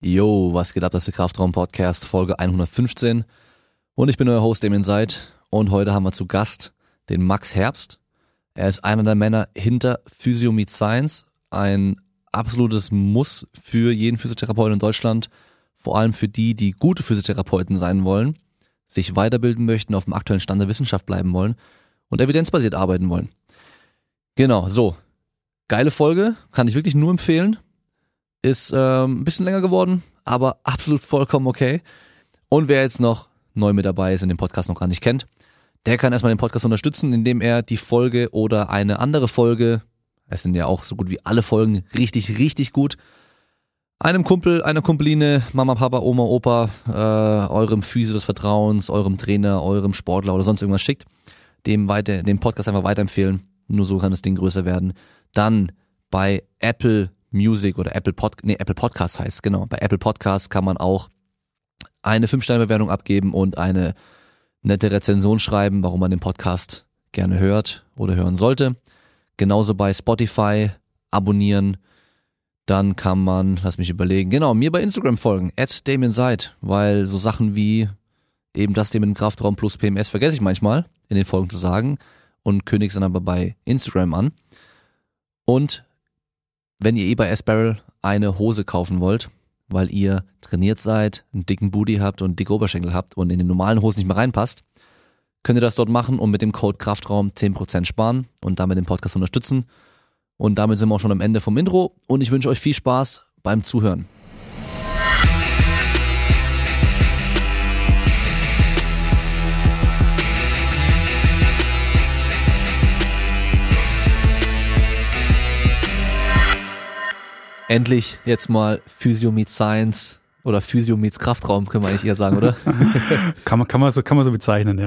Yo, was geht ab, das ist der Kraftraum Podcast, Folge 115. Und ich bin euer Host, Damien Seid. Und heute haben wir zu Gast den Max Herbst. Er ist einer der Männer hinter Physio Meet Science. Ein absolutes Muss für jeden Physiotherapeuten in Deutschland. Vor allem für die, die gute Physiotherapeuten sein wollen, sich weiterbilden möchten, auf dem aktuellen Stand der Wissenschaft bleiben wollen und evidenzbasiert arbeiten wollen. Genau, so. Geile Folge, kann ich wirklich nur empfehlen. Ist ähm, ein bisschen länger geworden, aber absolut vollkommen okay. Und wer jetzt noch neu mit dabei ist und den Podcast noch gar nicht kennt, der kann erstmal den Podcast unterstützen, indem er die Folge oder eine andere Folge, es sind ja auch so gut wie alle Folgen richtig, richtig gut, einem Kumpel, einer Kumpeline, Mama, Papa, Oma, Opa, äh, eurem Physio des Vertrauens, eurem Trainer, eurem Sportler oder sonst irgendwas schickt, dem weiter, den Podcast einfach weiterempfehlen. Nur so kann das Ding größer werden. Dann bei Apple Music oder Apple Pod, nee, Apple Podcast heißt, genau. Bei Apple Podcast kann man auch eine 5-Sterne-Bewertung abgeben und eine nette Rezension schreiben, warum man den Podcast gerne hört oder hören sollte. Genauso bei Spotify abonnieren. Dann kann man, lass mich überlegen, genau, mir bei Instagram folgen, at Damien Seid, weil so Sachen wie eben das dem Kraftraum plus PMS vergesse ich manchmal in den Folgen zu sagen und kündige es dann aber bei Instagram an. Und wenn ihr eh bei S-Barrel eine Hose kaufen wollt, weil ihr trainiert seid, einen dicken Booty habt und dicke Oberschenkel habt und in den normalen Hosen nicht mehr reinpasst, könnt ihr das dort machen und mit dem Code Kraftraum 10% sparen und damit den Podcast unterstützen. Und damit sind wir auch schon am Ende vom Intro und ich wünsche euch viel Spaß beim Zuhören. Endlich jetzt mal Physio meets Science oder Physio meets Kraftraum, können wir eigentlich eher sagen, oder? kann man, kann man so, kann man so bezeichnen, ja.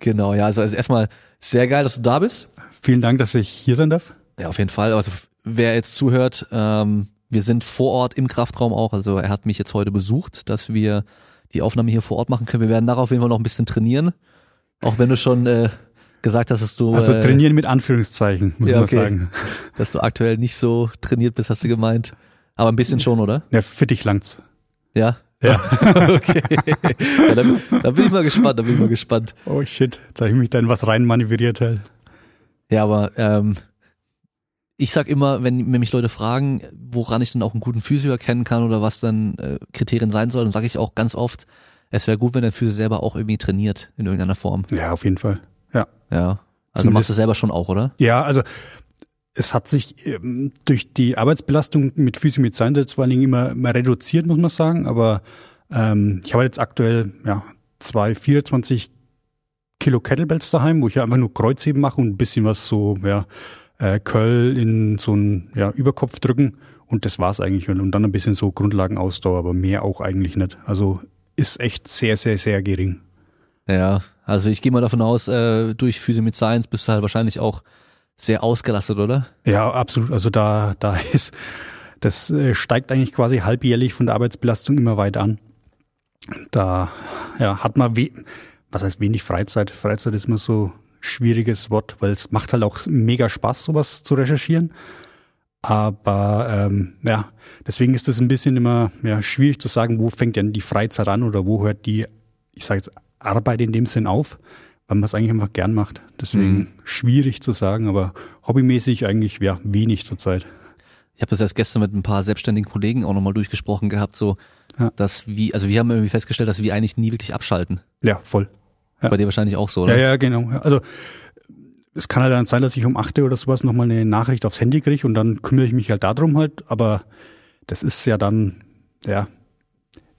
Genau, ja, also, also erstmal sehr geil, dass du da bist. Vielen Dank, dass ich hier sein darf. Ja, auf jeden Fall. Also wer jetzt zuhört, ähm, wir sind vor Ort im Kraftraum auch. Also er hat mich jetzt heute besucht, dass wir die Aufnahme hier vor Ort machen können. Wir werden nachher auf jeden Fall noch ein bisschen trainieren. Auch wenn du schon äh, gesagt hast, dass du. Also äh, trainieren mit Anführungszeichen, muss ja, man okay. sagen. Dass du aktuell nicht so trainiert bist, hast du gemeint. Aber ein bisschen schon, oder? Ja, für dich langt's. Ja? Ja. okay. Ja, dann, dann, bin ich mal gespannt, dann bin ich mal gespannt. Oh shit, jetzt habe ich mich da in was rein manövriert halt. Ja, aber ähm, ich sag immer, wenn, wenn mich Leute fragen, woran ich dann auch einen guten Physio erkennen kann oder was dann äh, Kriterien sein soll, dann sage ich auch ganz oft, es wäre gut, wenn der Physio selber auch irgendwie trainiert in irgendeiner Form. Ja, auf jeden Fall. Ja. Ja. Also Zumindest, machst du selber schon auch, oder? Ja, also es hat sich ähm, durch die Arbeitsbelastung mit Physio mit Science vor allen Dingen immer, immer reduziert, muss man sagen. Aber ähm, ich habe jetzt aktuell ja zwei 24 Kilo Kettlebells daheim, wo ich einfach nur Kreuzheben mache und ein bisschen was so, ja, äh, Curl in so ein ja, Überkopf drücken. Und das war's eigentlich. Und dann ein bisschen so Grundlagenausdauer, aber mehr auch eigentlich nicht. Also ist echt sehr, sehr, sehr gering. Ja, also ich gehe mal davon aus, äh, durch Physio mit Science bist du halt wahrscheinlich auch sehr ausgelastet, oder? Ja, absolut. Also da, da ist, das äh, steigt eigentlich quasi halbjährlich von der Arbeitsbelastung immer weiter an. Da, ja, hat man, we was heißt wenig Freizeit? Freizeit ist immer so schwieriges Wort, weil es macht halt auch mega Spaß, sowas zu recherchieren. Aber ähm, ja, deswegen ist das ein bisschen immer ja, schwierig zu sagen, wo fängt denn die Freizeit an oder wo hört die, ich sage jetzt Arbeit in dem Sinn auf, weil man es eigentlich einfach gern macht. Deswegen mhm. schwierig zu sagen, aber hobbymäßig eigentlich ja wenig zurzeit. Ich habe das erst gestern mit ein paar selbstständigen Kollegen auch nochmal durchgesprochen gehabt, so ja. dass wie, also wir haben irgendwie festgestellt, dass wir eigentlich nie wirklich abschalten. Ja, voll. Ja. Bei dir wahrscheinlich auch so, oder? Ja, ja, genau. Also es kann halt dann sein, dass ich um 8 Uhr oder sowas nochmal eine Nachricht aufs Handy kriege und dann kümmere ich mich halt darum halt, aber das ist ja dann, ja,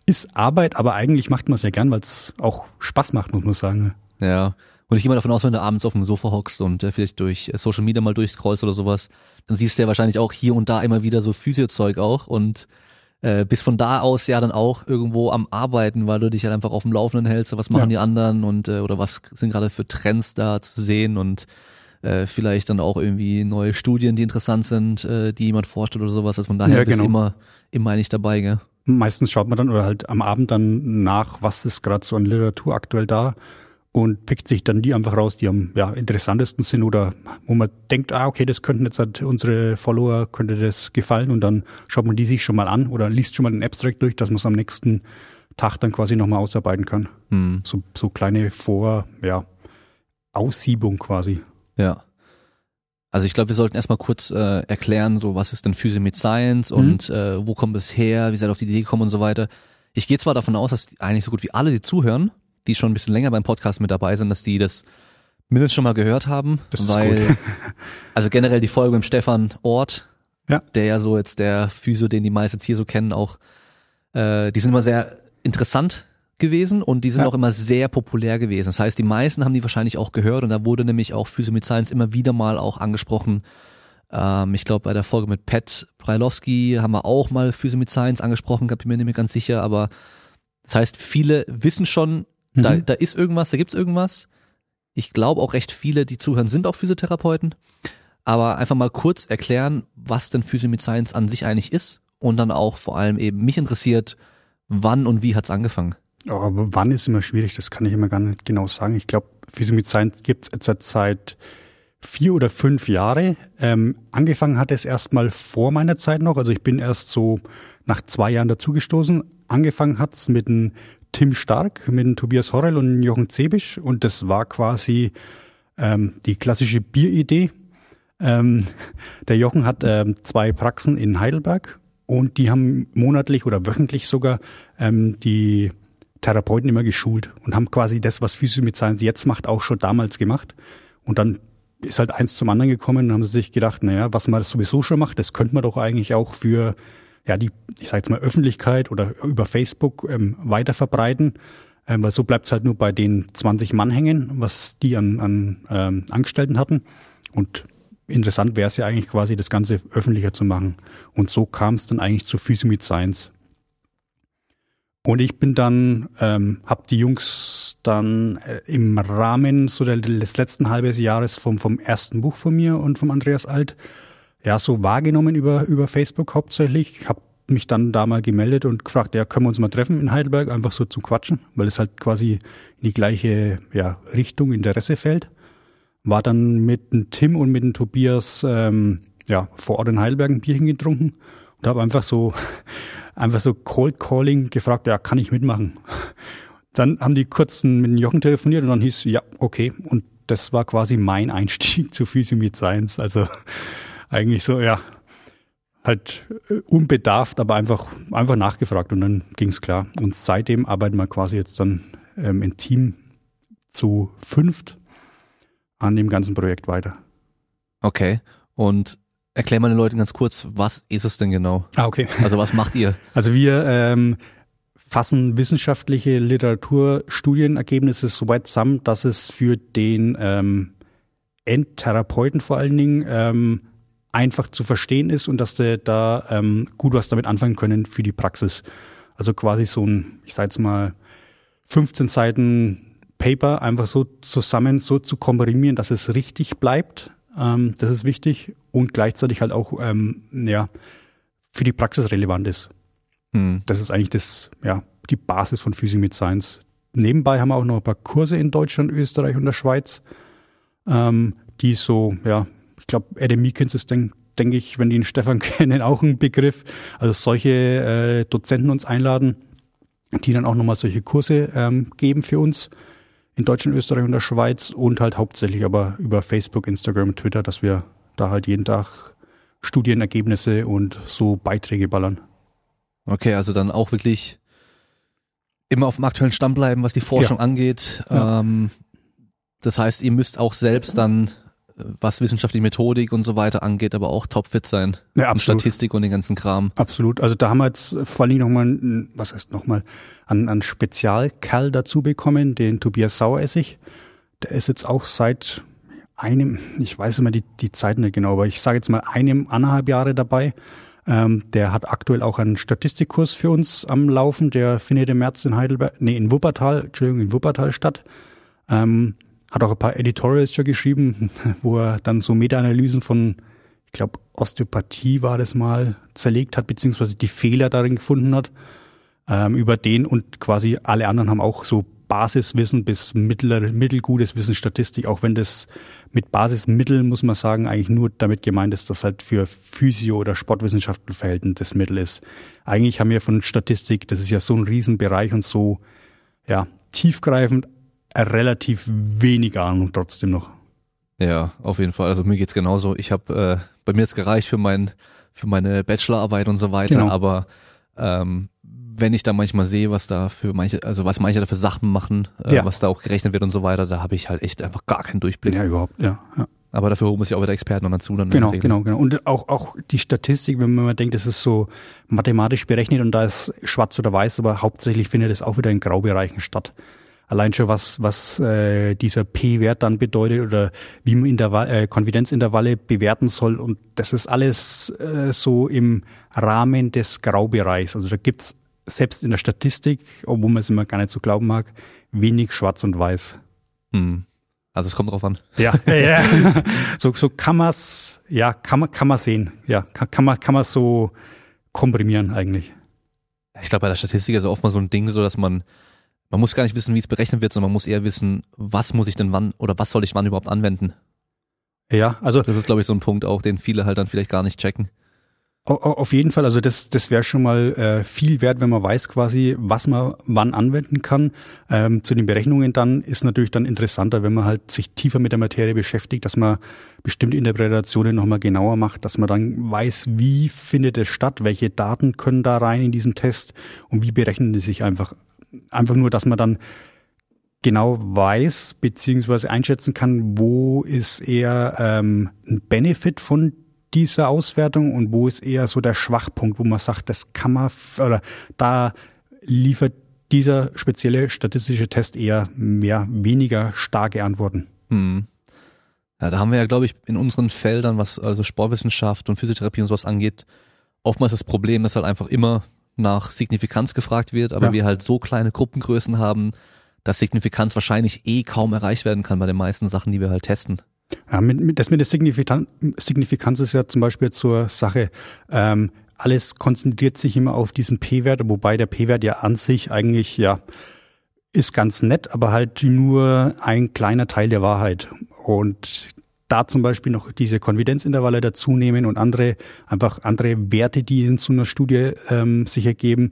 ist Arbeit, aber eigentlich macht man es ja gern, weil es auch Spaß macht, muss man sagen. Ja. Und ich gehe mal davon aus, wenn du abends auf dem Sofa hockst und äh, vielleicht durch Social Media mal durchscrollst oder sowas, dann siehst du ja wahrscheinlich auch hier und da immer wieder so Physiozeug auch und äh, bist von da aus ja dann auch irgendwo am Arbeiten, weil du dich halt einfach auf dem Laufenden hältst, was machen ja. die anderen und äh, oder was sind gerade für Trends da zu sehen und äh, vielleicht dann auch irgendwie neue Studien, die interessant sind, äh, die jemand forscht oder sowas. Also von daher ja, genau. bist du immer, immer eigentlich dabei, gell? Meistens schaut man dann oder halt am Abend dann nach, was ist gerade so an Literatur aktuell da und pickt sich dann die einfach raus, die am ja, interessantesten sind oder wo man denkt, ah, okay, das könnten jetzt halt unsere Follower, könnte das gefallen und dann schaut man die sich schon mal an oder liest schon mal den Abstract durch, dass man es am nächsten Tag dann quasi nochmal ausarbeiten kann. Hm. So, so kleine Vor, ja, Aussiebung quasi. Ja. Also ich glaube, wir sollten erstmal kurz äh, erklären, so was ist denn Physik mit Science und äh, wo kommt es her, wie seid ihr auf die Idee gekommen und so weiter. Ich gehe zwar davon aus, dass eigentlich so gut wie alle, die zuhören, die schon ein bisschen länger beim Podcast mit dabei sind, dass die das mindestens schon mal gehört haben. Das ist weil, gut. also generell die Folge mit Stefan Ort, Ja. der ja so jetzt der Physio, den die meisten jetzt hier so kennen, auch, äh, die sind immer sehr interessant gewesen und die sind Ja. auch immer sehr populär gewesen. Das heißt, die meisten haben die wahrscheinlich auch gehört und da wurde nämlich auch Physio mit Science immer wieder mal auch angesprochen. Ähm, ich glaube, bei der Folge mit Pat Breilowski haben wir auch mal Physio mit Science angesprochen, bin mir nicht mehr ganz sicher, aber das heißt, viele wissen schon, da, Mhm. da ist irgendwas, da gibt's irgendwas. Ich glaube auch recht viele, die zuhören, sind auch Physiotherapeuten. Aber einfach mal kurz erklären, was denn Physio mit Science an sich eigentlich ist und dann auch vor allem eben mich interessiert, wann und wie hat's angefangen. Aber wann ist immer schwierig, das kann ich immer gar nicht genau sagen. Ich glaube, Physik mit Science gibt's jetzt seit- vier oder fünf Jahre. Ähm, angefangen hat es erstmal vor meiner Zeit noch. Also ich bin erst so nach zwei Jahren dazugestoßen. Angefangen hat's mit dem Tim Stark, mit dem Tobias Horrell und Jochen Zebisch. Und das war quasi ähm, die klassische Bieridee. Ähm, der Jochen hat ähm, zwei Praxen in Heidelberg und die haben monatlich oder wöchentlich sogar ähm, die Therapeuten immer geschult und haben quasi das, was Physio mit Science jetzt macht, auch schon damals gemacht. Und dann ist halt eins zum anderen gekommen und haben sich gedacht, naja, was man sowieso schon macht, das könnte man doch eigentlich auch für ja die, ich sage jetzt mal Öffentlichkeit oder über Facebook ähm, weiter verbreiten, ähm, weil so bleibt's halt nur bei den 20 Mann hängen, was die an, an ähm, Angestellten hatten. Und interessant wäre es ja eigentlich quasi, das Ganze öffentlicher zu machen. Und so kam es dann eigentlich zu Physio Science. Und ich bin dann, ähm, habe die Jungs dann äh, im Rahmen so der, des letzten halbes Jahres vom, vom ersten Buch von mir und vom Andreas Alt, ja, so wahrgenommen über, über Facebook hauptsächlich. Habe mich dann da mal gemeldet und gefragt, ja, können wir uns mal treffen in Heidelberg, einfach so zum Quatschen, weil es halt quasi in die gleiche ja, Richtung, Interesse fällt. War dann mit dem Tim und mit dem Tobias ähm, ja, vor Ort in Heidelberg ein Bierchen getrunken und habe einfach so einfach so Cold Calling gefragt, ja, kann ich mitmachen? Dann haben die kurz mit dem Jochen telefoniert und dann hieß, ja, okay. Und das war quasi mein Einstieg zu Physio mit Science. Also eigentlich so, ja, halt äh, unbedarft, aber einfach, einfach nachgefragt und dann ging's klar. Und seitdem arbeiten wir quasi jetzt dann ähm, im Team zu fünft an dem ganzen Projekt weiter. Okay. Und erklär mal den Leuten ganz kurz, was ist es denn genau? Ah, okay. Also was macht ihr? Also wir ähm, fassen wissenschaftliche Literaturstudienergebnisse so weit zusammen, dass es für den ähm, Endtherapeuten vor allen Dingen ähm, einfach zu verstehen ist und dass der da ähm, gut was damit anfangen können für die Praxis. Also quasi so ein, ich sage jetzt mal, 15 Seiten Paper einfach so zusammen so zu komprimieren, dass es richtig bleibt. Ähm, das ist wichtig und gleichzeitig halt auch ähm, ja für die Praxis relevant ist. Hm. Das ist eigentlich das, ja, die Basis von Physik mit Science. Nebenbei haben wir auch noch ein paar Kurse in Deutschland, Österreich und der Schweiz, ähm, die so, ja, ich glaube, Adam Meekins ist, denke denk ich, wenn die den Stefan kennen, auch ein Begriff. Also solche äh, Dozenten uns einladen, die dann auch nochmal solche Kurse ähm, geben für uns in Deutschland, Österreich und der Schweiz und halt hauptsächlich aber über Facebook, Instagram, Twitter, dass wir da halt jeden Tag Studienergebnisse und so Beiträge ballern. Okay, also dann auch wirklich immer auf dem aktuellen Stand bleiben, was die Forschung angeht. Ja. Ähm, das heißt, ihr müsst auch selbst dann, was wissenschaftliche Methodik und so weiter angeht, aber auch topfit sein. Ja, Und absolut. Statistik und den ganzen Kram. Absolut. Also da haben wir jetzt vor allem nochmal, was heißt nochmal, einen, einen Spezialkerl dazu bekommen, den Tobias Saueressig. Der ist jetzt auch seit einem, ich weiß immer die, die Zeit nicht genau, aber ich sage jetzt mal einem, anderthalb Jahre dabei. Ähm, der hat aktuell auch einen Statistikkurs für uns am Laufen. Der findet im März in Heidelberg, nee, in Wuppertal, Entschuldigung, in Wuppertal statt. Ähm, hat auch ein paar Editorials schon geschrieben, wo er dann so Meta-Analysen von, ich glaube, Osteopathie war das mal, zerlegt hat, beziehungsweise die Fehler darin gefunden hat. Ähm, über den und quasi alle anderen haben auch so Basiswissen bis mittler, mittelgutes Wissen Statistik, auch wenn das mit Basismittel, muss man sagen, eigentlich nur damit gemeint ist, dass halt für Physio- oder Sportwissenschaften das Mittel ist. Eigentlich haben wir von Statistik, das ist ja so ein Riesenbereich und so ja, tiefgreifend, relativ wenig Ahnung trotzdem noch. Ja, auf jeden Fall. Also mir geht's genauso. Ich habe äh, bei mir jetzt gereicht für mein für meine Bachelorarbeit und so weiter, genau. aber ähm, wenn ich da manchmal sehe, was da für manche, also was manche da für Sachen machen, äh, ja. was da auch gerechnet wird und so weiter, da habe ich halt echt einfach gar keinen Durchblick. Ja, überhaupt, ja. ja. Aber dafür holen wir sich auch wieder Experten noch dazu. Dann genau, genau, genau. Und auch, auch die Statistik, wenn man mal denkt, das ist so mathematisch berechnet und da ist schwarz oder weiß, aber hauptsächlich findet es auch wieder in Graubereichen statt. Allein schon was, was äh, dieser P-Wert dann bedeutet oder wie man Intervall, äh, Konfidenzintervalle bewerten soll. Und das ist alles äh, so im Rahmen des Graubereichs. Also da gibt's selbst in der Statistik, obwohl man es immer gar nicht so glauben mag, wenig Schwarz und Weiß. Hm. Also es kommt drauf an. Ja, ja. so, so kann man's, ja, kann man, kann man sehen. Ja, kann, kann man, kann man so komprimieren eigentlich. Ich glaube, bei der Statistik ist oft mal so ein Ding, so dass man, man muss gar nicht wissen, wie es berechnet wird, sondern man muss eher wissen, was muss ich denn wann oder was soll ich wann überhaupt anwenden. Ja, also. Das ist, glaube ich, so ein Punkt auch, den viele halt dann vielleicht gar nicht checken. Auf jeden Fall, also das, das wäre schon mal äh, viel wert, wenn man weiß quasi, was man wann anwenden kann. Ähm, zu den Berechnungen dann ist natürlich dann interessanter, wenn man halt sich tiefer mit der Materie beschäftigt, dass man bestimmte Interpretationen nochmal genauer macht, dass man dann weiß, wie findet es statt, welche Daten können da rein in diesen Test und wie berechnen die sich einfach. Einfach nur, dass man dann genau weiß beziehungsweise einschätzen kann, wo ist eher ähm, ein Benefit von diese Auswertung und wo ist eher so der Schwachpunkt, wo man sagt, das kann man oder da liefert dieser spezielle statistische Test eher mehr weniger starke Antworten. Hm. Ja, da haben wir ja, glaube ich, in unseren Feldern, was also Sportwissenschaft und Physiotherapie und sowas angeht, oftmals das Problem, dass halt einfach immer nach Signifikanz gefragt wird, aber ja. wir halt so kleine Gruppengrößen haben, dass Signifikanz wahrscheinlich eh kaum erreicht werden kann bei den meisten Sachen, die wir halt testen. Ja, mit, mit, das mit der Signifikanz, Signifikanz ist ja zum Beispiel zur Sache. Ähm, alles konzentriert sich immer auf diesen P-Wert, wobei der P-Wert ja an sich eigentlich ja ist ganz nett, aber halt nur ein kleiner Teil der Wahrheit. Und da zum Beispiel noch diese Konfidenzintervalle dazu nehmen und andere einfach andere Werte, die in so einer Studie ähm, sich ergeben,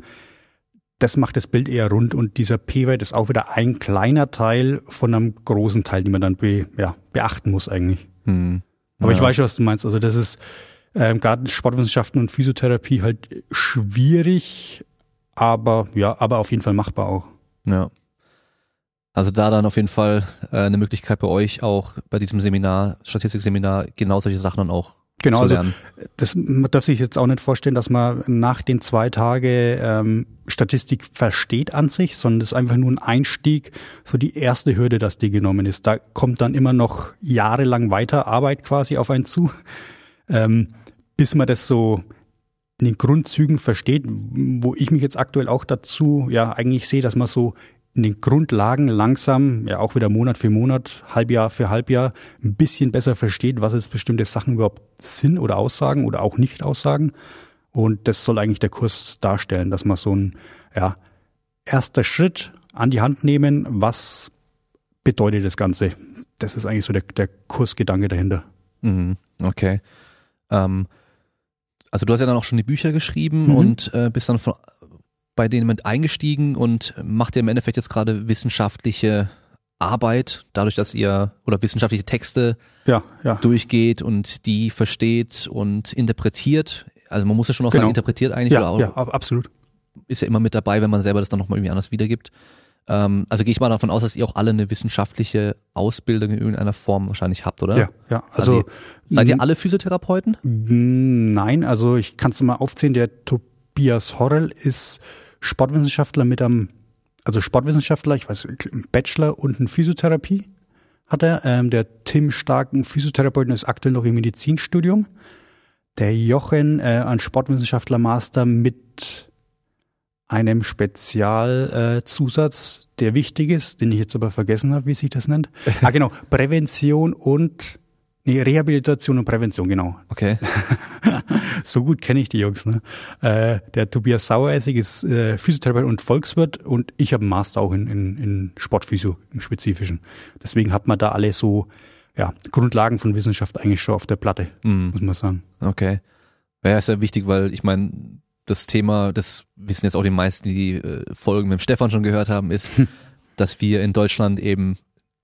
das macht das Bild eher rund und dieser P-Wert ist auch wieder ein kleiner Teil von einem großen Teil, den man dann be, ja, beachten muss eigentlich. Hm. Aber ja. ich weiß schon, was du meinst. Also das ist ähm, gerade Sportwissenschaften und Physiotherapie halt schwierig, aber ja, aber auf jeden Fall machbar auch. Ja. Also da dann auf jeden Fall äh, eine Möglichkeit bei euch auch bei diesem Seminar, Statistikseminar, genau solche Sachen dann auch Genau, also das man darf sich jetzt auch nicht vorstellen, dass man nach den zwei Tage ähm, Statistik versteht an sich, sondern das ist einfach nur ein Einstieg, so die erste Hürde, dass die genommen ist. Da kommt dann immer noch jahrelang weiter Arbeit quasi auf einen zu, ähm, bis man das so in den Grundzügen versteht, wo ich mich jetzt aktuell auch dazu ja eigentlich sehe, dass man so in den Grundlagen langsam, ja auch wieder Monat für Monat, Halbjahr für Halbjahr, ein bisschen besser versteht, was es bestimmte Sachen überhaupt sind oder aussagen oder auch nicht aussagen. Und das soll eigentlich der Kurs darstellen, dass man so ein ja, erster Schritt an die Hand nehmen, was bedeutet das Ganze. Das ist eigentlich so der, der Kursgedanke dahinter. Mhm, okay. Ähm, also du hast ja dann auch schon die Bücher geschrieben mhm. und äh, bist dann von bei denen mit eingestiegen und macht ihr im Endeffekt jetzt gerade wissenschaftliche Arbeit, dadurch, dass ihr oder wissenschaftliche Texte ja, ja. durchgeht und die versteht und interpretiert. Also man muss ja schon auch genau. sagen, interpretiert eigentlich. Ja, oder ja, absolut. Ist ja immer mit dabei, wenn man selber das dann nochmal irgendwie anders wiedergibt. Ähm, also gehe ich mal davon aus, dass ihr auch alle eine wissenschaftliche Ausbildung in irgendeiner Form wahrscheinlich habt, oder? Ja, ja. Also, also seid ihr alle Physiotherapeuten? Nein, also ich kann es mal aufzählen. Der Tobias Horrell ist Sportwissenschaftler mit einem, also Sportwissenschaftler, ich weiß, Bachelor und ein Physiotherapie hat er. Ähm, der Tim Stark, ein Physiotherapeuten, ist aktuell noch im Medizinstudium. Der Jochen, äh, ein Sportwissenschaftler Master mit einem Spezialzusatz, äh, der wichtig ist, den ich jetzt aber vergessen habe, wie sich das nennt. ah, genau, Prävention und Nee, Rehabilitation und Prävention, genau. Okay. so gut kenne ich die Jungs. Ne? Äh, der Tobias Saueressig ist äh, Physiotherapeut und Volkswirt und ich habe einen Master auch in, in, in Sportphysio im Spezifischen. Deswegen hat man da alle so ja, Grundlagen von Wissenschaft eigentlich schon auf der Platte, Mhm. muss man sagen. Okay. Ja, ist ja wichtig, weil ich meine, das Thema, das wissen jetzt auch die meisten, die äh, Folgen mit dem Stefan schon gehört haben, ist, dass wir in Deutschland eben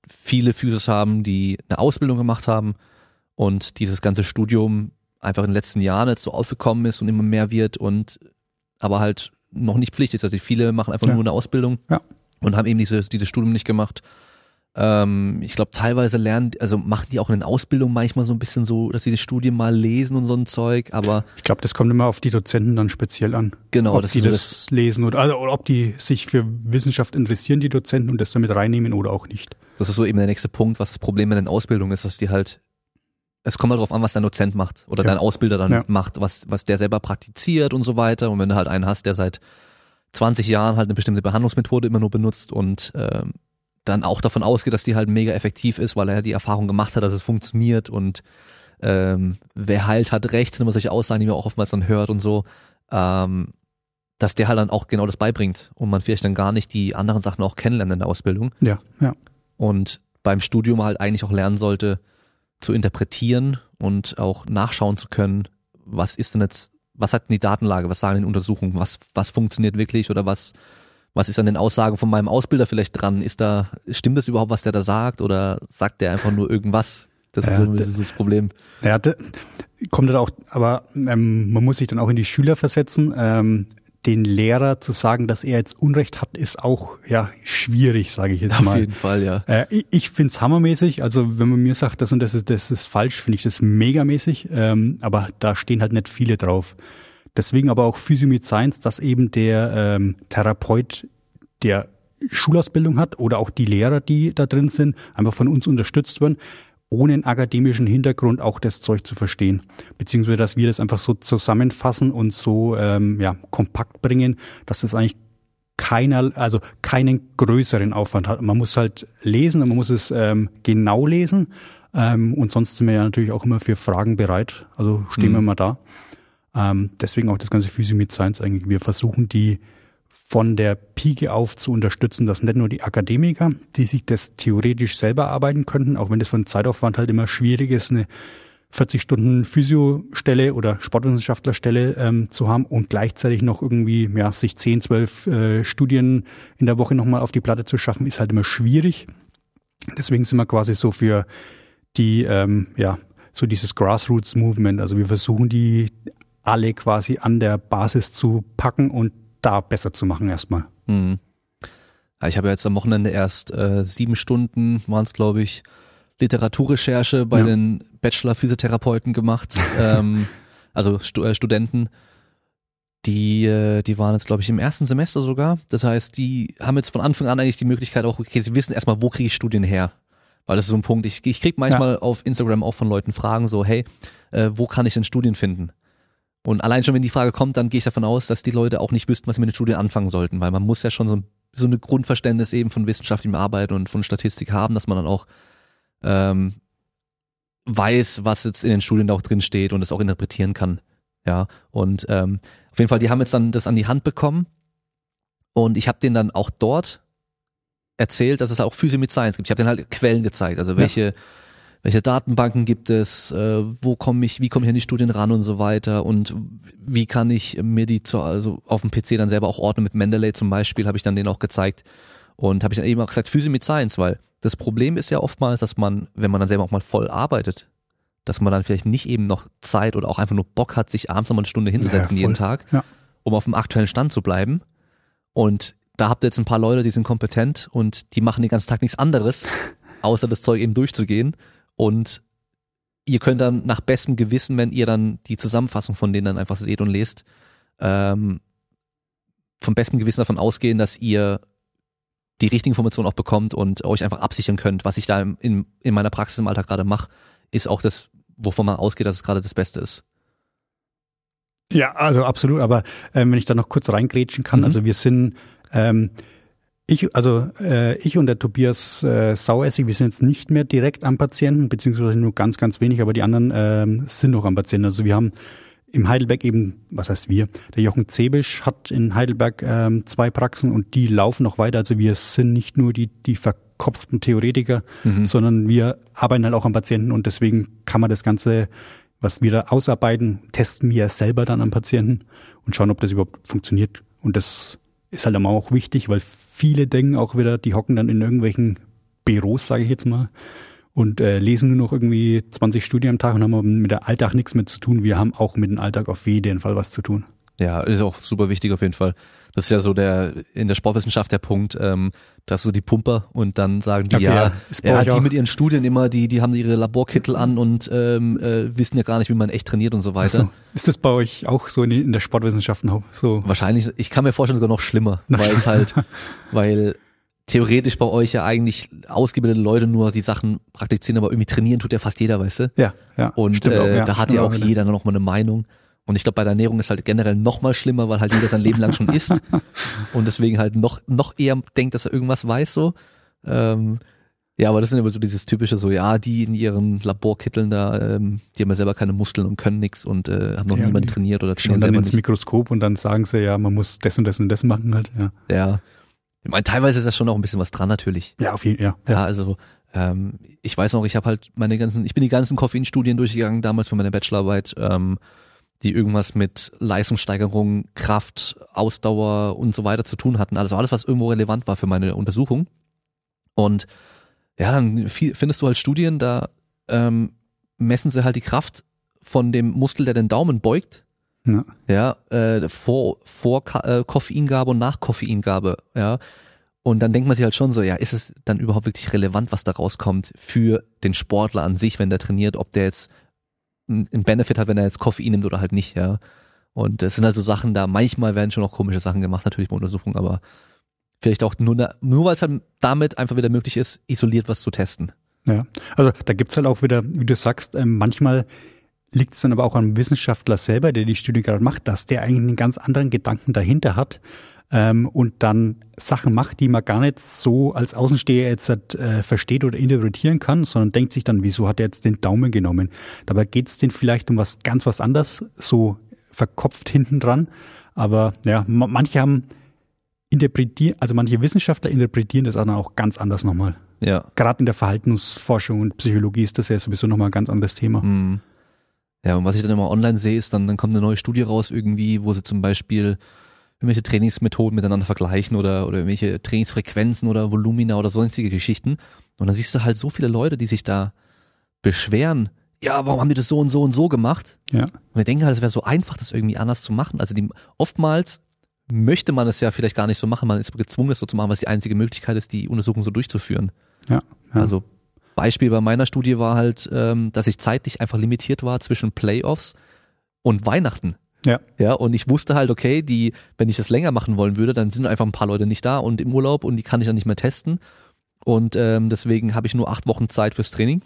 viele Physios haben, die eine Ausbildung gemacht haben und dieses ganze Studium einfach in den letzten Jahren jetzt so aufgekommen ist und immer mehr wird und aber halt noch nicht Pflicht ist. Also viele machen einfach Ja. nur eine Ausbildung Ja. und haben eben dieses, dieses Studium nicht gemacht. Ähm, ich glaube, teilweise lernen, also machen die auch in den Ausbildungen manchmal so ein bisschen so, dass sie die Studien mal lesen und so ein Zeug, aber Ich glaube, das kommt immer auf die Dozenten dann speziell an. genau, ob das die so das lesen oder, also, oder ob die sich für Wissenschaft interessieren, die Dozenten, und das damit reinnehmen oder auch nicht. Das ist so eben der nächste Punkt, was das Problem in den Ausbildungen ist, dass die halt, es kommt halt drauf an, was dein Dozent macht oder Ja. dein Ausbilder dann Ja. macht, was, was der selber praktiziert und so weiter. Und wenn du halt einen hast, der seit 20 Jahren halt eine bestimmte Behandlungsmethode immer nur benutzt und ähm, dann auch davon ausgeht, dass die halt mega effektiv ist, weil er die Erfahrung gemacht hat, dass es funktioniert und ähm, wer heilt hat recht, sind immer solche Aussagen, die man auch oftmals dann hört und so, ähm, dass der halt dann auch genau das beibringt und man vielleicht dann gar nicht die anderen Sachen auch kennenlernt in der Ausbildung Ja, ja. und beim Studium halt eigentlich auch lernen sollte, zu interpretieren und auch nachschauen zu können, was ist denn jetzt, was hat denn die Datenlage, was sagen die Untersuchungen, was, was funktioniert wirklich oder was, was ist an den Aussagen von meinem Ausbilder vielleicht dran? Ist da, stimmt das überhaupt, was der da sagt oder sagt der einfach nur irgendwas? Das ist Ja, so ein bisschen das Problem. Ja, kommt dann auch, aber ähm, man muss sich dann auch in die Schüler versetzen. Ähm, den Lehrer zu sagen, dass er jetzt Unrecht hat, ist auch ja schwierig, sage ich jetzt Auf mal. jeden Fall, ja. Äh, ich ich find's hammermäßig. Also wenn man mir sagt, das und das ist, das ist falsch, finde ich das megamäßig. Ähm, aber da stehen halt nicht viele drauf. Deswegen aber auch Physio mit Science, dass eben der ähm, Therapeut, der Schulausbildung hat oder auch die Lehrer, die da drin sind, einfach von uns unterstützt werden, ohne einen akademischen Hintergrund auch das Zeug zu verstehen. Beziehungsweise, dass wir das einfach so zusammenfassen und so ähm, ja, kompakt bringen, dass das eigentlich keiner, also keinen größeren Aufwand hat. Man muss halt lesen und man muss es ähm, genau lesen. Ähm, und sonst sind wir ja natürlich auch immer für Fragen bereit. Also stehen wir Mhm. mal da. Ähm, deswegen auch das ganze Physio mit Science eigentlich. Wir versuchen die von der Pike auf zu unterstützen, dass nicht nur die Akademiker, die sich das theoretisch selber arbeiten könnten, auch wenn das von Zeitaufwand halt immer schwierig ist, eine 40 Stunden Physiostelle oder Sportwissenschaftlerstelle ähm, zu haben und gleichzeitig noch irgendwie ja, sich 10, 12 äh, Studien in der Woche nochmal auf die Platte zu schaffen, ist halt immer schwierig. Deswegen sind wir quasi so für die, ähm, ja, so dieses Grassroots-Movement. Also wir versuchen die alle quasi an der Basis zu packen und da besser zu machen erstmal. Mhm. Ja, ich habe jetzt am Wochenende erst äh, sieben Stunden, waren es glaube ich, Literaturrecherche bei Ja. den Bachelor-Physiotherapeuten gemacht, ähm, also Stu äh, Studenten. Die, äh, die waren jetzt, glaube ich, im ersten Semester sogar. Das heißt, die haben jetzt von Anfang an eigentlich die Möglichkeit auch, okay, sie wissen erstmal, wo kriege ich Studien her? Weil das ist so ein Punkt, ich, ich krieg manchmal auf Instagram auch von Leuten Fragen so, hey, äh, wo kann ich denn Studien finden? Und allein schon, wenn die Frage kommt, dann gehe ich davon aus, dass die Leute auch nicht wüssten, was sie mit den Studien anfangen sollten, weil man muss ja schon so ein, so eine Grundverständnis eben von wissenschaftlichem Arbeit und von Statistik haben, dass man dann auch ähm, weiß, was jetzt in den Studien da auch drin steht und es auch interpretieren kann. Ja, und ähm, auf jeden Fall, die haben jetzt dann das an die Hand bekommen und ich habe denen dann auch dort erzählt, dass es auch Physio mit Science gibt. Ich habe denen halt Quellen gezeigt, also welche welche Datenbanken gibt es, äh, wo komme ich, wie komme ich an die Studien ran und so weiter und wie kann ich mir die zu, also auf dem PC dann selber auch ordnen mit Mendeley zum Beispiel, habe ich dann denen auch gezeigt und habe ich dann eben auch gesagt, Physio mit Science, weil das Problem ist ja oftmals, dass man, wenn man dann selber auch mal voll arbeitet, dass man dann vielleicht nicht eben noch Zeit oder auch einfach nur Bock hat, sich abends noch mal eine Stunde hinzusetzen Ja, jeden. Tag, Ja. um auf dem aktuellen Stand zu bleiben. Und da habt ihr jetzt ein paar Leute, die sind kompetent und die machen den ganzen Tag nichts anderes, außer das Zeug eben durchzugehen. Und ihr könnt dann nach bestem Gewissen, wenn ihr dann die Zusammenfassung von denen dann einfach seht und lest, ähm, vom besten Gewissen davon ausgehen, dass ihr die richtigen Informationen auch bekommt und euch einfach absichern könnt, was ich da in, in meiner Praxis im Alltag gerade mache, ist auch das, wovon man ausgeht, dass es gerade das Beste ist. Ja, also absolut. Aber ähm, wenn ich da noch kurz reingrätschen kann, Mhm. also wir sind, ähm, Ich, also äh, ich und der Tobias äh, Sauessig, wir sind jetzt nicht mehr direkt am Patienten, beziehungsweise nur ganz, ganz wenig, aber die anderen äh, sind noch am Patienten. Also wir haben im Heidelberg eben, was heißt wir, der Jochen Zebisch hat in Heidelberg ähm, zwei Praxen und die laufen noch weiter. Also wir sind nicht nur die, die verkopften Theoretiker, mhm. sondern wir arbeiten halt auch am Patienten und deswegen kann man das Ganze, was wir da ausarbeiten, testen wir selber dann am Patienten und schauen, ob das überhaupt funktioniert. Und das ist halt auch wichtig, weil viele denken auch wieder, die hocken dann in irgendwelchen Büros, sage ich jetzt mal, und äh, lesen nur noch irgendwie 20 Studien am Tag und haben mit der Alltag nichts mehr zu tun. Wir haben auch mit dem Alltag auf jeden Fall was zu tun. Ja, ist auch super wichtig auf jeden Fall. Das ist ja so der in der Sportwissenschaft der Punkt, ähm, dass so die Pumper und dann sagen die, okay, ja, ja, ja die mit ihren Studien immer, die, die haben ihre Laborkittel an und ähm, äh, wissen ja gar nicht, wie man echt trainiert und so weiter. So. Ist das bei euch auch so in, in der Sportwissenschaft so? Wahrscheinlich, ich kann mir vorstellen, sogar noch schlimmer, weil es halt, weil theoretisch bei euch ja eigentlich ausgebildete Leute nur die Sachen praktizieren, aber irgendwie trainieren tut ja fast jeder, weißt du? Ja, ja. Und äh, auch, ja, da hat ja auch jeder noch mal eine Meinung. Und ich glaube, bei der Ernährung ist halt generell noch mal schlimmer, weil halt jeder sein Leben lang schon isst und deswegen halt noch noch eher denkt, dass er irgendwas weiß so. Ähm, ja, aber das sind immer so dieses typische so, ja, die in ihren Laborkitteln da, ähm, die haben ja selber keine Muskeln und können nichts und äh, haben noch ja, niemand trainiert oder trainieren dann ins nicht. Mikroskop und dann sagen sie, ja, man muss das und das und das machen halt, ja. Ja. Ich meine, teilweise ist da schon auch ein bisschen was dran natürlich. Ja, auf jeden Fall. Ja, ja also ähm, ich weiß noch, ich habe halt meine ganzen, ich bin die ganzen Koffeinstudien durchgegangen damals für meine Bachelorarbeit, ähm, die irgendwas mit Leistungssteigerung, Kraft, Ausdauer und so weiter zu tun hatten. Also alles, was irgendwo relevant war für meine Untersuchung. Und ja, dann findest du halt Studien, da ähm, messen sie halt die Kraft von dem Muskel, der den Daumen beugt. Ja, ja äh, vor, vor äh, Koffeingabe und nach Koffeingabe, ja. Und dann denkt man sich halt schon so, ja, ist es dann überhaupt wirklich relevant, was da rauskommt für den Sportler an sich, wenn der trainiert, ob der jetzt einen Benefit hat, wenn er jetzt Koffein nimmt oder halt nicht, ja. Und es sind halt so Sachen da, manchmal werden schon auch komische Sachen gemacht, natürlich bei Untersuchungen, aber vielleicht auch nur, nur weil es halt damit einfach wieder möglich ist, isoliert was zu testen. Ja, also da gibt's halt auch wieder, wie du sagst, ähm, manchmal liegt es dann aber auch am Wissenschaftler selber, der die Studie gerade macht, dass der eigentlich einen ganz anderen Gedanken dahinter hat ähm, und dann Sachen macht, die man gar nicht so als Außensteher jetzt äh, versteht oder interpretieren kann, sondern denkt sich dann, wieso hat er jetzt den Daumen genommen? Dabei geht es denn vielleicht um was ganz was anderes, so verkopft hinten dran. Aber ja, manche haben interpretieren, also manche Wissenschaftler interpretieren das auch ganz anders nochmal. Ja. Gerade in der Verhaltensforschung und Psychologie ist das ja sowieso nochmal ein ganz anderes Thema. Mhm. Ja, und was ich dann immer online sehe, ist dann, dann kommt eine neue Studie raus irgendwie, wo sie zum Beispiel irgendwelche Trainingsmethoden miteinander vergleichen oder, oder irgendwelche Trainingsfrequenzen oder Volumina oder sonstige Geschichten. Und dann siehst du halt so viele Leute, die sich da beschweren, ja, warum haben die das so und so und so gemacht? Ja. Und wir denken halt, es wäre so einfach, das irgendwie anders zu machen. Also die, oftmals möchte man es ja vielleicht gar nicht so machen, man ist gezwungen, es so zu machen, weil es die einzige Möglichkeit ist, die Untersuchung so durchzuführen. Ja. ja. Also Beispiel bei meiner Studie war halt, ähm, dass ich zeitlich einfach limitiert war zwischen Playoffs und Weihnachten. Ja. Ja, und ich wusste halt, okay, die, wenn ich das länger machen wollen würde, dann sind einfach ein paar Leute nicht da und im Urlaub und die kann ich dann nicht mehr testen. Und ähm, deswegen habe ich nur acht Wochen Zeit fürs Training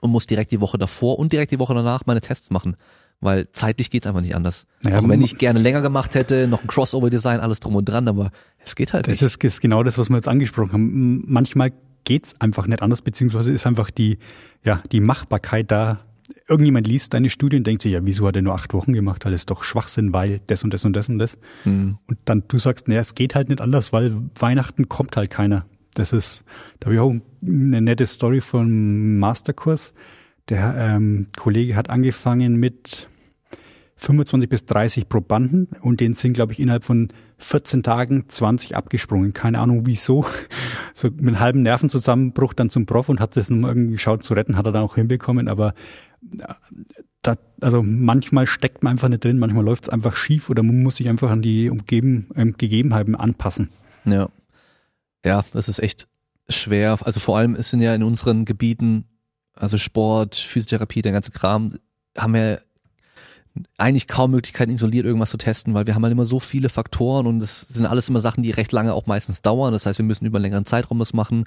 und muss direkt die Woche davor und direkt die Woche danach meine Tests machen. Weil zeitlich geht's einfach nicht anders. Ja, Auch wenn ich gerne länger gemacht hätte, noch ein Crossover-Design, alles drum und dran, aber es geht halt nicht. Das ist genau das, was wir jetzt angesprochen haben. Manchmal geht's einfach nicht anders, beziehungsweise ist einfach die, ja, die Machbarkeit da. Irgendjemand liest deine Studie und denkt sich, ja, wieso hat er nur acht Wochen gemacht? Alles doch Schwachsinn, weil das und das und das und das. Mhm. Und dann du sagst, naja, es geht halt nicht anders, weil Weihnachten kommt halt keiner. Das ist, da habe ich auch eine nette Story vom Masterkurs. Der ähm, Kollege hat angefangen mit 25 bis 30 Probanden und denen sind, glaube ich, innerhalb von 14 Tagen 20 abgesprungen. Keine Ahnung wieso. So mit einem halben Nervenzusammenbruch dann zum Prof und hat das nur irgendwie geschaut zu retten, hat er dann auch hinbekommen, aber da, also manchmal steckt man einfach nicht drin, manchmal läuft es einfach schief oder man muss sich einfach an die umgeben, ähm, Gegebenheiten anpassen. Ja. Ja, das ist echt schwer. Also vor allem es sind ja in unseren Gebieten, also Sport, Physiotherapie, der ganze Kram, haben wir eigentlich kaum Möglichkeiten, isoliert irgendwas zu testen, weil wir haben halt immer so viele Faktoren und es sind alles immer Sachen, die recht lange auch meistens dauern. Das heißt, wir müssen über einen längeren Zeitraum was machen.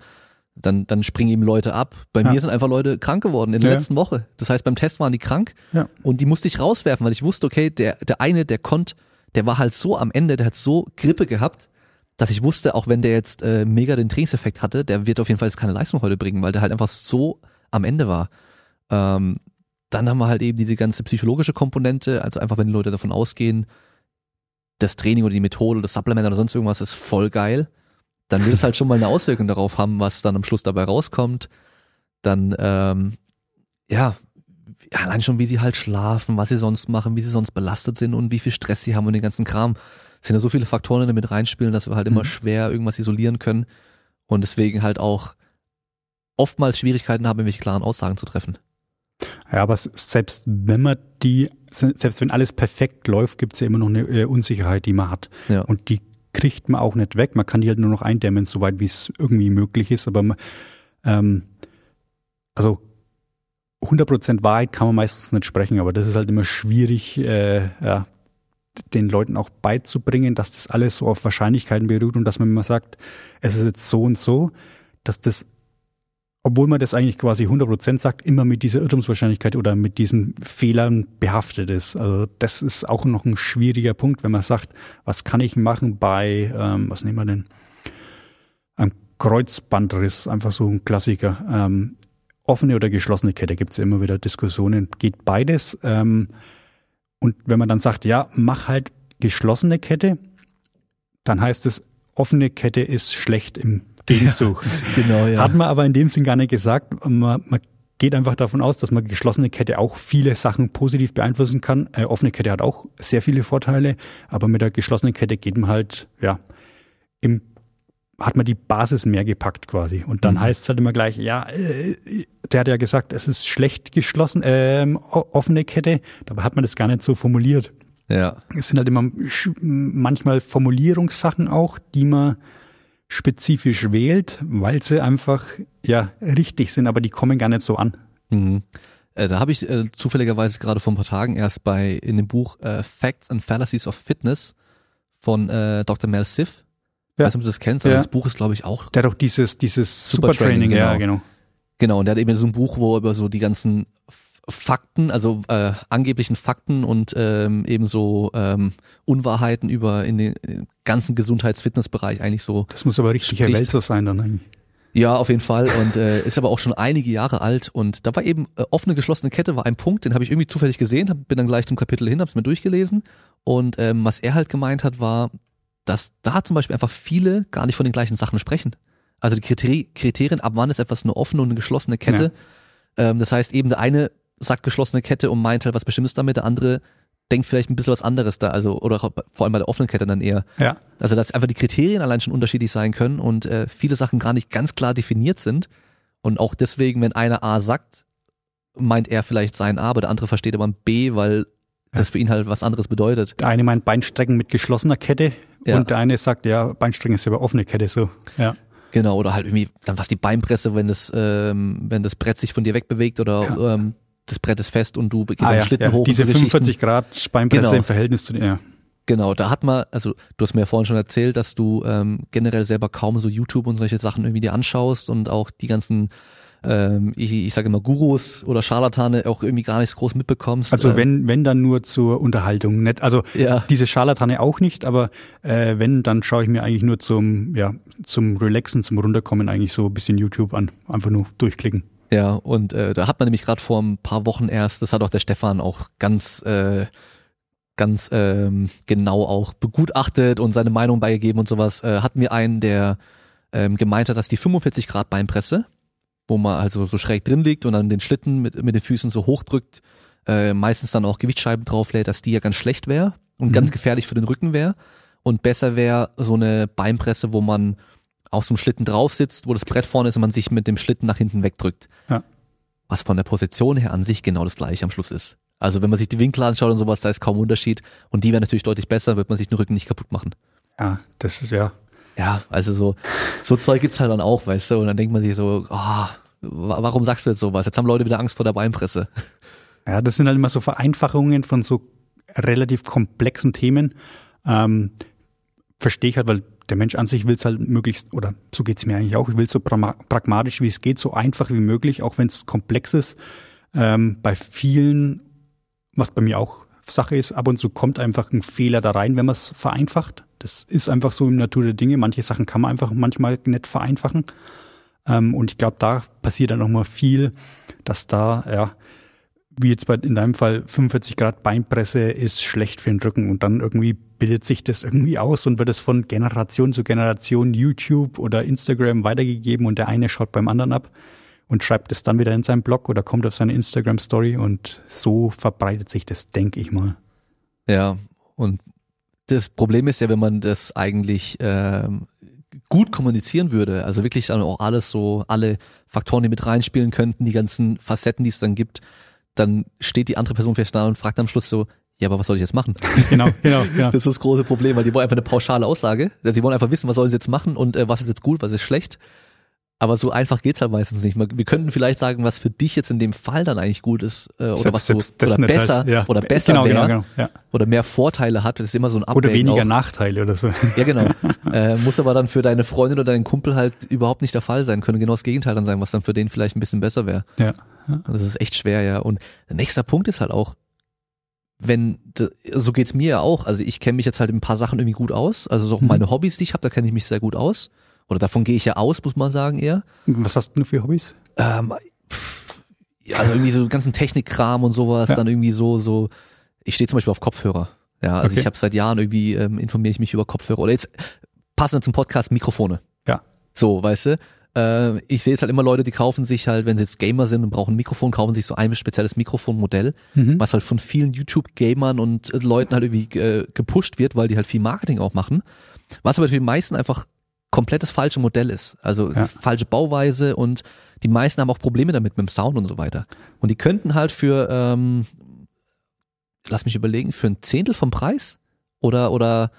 Dann, dann springen eben Leute ab. Bei ja. mir sind einfach Leute krank geworden in der ja. letzten Woche. Das heißt, beim Test waren die krank ja. und die musste ich rauswerfen, weil ich wusste, okay, der, der eine, der konnte, der war halt so am Ende, der hat so Grippe gehabt, dass ich wusste, auch wenn der jetzt äh, mega den Trainingseffekt hatte, der wird auf jeden Fall jetzt keine Leistung heute bringen, weil der halt einfach so am Ende war. Ähm, dann haben wir halt eben diese ganze psychologische Komponente, also einfach wenn die Leute davon ausgehen, das Training oder die Methode, das Supplement oder sonst irgendwas ist voll geil, dann wird es halt schon mal eine Auswirkung darauf haben, was dann am Schluss dabei rauskommt. Dann, ähm, ja, allein schon, wie sie halt schlafen, was sie sonst machen, wie sie sonst belastet sind und wie viel Stress sie haben und den ganzen Kram. Es sind ja so viele Faktoren, die damit reinspielen, dass wir halt immer mhm. schwer irgendwas isolieren können und deswegen halt auch oftmals Schwierigkeiten haben, irgendwelche klaren Aussagen zu treffen. Ja, aber selbst wenn man die, selbst wenn alles perfekt läuft, gibt es ja immer noch eine äh, Unsicherheit, die man hat. Ja. Und die kriegt man auch nicht weg. Man kann die halt nur noch eindämmen, soweit wie es irgendwie möglich ist. Aber ähm, also 100% Wahrheit kann man meistens nicht sprechen, aber das ist halt immer schwierig, äh, ja, den Leuten auch beizubringen, dass das alles so auf Wahrscheinlichkeiten beruht und dass man immer sagt, es ist jetzt so und so, dass das obwohl man das eigentlich quasi 100% sagt, immer mit dieser Irrtumswahrscheinlichkeit oder mit diesen Fehlern behaftet ist. Also das ist auch noch ein schwieriger Punkt, wenn man sagt, was kann ich machen bei, ähm, was nehmen wir denn, ein Kreuzbandriss, einfach so ein Klassiker. Ähm, offene oder geschlossene Kette gibt's ja immer wieder Diskussionen. Geht beides. Ähm, und wenn man dann sagt, ja, mach halt geschlossene Kette, dann heißt es, offene Kette ist schlecht im Gegenzug. Ja, genau, ja. Hat man aber in dem Sinn gar nicht gesagt. Man, man geht einfach davon aus, dass man geschlossene Kette auch viele Sachen positiv beeinflussen kann. Äh, offene Kette hat auch sehr viele Vorteile, aber mit der geschlossenen Kette geht man halt, ja, im hat man die Basis mehr gepackt quasi. Und dann mhm. heißt es halt immer gleich, ja, äh, der hat ja gesagt, es ist schlecht geschlossen, ähm, offene Kette. Dabei hat man das gar nicht so formuliert. Ja. Es sind halt immer manchmal Formulierungssachen auch, die man spezifisch wählt, weil sie einfach ja richtig sind, aber die kommen gar nicht so an. Mhm. Äh, da habe ich äh, zufälligerweise gerade vor ein paar Tagen erst bei in dem Buch äh, Facts and Fallacies of Fitness von äh, Dr. Mel Siff. Ja. Weiß nicht, ob du das kennst, aber ja. das Buch ist, glaube ich, auch. Der hat doch dieses, dieses Supertraining, Super genau. ja, genau. Genau, und der hat eben so ein Buch, wo er über so die ganzen Fakten, also äh, angeblichen Fakten und ähm, ebenso ähm, Unwahrheiten über in den ganzen Gesundheits-Fitnessbereich eigentlich so. Das muss aber richtig Herr Wälzer sein dann eigentlich. Ja, auf jeden Fall und äh, ist aber auch schon einige Jahre alt und da war eben äh, offene geschlossene Kette war ein Punkt, den habe ich irgendwie zufällig gesehen, hab, bin dann gleich zum Kapitel hin, habe es mir durchgelesen und ähm, was er halt gemeint hat war, dass da zum Beispiel einfach viele gar nicht von den gleichen Sachen sprechen. Also die Kriterien, Kriterien ab wann ist etwas eine offene und eine geschlossene Kette. Ja. Ähm, das heißt eben der eine sagt geschlossene Kette und meint halt was Bestimmtes damit, der andere denkt vielleicht ein bisschen was anderes da, also oder vor allem bei der offenen Kette dann eher. Ja. Also dass einfach die Kriterien allein schon unterschiedlich sein können und äh, viele Sachen gar nicht ganz klar definiert sind und auch deswegen, wenn einer A sagt, meint er vielleicht sein A, aber der andere versteht aber ein B, weil das für ihn halt was anderes bedeutet. Der eine meint Beinstrecken mit geschlossener Kette ja. und der eine sagt, ja, Beinstrecken ist aber offene Kette so. Ja. Genau, oder halt irgendwie dann was die Beinpresse, wenn das, ähm, wenn das Brett sich von dir wegbewegt oder ja. ähm, das Brett ist fest und du gehst ah, ja, Schlitten ja. hoch. Diese 45 Grad Beinpresse genau. im Verhältnis zu ja. Genau, da hat man, also du hast mir ja vorhin schon erzählt, dass du ähm, generell selber kaum so YouTube und solche Sachen irgendwie dir anschaust und auch die ganzen ähm, ich, ich sage immer Gurus oder Scharlatane auch irgendwie gar nicht groß mitbekommst. Also ähm, wenn, wenn dann nur zur Unterhaltung, nicht, also ja. diese Scharlatane auch nicht, aber äh, wenn, dann schaue ich mir eigentlich nur zum, ja, zum Relaxen, zum Runterkommen eigentlich so ein bisschen YouTube an. Einfach nur durchklicken. Ja, und äh, da hat man nämlich gerade vor ein paar Wochen erst, das hat auch der Stefan auch ganz äh, ganz ähm, genau auch begutachtet und seine Meinung beigegeben und sowas, äh, hatten wir einen, der ähm, gemeint hat, dass die 45 Grad Beinpresse, wo man also so schräg drin liegt und dann den Schlitten mit, mit den Füßen so hochdrückt, äh, meistens dann auch Gewichtsscheiben drauflädt, dass die ja ganz schlecht wäre und mhm. ganz gefährlich für den Rücken wäre. Und besser wäre so eine Beinpresse, wo man auf so einem Schlitten drauf sitzt, wo das Brett vorne ist und man sich mit dem Schlitten nach hinten wegdrückt. Ja. Was von der Position her an sich genau das gleiche am Schluss ist. Also wenn man sich die Winkel anschaut und sowas, da ist kaum Unterschied. Und die wäre natürlich deutlich besser, wird man sich den Rücken nicht kaputt machen. Ja, das ist ja. Ja, also so, so Zeug gibt's halt dann auch, weißt du, und dann denkt man sich so, oh, warum sagst du jetzt sowas? Jetzt haben Leute wieder Angst vor der Beinpresse. Ja, das sind halt immer so Vereinfachungen von so relativ komplexen Themen. Ähm, verstehe ich halt, weil der Mensch an sich will es halt möglichst, oder so geht's mir eigentlich auch, ich will so pragmatisch wie es geht, so einfach wie möglich, auch wenn es komplex ist. Ähm, bei vielen, was bei mir auch Sache ist, ab und zu kommt einfach ein Fehler da rein, wenn man es vereinfacht. Das ist einfach so im Natur der Dinge. Manche Sachen kann man einfach manchmal nicht vereinfachen. Ähm, und ich glaube, da passiert dann nochmal viel, dass da, ja, wie jetzt bei, in deinem Fall 45 Grad Beinpresse ist schlecht für den Rücken und dann irgendwie bildet sich das irgendwie aus und wird es von Generation zu Generation YouTube oder Instagram weitergegeben und der eine schaut beim anderen ab und schreibt es dann wieder in seinen Blog oder kommt auf seine Instagram Story und so verbreitet sich das, denke ich mal. Ja, und das Problem ist ja, wenn man das eigentlich ähm, gut kommunizieren würde, also wirklich dann auch alles so, alle Faktoren, die mit reinspielen könnten, die ganzen Facetten, die es dann gibt, dann steht die andere Person vielleicht da und fragt am Schluss so, ja, aber was soll ich jetzt machen? Genau, genau, genau. Das ist das große Problem, weil die wollen einfach eine pauschale Aussage. Die wollen einfach wissen, was sollen sie jetzt machen und äh, was ist jetzt gut, was ist schlecht. Aber so einfach geht's halt meistens nicht. Wir könnten vielleicht sagen, was für dich jetzt in dem Fall dann eigentlich gut ist äh, oder Selbst- was du selbst oder besser halt, ja. oder besser Genau, wäre genau, genau, ja. oder mehr Vorteile hat. Das ist immer so ein Oder Abwägen weniger auch. Nachteile oder so. Ja, genau. äh, muss aber dann für deine Freundin oder deinen Kumpel halt überhaupt nicht der Fall sein. Könnte genau das Gegenteil dann sein, was dann für den vielleicht ein bisschen besser wäre. Ja. Und das ist echt schwer, ja. Und der nächste Punkt ist halt auch, wenn, so geht's mir ja auch. Also ich kenne mich jetzt halt in ein paar Sachen irgendwie gut aus. Also so auch Mhm. meine Hobbys, die ich habe, da kenne ich mich sehr gut aus. Oder davon gehe ich ja aus, muss man sagen eher. Was hast du für Hobbys? Ähm, pff, also irgendwie so ganzen Technikkram und sowas, Ja. dann irgendwie so, so, ich stehe zum Beispiel auf Kopfhörer. Ja, also Okay. ich habe seit Jahren irgendwie, ähm, informiere ich mich über Kopfhörer. Oder jetzt passend zum Podcast Mikrofone. Ja. So, weißt du? Äh, ich sehe jetzt halt immer Leute, die kaufen sich halt, wenn sie jetzt Gamer sind und brauchen ein Mikrofon, kaufen sich so ein spezielles Mikrofonmodell, Mhm. was halt von vielen YouTube-Gamern und äh, Leuten halt irgendwie äh, gepusht wird, weil die halt viel Marketing auch machen. Was aber für die meisten einfach komplettes falsche Modell ist. Also Ja. falsche Bauweise und die meisten haben auch Probleme damit mit dem Sound und so weiter. Und die könnten halt für, ähm, lass mich überlegen, für ein Zehntel vom Preis oder oder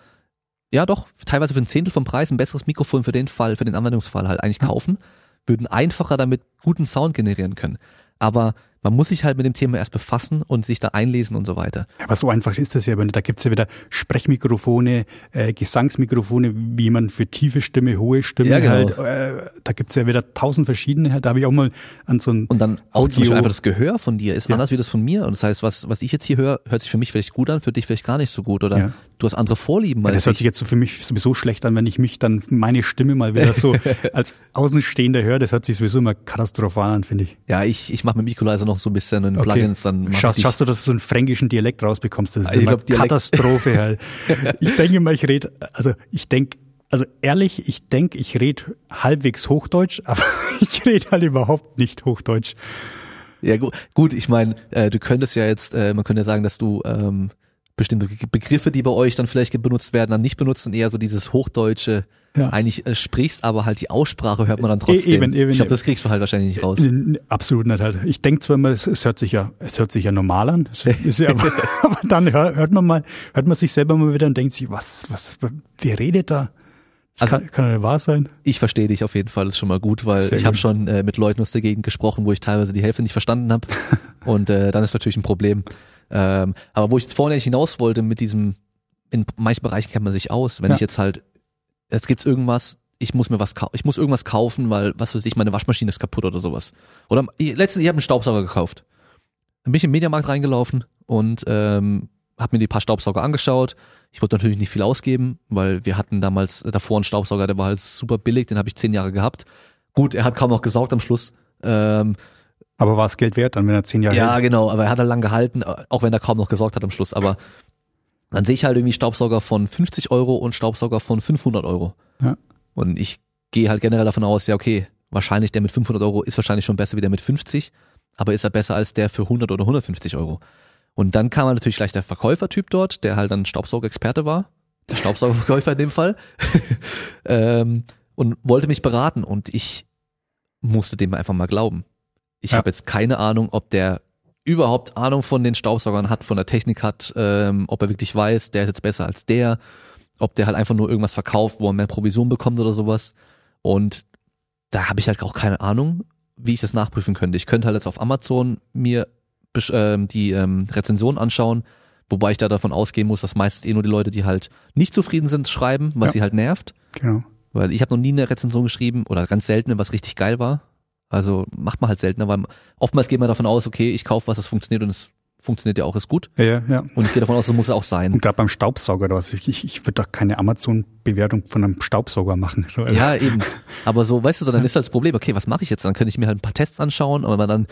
ja doch, teilweise für ein Zehntel vom Preis ein besseres Mikrofon für den Fall, für den Anwendungsfall halt eigentlich kaufen, würden einfacher damit guten Sound generieren können. Aber man muss sich halt mit dem Thema erst befassen und sich da einlesen und so weiter. Aber so einfach ist das ja, da gibt's ja wieder Sprechmikrofone, äh, Gesangsmikrofone, wie man für tiefe Stimme, hohe Stimme Ja, genau. halt, äh, da gibt's ja wieder tausend verschiedene halt. Da habe ich auch mal an so ein Und dann auch zum Audio- Beispiel einfach das Gehör von dir ist Ja. anders wie das von mir. Und das heißt, was, was ich jetzt hier höre, hört sich für mich vielleicht gut an, für dich vielleicht gar nicht so gut. Oder Ja. du hast andere Vorlieben. Ja, das hört ich. sich jetzt so für mich sowieso schlecht an, wenn ich mich dann meine Stimme mal wieder so als Außenstehender höre. Das hört sich sowieso immer katastrophal an, finde ich. ja, ich, ich mache mit dem Equalizer noch so ein bisschen in Plugins. Dann mach Schaust, schaust du, dass du so einen fränkischen Dialekt rausbekommst? Das ist glaub, Dialekt- Katastrophe halt. ich denke mal, ich rede, also ich denke, also ehrlich, ich denke, ich rede halbwegs Hochdeutsch, aber ich rede halt überhaupt nicht Hochdeutsch. Ja, gut, gut ich meine, äh, du könntest ja jetzt, äh, man könnte ja sagen, dass du ähm, bestimmte Be- Begriffe, die bei euch dann vielleicht benutzt werden, dann nicht benutzt und eher so dieses Hochdeutsche Ja. eigentlich äh, sprichst, aber halt die Aussprache hört man dann trotzdem. eben, eben, ich glaube, das kriegst du halt wahrscheinlich nicht raus. Absolut nicht halt. Ich denke zwar immer, es, es hört sich ja, es hört sich ja normal an, ja, aber, aber dann hör, hört man mal, hört man sich selber mal wieder und denkt sich, was, was, wer redet da? Das Also- kann, kann doch nicht wahr sein. Ich verstehe dich auf jeden Fall, das ist schon mal gut, weil Sehr ich habe schon äh, mit Leuten aus der Gegend gesprochen, wo ich teilweise die Hälfte nicht verstanden habe. und äh, dann ist natürlich ein Problem. Ähm, aber wo ich jetzt vorne hinaus wollte mit diesem, in manchen Bereichen kennt man sich aus. Wenn Ja. ich jetzt halt, jetzt gibt's irgendwas, ich muss mir was kaufen, ich muss irgendwas kaufen, weil, was weiß ich, meine Waschmaschine ist kaputt oder sowas. Oder letztens, ich habe einen Staubsauger gekauft. Dann bin ich im Mediamarkt reingelaufen und ähm, habe mir die paar Staubsauger angeschaut. Ich wollte natürlich nicht viel ausgeben, weil wir hatten damals davor einen Staubsauger, der war halt super billig, den habe ich zehn Jahre gehabt. Gut, er hat kaum noch gesaugt am Schluss. Ähm, Aber war es Geld wert, dann wenn er zehn Jahre ja, hält? genau, aber er hat halt lang gehalten, auch wenn er kaum noch gesorgt hat am Schluss. Aber dann sehe ich halt irgendwie Staubsauger von 50 Euro und Staubsauger von 500 Euro. Ja. Und ich gehe halt generell davon aus, ja okay, wahrscheinlich der mit 500 Euro ist wahrscheinlich schon besser wie der mit 50, aber ist er besser als der für 100 oder 150 Euro. Und dann kam halt natürlich gleich der Verkäufertyp dort, der halt dann Staubsaugerexperte war, der Staubsaugerverkäufer in dem Fall, ähm, und wollte mich beraten und ich musste dem einfach mal glauben. Ich Ja. habe jetzt keine Ahnung, ob der überhaupt Ahnung von den Staubsaugern hat, von der Technik hat, ähm, ob er wirklich weiß, der ist jetzt besser als der, ob der halt einfach nur irgendwas verkauft, wo er mehr Provision bekommt oder sowas. Und da habe ich halt auch keine Ahnung, wie ich das nachprüfen könnte. Ich könnte halt jetzt auf Amazon mir ähm, die ähm, Rezension anschauen, wobei ich da davon ausgehen muss, dass meistens eh nur die Leute, die halt nicht zufrieden sind, schreiben, was Ja. sie halt nervt. Genau. Weil ich habe noch nie eine Rezension geschrieben oder ganz selten, was richtig geil war. Also macht man halt seltener, weil oftmals geht man davon aus, okay, ich kaufe was, das funktioniert und es funktioniert ja auch, ist gut. Ja, ja, ja. Und ich gehe davon aus, das muss er auch sein. Und gerade beim Staubsauger oder was, ich, ich, ich würde doch keine Amazon-Bewertung von einem Staubsauger machen. So, also. Ja, eben. Aber so, weißt du, so, dann ist halt das Problem, okay, was mache ich jetzt? Dann könnte ich mir halt ein paar Tests anschauen, aber dann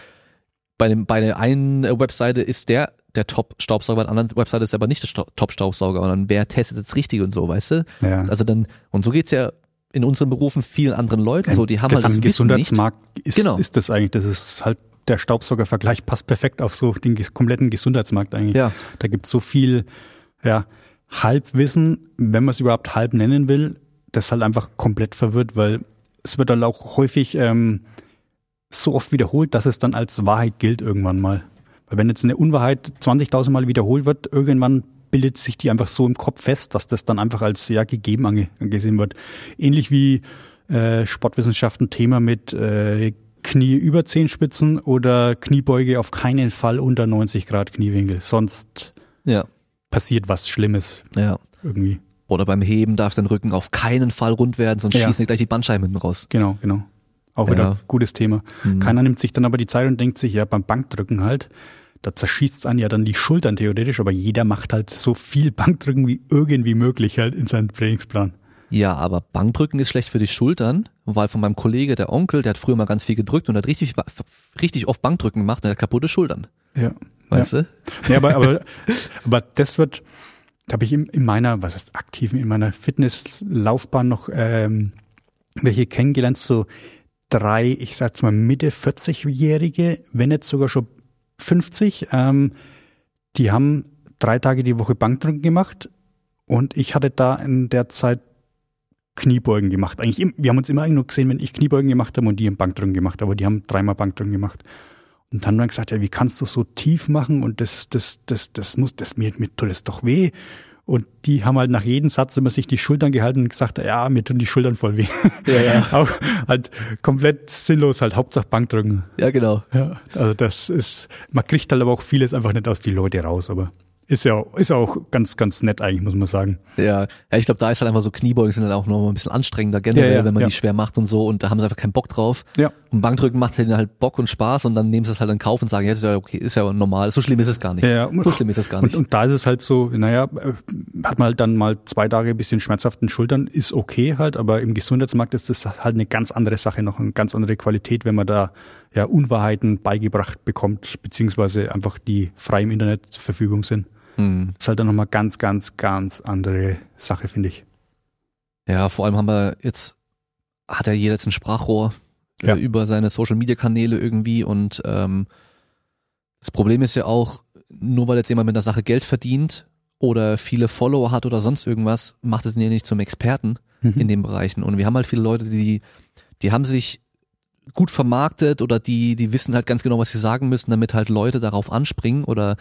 bei dem, bei der einen Webseite ist der der Top-Staubsauger, bei der anderen Webseite ist aber nicht der Top-Staubsauger, und dann wer testet jetzt richtig und so, weißt du? Ja. Also dann, und so geht's ja in unseren Berufen vielen anderen Leuten so, die haben das halt das. Gesundheitsmarkt ist, Genau. ist das eigentlich, das ist halt der Staubsaugervergleich passt perfekt auf so den kompletten Gesundheitsmarkt eigentlich. Ja. Da gibt so viel ja, Halbwissen, wenn man es überhaupt halb nennen will, das halt einfach komplett verwirrt, weil es wird dann auch häufig ähm, so oft wiederholt, dass es dann als Wahrheit gilt irgendwann mal. Weil wenn jetzt eine Unwahrheit 20.000 Mal wiederholt wird, irgendwann bildet sich die einfach so im Kopf fest, dass das dann einfach als ja gegeben ange angesehen wird. Ähnlich wie äh, Sportwissenschaften Thema mit äh, Knie über Zehenspitzen oder Kniebeuge auf keinen Fall unter 90 Grad Kniewinkel. Sonst Ja, passiert was Schlimmes ja. irgendwie. Oder beim Heben darf dein Rücken auf keinen Fall rund werden, sonst Ja. schießen dir gleich die Bandscheiben hinten raus. Genau, genau. Auch Ja. wieder gutes Thema. Mhm. Keiner nimmt sich dann aber die Zeit und denkt sich, ja, beim Bankdrücken halt, da zerschießt einen ja dann die Schultern theoretisch, aber jeder macht halt so viel Bankdrücken wie irgendwie möglich halt in seinem Trainingsplan. Ja, aber Bankdrücken ist schlecht für die Schultern, weil von meinem Kollege, der Onkel, der hat früher mal ganz viel gedrückt und hat richtig, richtig oft Bankdrücken gemacht und er hat kaputte Schultern. Ja. Weißt ja. du? Ja, aber, aber, aber das wird, da habe ich in, in meiner, was heißt aktiven, in meiner Fitnesslaufbahn noch ähm, welche kennengelernt, so drei, ich sag's mal Mitte 40-Jährige, wenn nicht sogar schon 50, ähm, die haben drei Tage die Woche Bankdrücken gemacht und ich hatte da in der Zeit Kniebeugen gemacht. Eigentlich, wir haben uns immer nur gesehen, wenn ich Kniebeugen gemacht habe und die haben Bankdrücken gemacht, aber die haben dreimal Bankdrücken gemacht. Und dann haben wir gesagt, ja, wie kannst du so tief machen und das, das, das, das muss, das mir, mir tut das doch weh. Und die haben halt nach jedem Satz immer sich die Schultern gehalten und gesagt, ja, mir tun die Schultern voll weh. Ja, ja. Auch halt komplett sinnlos, halt Hauptsache Bankdrücken. Ja, genau. Ja, also das ist, man kriegt halt aber auch vieles einfach nicht aus die Leute raus, aber ist ja, ist ja auch ganz, ganz nett eigentlich, muss man sagen. Ja, ja ich glaube, da ist halt einfach so Kniebeugen sind halt auch noch mal ein bisschen anstrengender generell, Ja, ja, wenn man die schwer macht und so und da haben sie einfach keinen Bock drauf. Ja. Und Bankdrücken macht denen halt Bock und Spaß und dann nehmen sie es halt in Kauf und sagen, ja, ist ja okay, ist ja normal. So schlimm ist es gar nicht. Ja. So schlimm ist es gar Und, nicht. und da ist es halt so, naja, äh, hat man halt dann mal zwei Tage ein bisschen schmerzhaften Schultern, ist okay halt, aber im Gesundheitsmarkt ist das halt eine ganz andere Sache, noch eine ganz andere Qualität, wenn man da ja Unwahrheiten beigebracht bekommt, beziehungsweise einfach die frei im Internet zur Verfügung sind. Hm. ist halt dann nochmal ganz, ganz, ganz andere Sache, finde ich. Ja, vor allem haben wir jetzt, hat ja jeder jetzt ein Sprachrohr Ja. äh, über seine Social Media Kanäle irgendwie und ähm, das Problem ist ja auch, nur weil jetzt jemand mit der Sache Geld verdient oder viele Follower hat oder sonst irgendwas, macht es ihn ja nicht zum Experten in den Bereichen. Und wir haben halt viele Leute, die, die haben sich gut vermarktet oder die, die wissen halt ganz genau, was sie sagen müssen, damit halt Leute darauf anspringen oder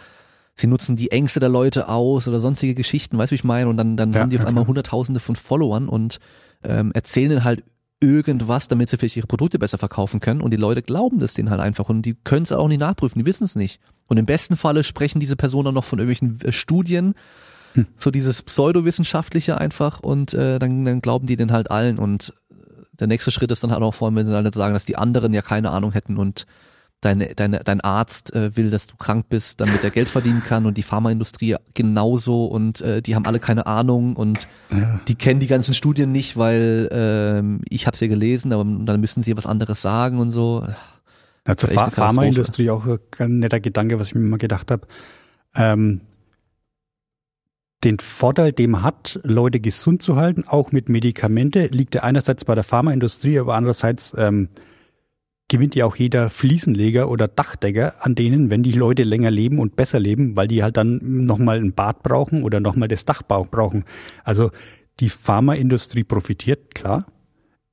sie nutzen die Ängste der Leute aus oder sonstige Geschichten, weißt du, wie ich meine? Und dann, dann Ja, haben die auf einmal. Hunderttausende von Followern und ähm, erzählen ihnen halt irgendwas, damit sie vielleicht ihre Produkte besser verkaufen können und die Leute glauben das denen halt einfach und die können es auch nicht nachprüfen, die wissen es nicht. Und im besten Falle sprechen diese Personen dann noch von irgendwelchen äh, Studien, Hm. so dieses pseudowissenschaftliche einfach und äh, dann, dann glauben die den halt allen und der nächste Schritt ist dann halt auch vor allem, wenn sie halt sagen, dass die anderen ja keine Ahnung hätten und deine, deine, dein Arzt äh, will, dass du krank bist, damit er Geld verdienen kann und die Pharmaindustrie genauso und äh, die haben alle keine Ahnung und Ja. die kennen die ganzen Studien nicht, weil ähm, ich habe sie gelesen, aber dann müssen sie was anderes sagen und so. Ja, zur Katastrophe. Pharmaindustrie auch ein netter Gedanke, was ich mir immer gedacht habe. Ähm, den Vorteil, den man hat, Leute gesund zu halten, auch mit Medikamente, liegt ja einerseits bei der Pharmaindustrie, aber andererseits ähm, gewinnt ja auch jeder Fliesenleger oder Dachdecker an denen, wenn die Leute länger leben und besser leben, weil die halt dann nochmal ein Bad brauchen oder nochmal das Dach bau- brauchen. Also die Pharmaindustrie profitiert, klar,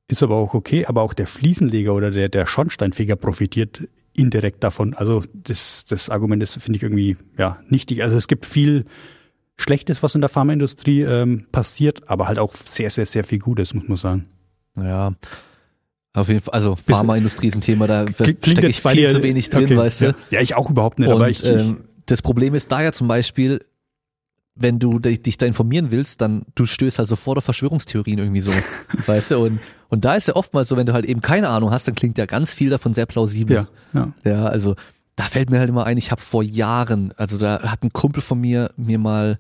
ist aber auch okay, aber auch der Fliesenleger oder der, der Schornsteinfeger profitiert indirekt davon. Also das, das Argument ist, finde ich irgendwie ja nichtig. Also es gibt viel Schlechtes, was in der Pharmaindustrie ähm, passiert, aber halt auch sehr, sehr, sehr viel Gutes, muss man sagen. Ja. Auf jeden Fall, also Pharmaindustrie ist ein Thema, da stecke ich viel dir- zu wenig drin, okay, weißt du. Ja. ja, ich auch überhaupt nicht, Und aber ich, ähm, das Problem ist da ja zum Beispiel, wenn du dich, da informieren willst, dann du stößt halt sofort auf Verschwörungstheorien irgendwie so, weißt du? Und, und da ist ja oftmals so, wenn du halt eben keine Ahnung hast, dann klingt ja ganz viel davon sehr plausibel. ja, ja. Ja, also da fällt mir halt immer ein, ich habe vor Jahren, also da hat ein Kumpel von mir mir mal,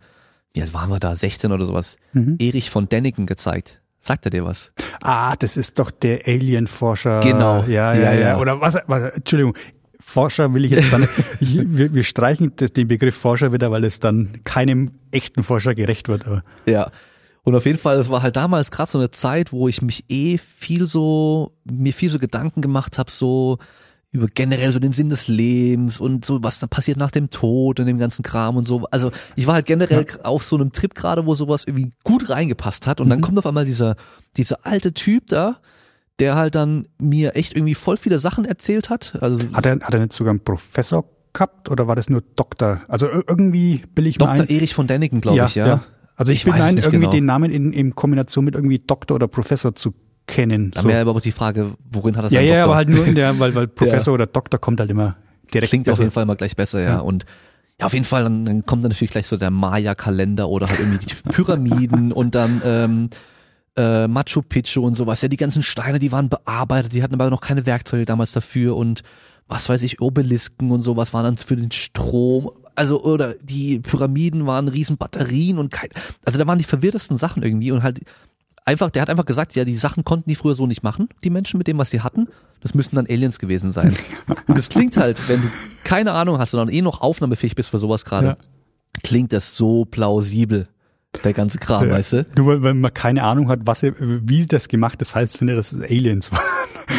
wie alt waren wir da, 16 oder sowas, Mhm. Erich von Däniken gezeigt. Sagt er dir was? Ah, das ist doch der Alien-Forscher. Genau. Ja, ja, Ja, ja. Oder was, was Entschuldigung. Forscher will ich jetzt dann, ich, wir, wir streichen das, den Begriff Forscher wieder, weil es dann keinem echten Forscher gerecht wird. Aber Ja. Und auf jeden Fall, das war halt damals gerade so eine Zeit, wo ich mich eh viel so, mir viel so Gedanken gemacht habe, so über generell so den Sinn des Lebens und so, was da passiert nach dem Tod und dem ganzen Kram und so. Also ich war halt generell auf so einem Trip gerade, wo sowas irgendwie gut reingepasst hat. Und dann kommt auf einmal dieser, dieser alte Typ da, der halt dann mir echt irgendwie voll viele Sachen erzählt hat. Also hat er, hat er nicht sogar einen Professor gehabt oder war das nur Doktor? Also ir- irgendwie bilde ich ein. Erich von Däniken, glaube ich, ja. Also ich, Ich bin ein, irgendwie genau. den Namen in, in Kombination mit irgendwie Doktor oder Professor zu kennen. Dann So. wäre aber auch die Frage, worin hat er Ja, ja, Doktor? aber halt nur in der, weil, weil Professor oder Doktor kommt halt immer direkt. Klingt auf jeden Fall mal gleich besser, ja. Ja. Und ja, auf jeden Fall, dann, dann kommt dann natürlich gleich so der Maya-Kalender oder halt irgendwie die Pyramiden und dann ähm, äh, Machu Picchu und sowas. Ja, die ganzen Steine, die waren bearbeitet, die hatten aber noch keine Werkzeuge damals dafür und was weiß ich, Obelisken und sowas waren dann für den Strom. Also, oder die Pyramiden waren riesen Batterien und kein, also da waren die verwirrtesten Sachen irgendwie und halt einfach, der hat einfach gesagt, ja, die Sachen konnten die früher so nicht machen, die Menschen mit dem, was sie hatten. Das müssten dann Aliens gewesen sein. Und das klingt halt, wenn du keine Ahnung hast und dann eh noch aufnahmefähig bist für sowas gerade, Ja. klingt das so plausibel, der ganze Kram, Ja. weißt du? Nur weil, man keine Ahnung hat, was er, wie das gemacht ist, heißt es nicht, dass es Aliens waren.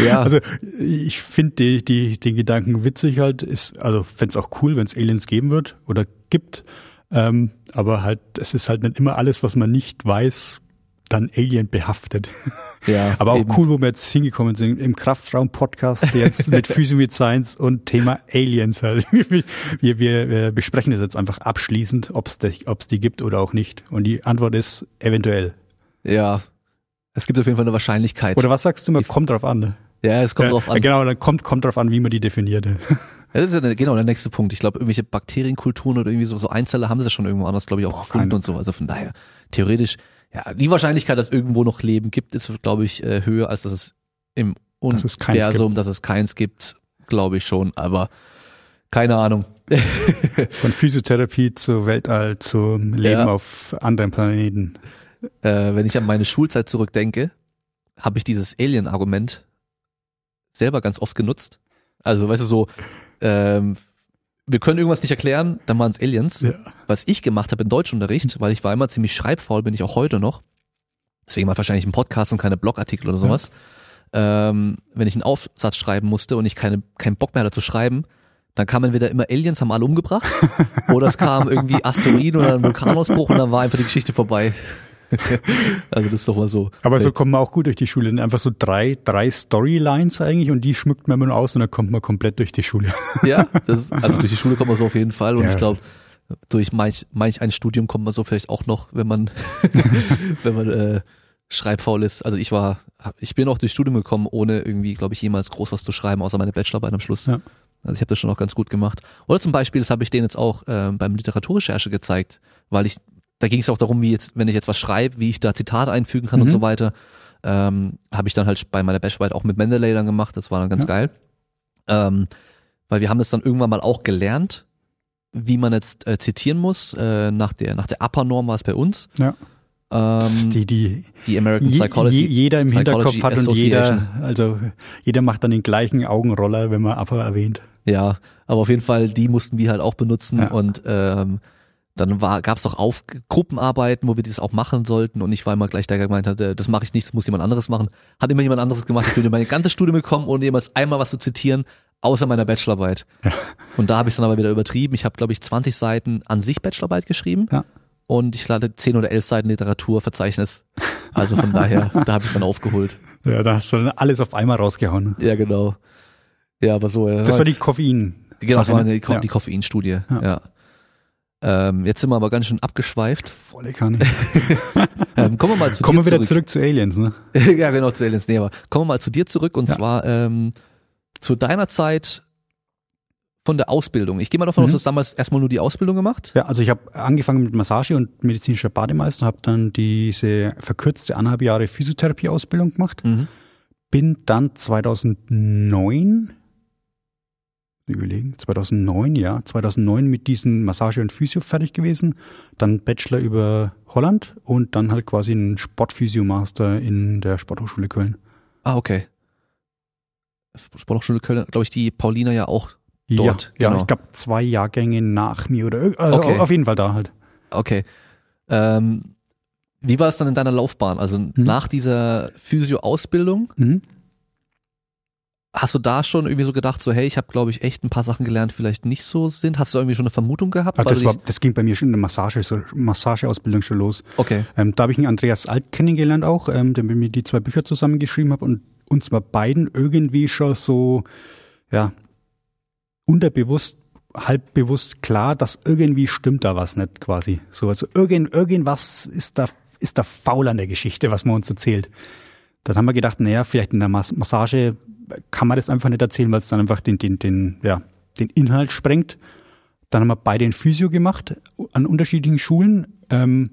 Ja. Also ich finde die, die, den Gedanken witzig halt, ist, also fänd's auch cool, wenn es Aliens geben wird oder gibt. Ähm, aber halt, es ist halt nicht immer alles, was man nicht weiß, dann Alien behaftet. Ja, Aber auch eben. cool, wo wir jetzt hingekommen sind im Kraftraum-Podcast, jetzt mit Physio mit Science und Thema Aliens halt. Wir, wir, wir besprechen das jetzt einfach abschließend, ob es die gibt oder auch nicht. Und die Antwort ist eventuell. Ja. Es gibt auf jeden Fall eine Wahrscheinlichkeit. Oder was sagst du mal? Kommt drauf an. Ne? ja, es kommt Ja, drauf an. Genau, dann kommt, kommt drauf an, wie man die definiert. Ja, das ist ja der- genau der nächste Punkt. Ich glaube, irgendwelche Bakterienkulturen oder irgendwie so, so Einzeller haben sie schon irgendwo anders, glaube ich, auch gefunden keine- und so. Also von daher, theoretisch, ja, die Wahrscheinlichkeit, dass irgendwo noch Leben gibt, ist, glaube ich, äh, höher, als dass es im Universum, dass es keins gibt, glaube ich schon, aber keine Ahnung. Von Physiotherapie zu Weltall, zum Leben Ja. auf anderen Planeten. Äh, wenn ich an meine Schulzeit zurückdenke, habe ich dieses Alien-Argument selber ganz oft genutzt. Also, weißt du, so, ähm, wir können irgendwas nicht erklären, dann waren es Aliens. Ja. Was ich gemacht habe im Deutschunterricht, weil ich war immer ziemlich schreibfaul, bin ich auch heute noch. Deswegen ich wahrscheinlich einen Podcast und keine Blogartikel oder sowas. Ähm, wenn ich einen Aufsatz schreiben musste und ich keine, keinen Bock mehr hatte zu schreiben, dann kamen entweder immer Aliens, haben alle umgebracht, oder es kam irgendwie Asteroiden oder ein Vulkanausbruch und dann war einfach die Geschichte vorbei. also das ist doch mal so. Aber so kommt man auch gut durch die Schule. Einfach so drei, drei Storylines eigentlich und die schmückt man immer nur aus und dann kommt man komplett durch die Schule. Ja, das also durch die Schule kommt man so auf jeden Fall und Ja. ich glaube, durch manch, manch ein Studium kommt man so vielleicht auch noch, wenn man, wenn man äh, schreibfaul ist. Also ich war, ich bin auch durchs Studium gekommen, ohne irgendwie, glaube ich, jemals groß was zu schreiben, außer meine Bachelorarbeit am Schluss. Ja. Also ich habe das schon auch ganz gut gemacht. Oder zum Beispiel, das habe ich denen jetzt auch äh, beim Literaturrecherche gezeigt, weil ich, da ging es auch darum, wie jetzt, wenn ich jetzt was schreibe, wie ich da Zitate einfügen kann und Mhm. so weiter. Ähm, habe ich dann halt bei meiner Bachelorarbeit auch mit Mendeley dann gemacht, das war dann ganz Ja. geil. Ähm, weil wir haben das dann irgendwann mal auch gelernt, wie man jetzt äh, zitieren muss. Äh, nach der nach der Upper-Norm war es bei uns. Ja. Das ist Ähm, die, die die American Psychology. je, jeder im Psychology Hinterkopf hat und jeder, also jeder macht dann den gleichen Augenroller, wenn man Upper erwähnt. Ja, aber auf jeden Fall, die mussten wir halt auch benutzen Ja. und ähm, dann gab es auch auf Gruppenarbeiten, wo wir das auch machen sollten und ich war immer gleich der, der gemeint hat, äh, das mache ich nicht, das muss jemand anderes machen. Hat immer jemand anderes gemacht. Ich bin in meine ganze Studium gekommen, ohne jemals einmal was zu zitieren, außer meiner Bachelorarbeit. Und da habe ich dann aber wieder übertrieben. Ich habe, glaube ich, 20 Seiten an sich Bachelorarbeit geschrieben Ja. und ich hatte 10 oder 11 Seiten Literaturverzeichnis. Also von daher, da habe ich dann aufgeholt. Ja, da hast du dann alles auf einmal rausgehauen. Ja, genau. Ja, aber so. äh, Das war die jetzt- Koffein. Genau, das war ne? die, Ko Ja. die Koffeinstudie. Ja. Ja. Ähm, jetzt sind wir aber ganz schön abgeschweift. Volle Kanne. Ähm, kommen wir mal zu Kommen wir dir wieder zurück zu Aliens, ne? ja, genau, zu Aliens. Nee, aber kommen wir mal zu dir zurück und Ja. zwar ähm, zu deiner Zeit von der Ausbildung. Ich gehe mal davon aus, Mhm. du hast damals erstmal nur die Ausbildung gemacht. Ja, also ich habe angefangen mit Massage und medizinischer Bademeister, habe dann diese verkürzte anderthalb Jahre Physiotherapie-Ausbildung gemacht. Mhm. Bin dann 2009 überlegen, 2009, ja, 2009 mit diesen Massage und Physio fertig gewesen, dann Bachelor über Holland und dann halt quasi ein Sportphysio-Master in der Sporthochschule Köln. Ah, okay. Sporthochschule Köln, glaube ich, die Paulina ja auch dort. Ja, ja genau. ich glaube zwei Jahrgänge nach mir oder also Okay. auf jeden Fall da halt. Okay. Ähm, wie war es dann in deiner Laufbahn? Also nach dieser Physio-Ausbildung, Mhm. Hast du da schon irgendwie so gedacht, so hey, ich habe, glaube ich, echt ein paar Sachen gelernt, vielleicht nicht so sind? Hast du irgendwie schon eine Vermutung gehabt? Ah, Weil das, war, das ging bei mir schon in der Massage, so Massageausbildung schon los. okay. Ähm, da habe ich einen Andreas Alt kennengelernt auch, ähm, der mit mir die zwei Bücher zusammengeschrieben hat und uns war beiden irgendwie schon so, ja, unterbewusst, halbbewusst klar, dass irgendwie stimmt da was nicht quasi. So, also irgend, irgendwas ist da, ist da faul an der Geschichte, was man uns erzählt. Dann haben wir gedacht, naja, vielleicht in der Mas Massage kann man das einfach nicht erzählen, weil es dann einfach den, den, den, ja, den Inhalt sprengt. Dann haben wir beide ein Physio gemacht an unterschiedlichen Schulen. Ähm,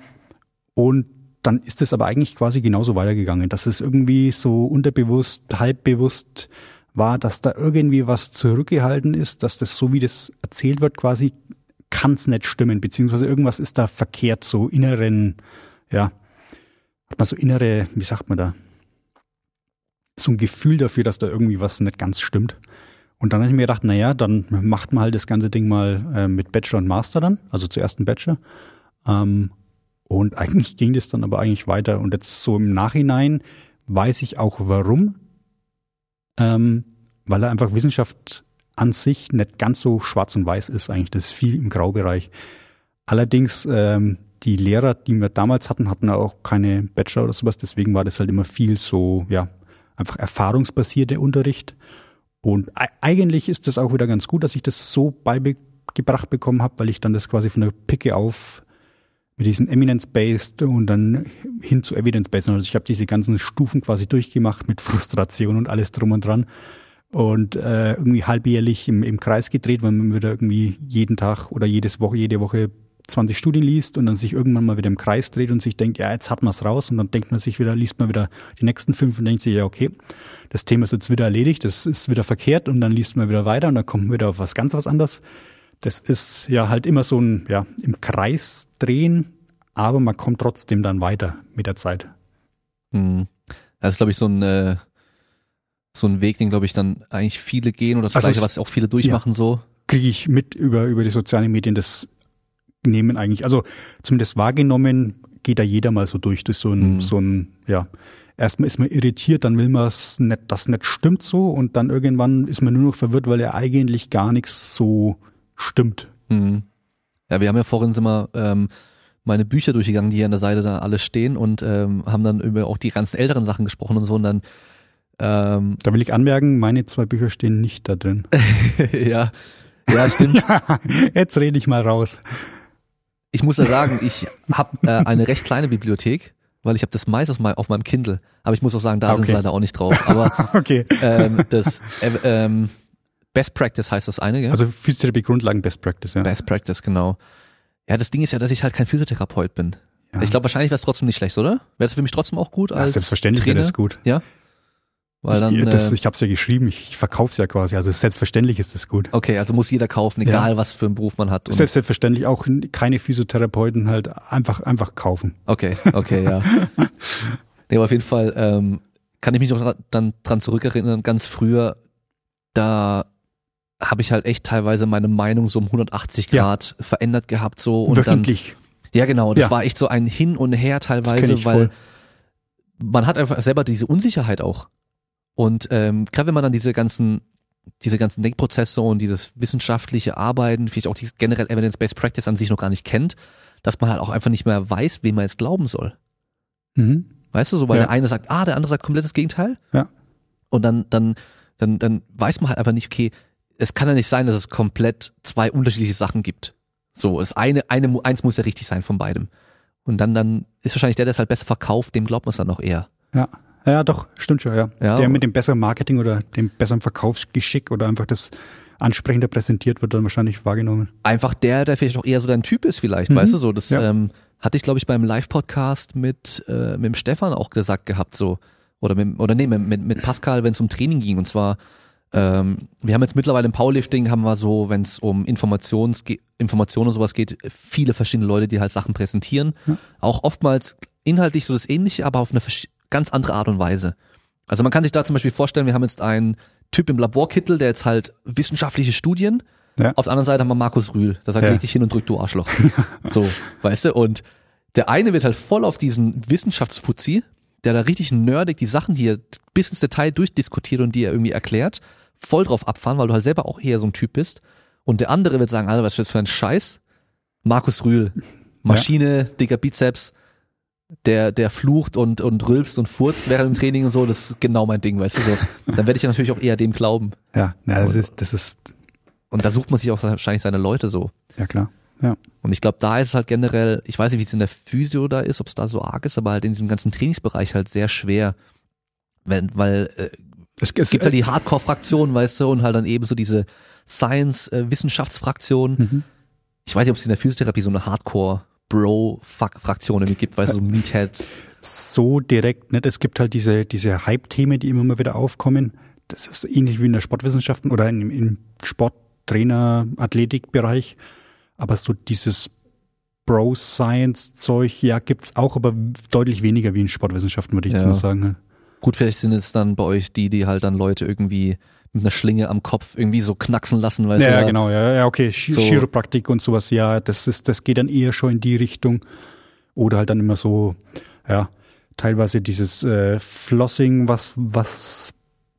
und dann ist es aber eigentlich quasi genauso weitergegangen, dass es irgendwie so unterbewusst, halbbewusst war, dass da irgendwie was zurückgehalten ist, dass das so wie das erzählt wird quasi, kann es nicht stimmen, beziehungsweise irgendwas ist da verkehrt, so inneren, ja, hat man so innere, wie sagt man da, so ein Gefühl dafür, dass da irgendwie was nicht ganz stimmt. Und dann habe ich mir gedacht, naja, dann macht man halt das ganze Ding mal äh, mit Bachelor und Master dann, also zuerst ein Bachelor. Ähm, und eigentlich ging das dann aber eigentlich weiter. Und jetzt so im Nachhinein weiß ich auch warum. Ähm, weil er einfach Wissenschaft an sich nicht ganz so schwarz und weiß ist eigentlich. Das ist viel im Graubereich. Allerdings, ähm, die Lehrer, die wir damals hatten, hatten auch keine Bachelor oder sowas. Deswegen war das halt immer viel so, ja, einfach erfahrungsbasierte Unterricht. Und eigentlich ist das auch wieder ganz gut, dass ich das so beigebracht bekommen habe, weil ich dann das quasi von der Picke auf mit diesen Eminence-Based und dann hin zu Evidence-Based. Also ich habe diese ganzen Stufen quasi durchgemacht mit Frustration und alles drum und dran. Und äh, irgendwie halbjährlich im, im Kreis gedreht, weil man wieder irgendwie jeden Tag oder jedes Woche, jede Woche 20 Studien liest und dann sich irgendwann mal wieder im Kreis dreht und sich denkt, ja, jetzt hat man es raus und dann denkt man sich wieder, liest man wieder die nächsten fünf und denkt sich, ja, okay, das Thema ist jetzt wieder erledigt, das ist wieder verkehrt und dann liest man wieder weiter und dann kommt man wieder auf was ganz was anderes. Das ist ja halt immer so ein, ja, im Kreis drehen, aber man kommt trotzdem dann weiter mit der Zeit. Hm. Das ist, glaube ich, so ein, äh, so ein Weg, den, glaube ich, dann eigentlich viele gehen oder das Also Gleiche, was auch viele durchmachen so. Kriege ich mit über, über die sozialen Medien, das nehmen eigentlich, also zumindest wahrgenommen, geht da jeder mal so durch, durch so ein, Mhm. so ein, ja, erstmal ist man irritiert, dann will man es nicht, das nicht stimmt so und dann irgendwann ist man nur noch verwirrt, weil ja eigentlich gar nichts so stimmt. Mhm. Ja, wir haben ja vorhin sind wir ähm, meine Bücher durchgegangen, die hier an der Seite da alle stehen und ähm, haben dann über auch die ganzen älteren Sachen gesprochen und so und dann ähm, Da will ich anmerken, meine zwei Bücher stehen nicht da drin. ja, ja, stimmt. Jetzt rede ich mal raus. Ich muss ja sagen, ich habe äh, eine recht kleine Bibliothek, weil ich habe das meistens mal auf meinem Kindle. Aber ich muss auch sagen, da sind sie Okay. leider auch nicht drauf. Aber Okay. ähm, das äh, ähm, Best Practice heißt das eine, gell? Also Physiotherapie Grundlagen Best Practice, ja. Best Practice, genau. Ja, das Ding ist ja, dass ich halt kein Physiotherapeut bin. Ja. Ich glaube, wahrscheinlich wäre es trotzdem nicht schlecht, oder? Wäre das für mich trotzdem auch gut ja, als selbstverständlich wäre das gut. Ja. Weil dann, ich das, äh, ich habe es ja geschrieben, ich, ich verkaufe es ja quasi. Also selbstverständlich ist das gut. okay, also muss jeder kaufen, Ja. egal was für einen Beruf man hat. Selbst selbstverständlich auch keine Physiotherapeuten halt einfach einfach kaufen. okay, okay, ja. nee, aber auf jeden Fall ähm, kann ich mich noch dann dran zurückerinnern, ganz früher, da habe ich halt echt teilweise meine Meinung so um 180 Ja. Grad verändert gehabt so und dann Wöchentlich. Ja, genau. Das Ja. war echt so ein Hin und Her teilweise, weil voll. man hat einfach selber diese Unsicherheit auch. Und ähm, gerade wenn man dann diese ganzen, diese ganzen Denkprozesse und dieses wissenschaftliche Arbeiten, vielleicht auch dieses generell Evidence-Based Practice an sich noch gar nicht kennt, dass man halt auch einfach nicht mehr weiß, wem man jetzt glauben soll. Mhm. Weißt du, so weil Ja. der eine sagt, ah, der andere sagt komplettes Gegenteil. Ja. Und dann, dann, dann, dann weiß man halt einfach nicht, okay, es kann ja nicht sein, dass es komplett zwei unterschiedliche Sachen gibt. So, es eine, eine, eins muss ja richtig sein von beidem. Und dann, dann ist wahrscheinlich der, der es halt besser verkauft, dem glaubt man es dann noch eher. Ja. Ja, doch, stimmt schon, ja. Ja. Der mit dem besseren Marketing oder dem besseren Verkaufsgeschick oder einfach das ansprechender präsentiert wird dann wahrscheinlich wahrgenommen. Einfach der, der vielleicht auch eher so dein Typ ist vielleicht, Mhm. weißt du so. Das Ja. ähm, hatte ich, glaube ich, beim Live-Podcast mit, äh, mit dem Stefan auch gesagt gehabt, so. Oder mit, oder nee, mit, mit, Pascal, wenn es um Training ging. Und zwar, Ähm, wir haben jetzt mittlerweile im Powerlifting haben wir so, wenn es um Informations Informationen und sowas geht, viele verschiedene Leute, die halt Sachen präsentieren. Ja. Auch oftmals inhaltlich so das Ähnliche, aber auf eine ganz andere Art und Weise. Also man kann sich da zum Beispiel vorstellen, wir haben jetzt einen Typ im Laborkittel, der jetzt halt wissenschaftliche Studien. Ja. Auf der anderen Seite haben wir Markus Rühl, der sagt, Ja. leg dich hin und drück du Arschloch. so, weißt du? Und der eine wird halt voll auf diesen Wissenschaftsfuzzi, der da richtig nerdig die Sachen, die er bis ins Detail durchdiskutiert und die er irgendwie erklärt, voll drauf abfahren, weil du halt selber auch eher so ein Typ bist. Und der andere wird sagen, Alter, was ist das für ein Scheiß? Markus Rühl, Maschine, dicker Bizeps, der, der flucht und, und rülpst und furzt während dem Training und so, das ist genau mein Ding, weißt du so. Dann werde ich ja natürlich auch eher dem glauben. Ja, ja das, ist, das ist, Und da sucht man sich auch wahrscheinlich seine Leute so. ja klar. Ja. Und ich glaube, da ist es halt generell, ich weiß nicht, wie es in der Physio da ist, ob es da so arg ist, aber halt in diesem ganzen Trainingsbereich halt sehr schwer. Wenn, weil äh, Es, es gibt halt die Hardcore-Fraktion, weißt du, und halt dann eben so diese Science-Wissenschaftsfraktion. Mhm. Ich weiß nicht, ob es in der Physiotherapie so eine Hardcore-Bro-Fraktion irgendwie gibt, weißt du, so Meatheads. so direkt nicht. Es gibt halt diese, diese Hype-Themen, die immer mal wieder aufkommen. Das ist ähnlich wie in der Sportwissenschaften oder im, im Sporttrainer, Athletikbereich. Aber so dieses Bro-Science-Zeug, ja, gibt's auch, aber deutlich weniger wie in Sportwissenschaften, würde ich jetzt Ja. mal sagen. Gut, vielleicht sind es dann bei euch die, die halt dann Leute irgendwie mit einer Schlinge am Kopf irgendwie so knacksen lassen, weißt Ja, du. ja, genau, ja, ja, okay. Chi- So- Chiropraktik und sowas, ja, das ist, das geht dann eher schon in die Richtung. Oder halt dann immer so, ja, teilweise dieses äh, Flossing, was, was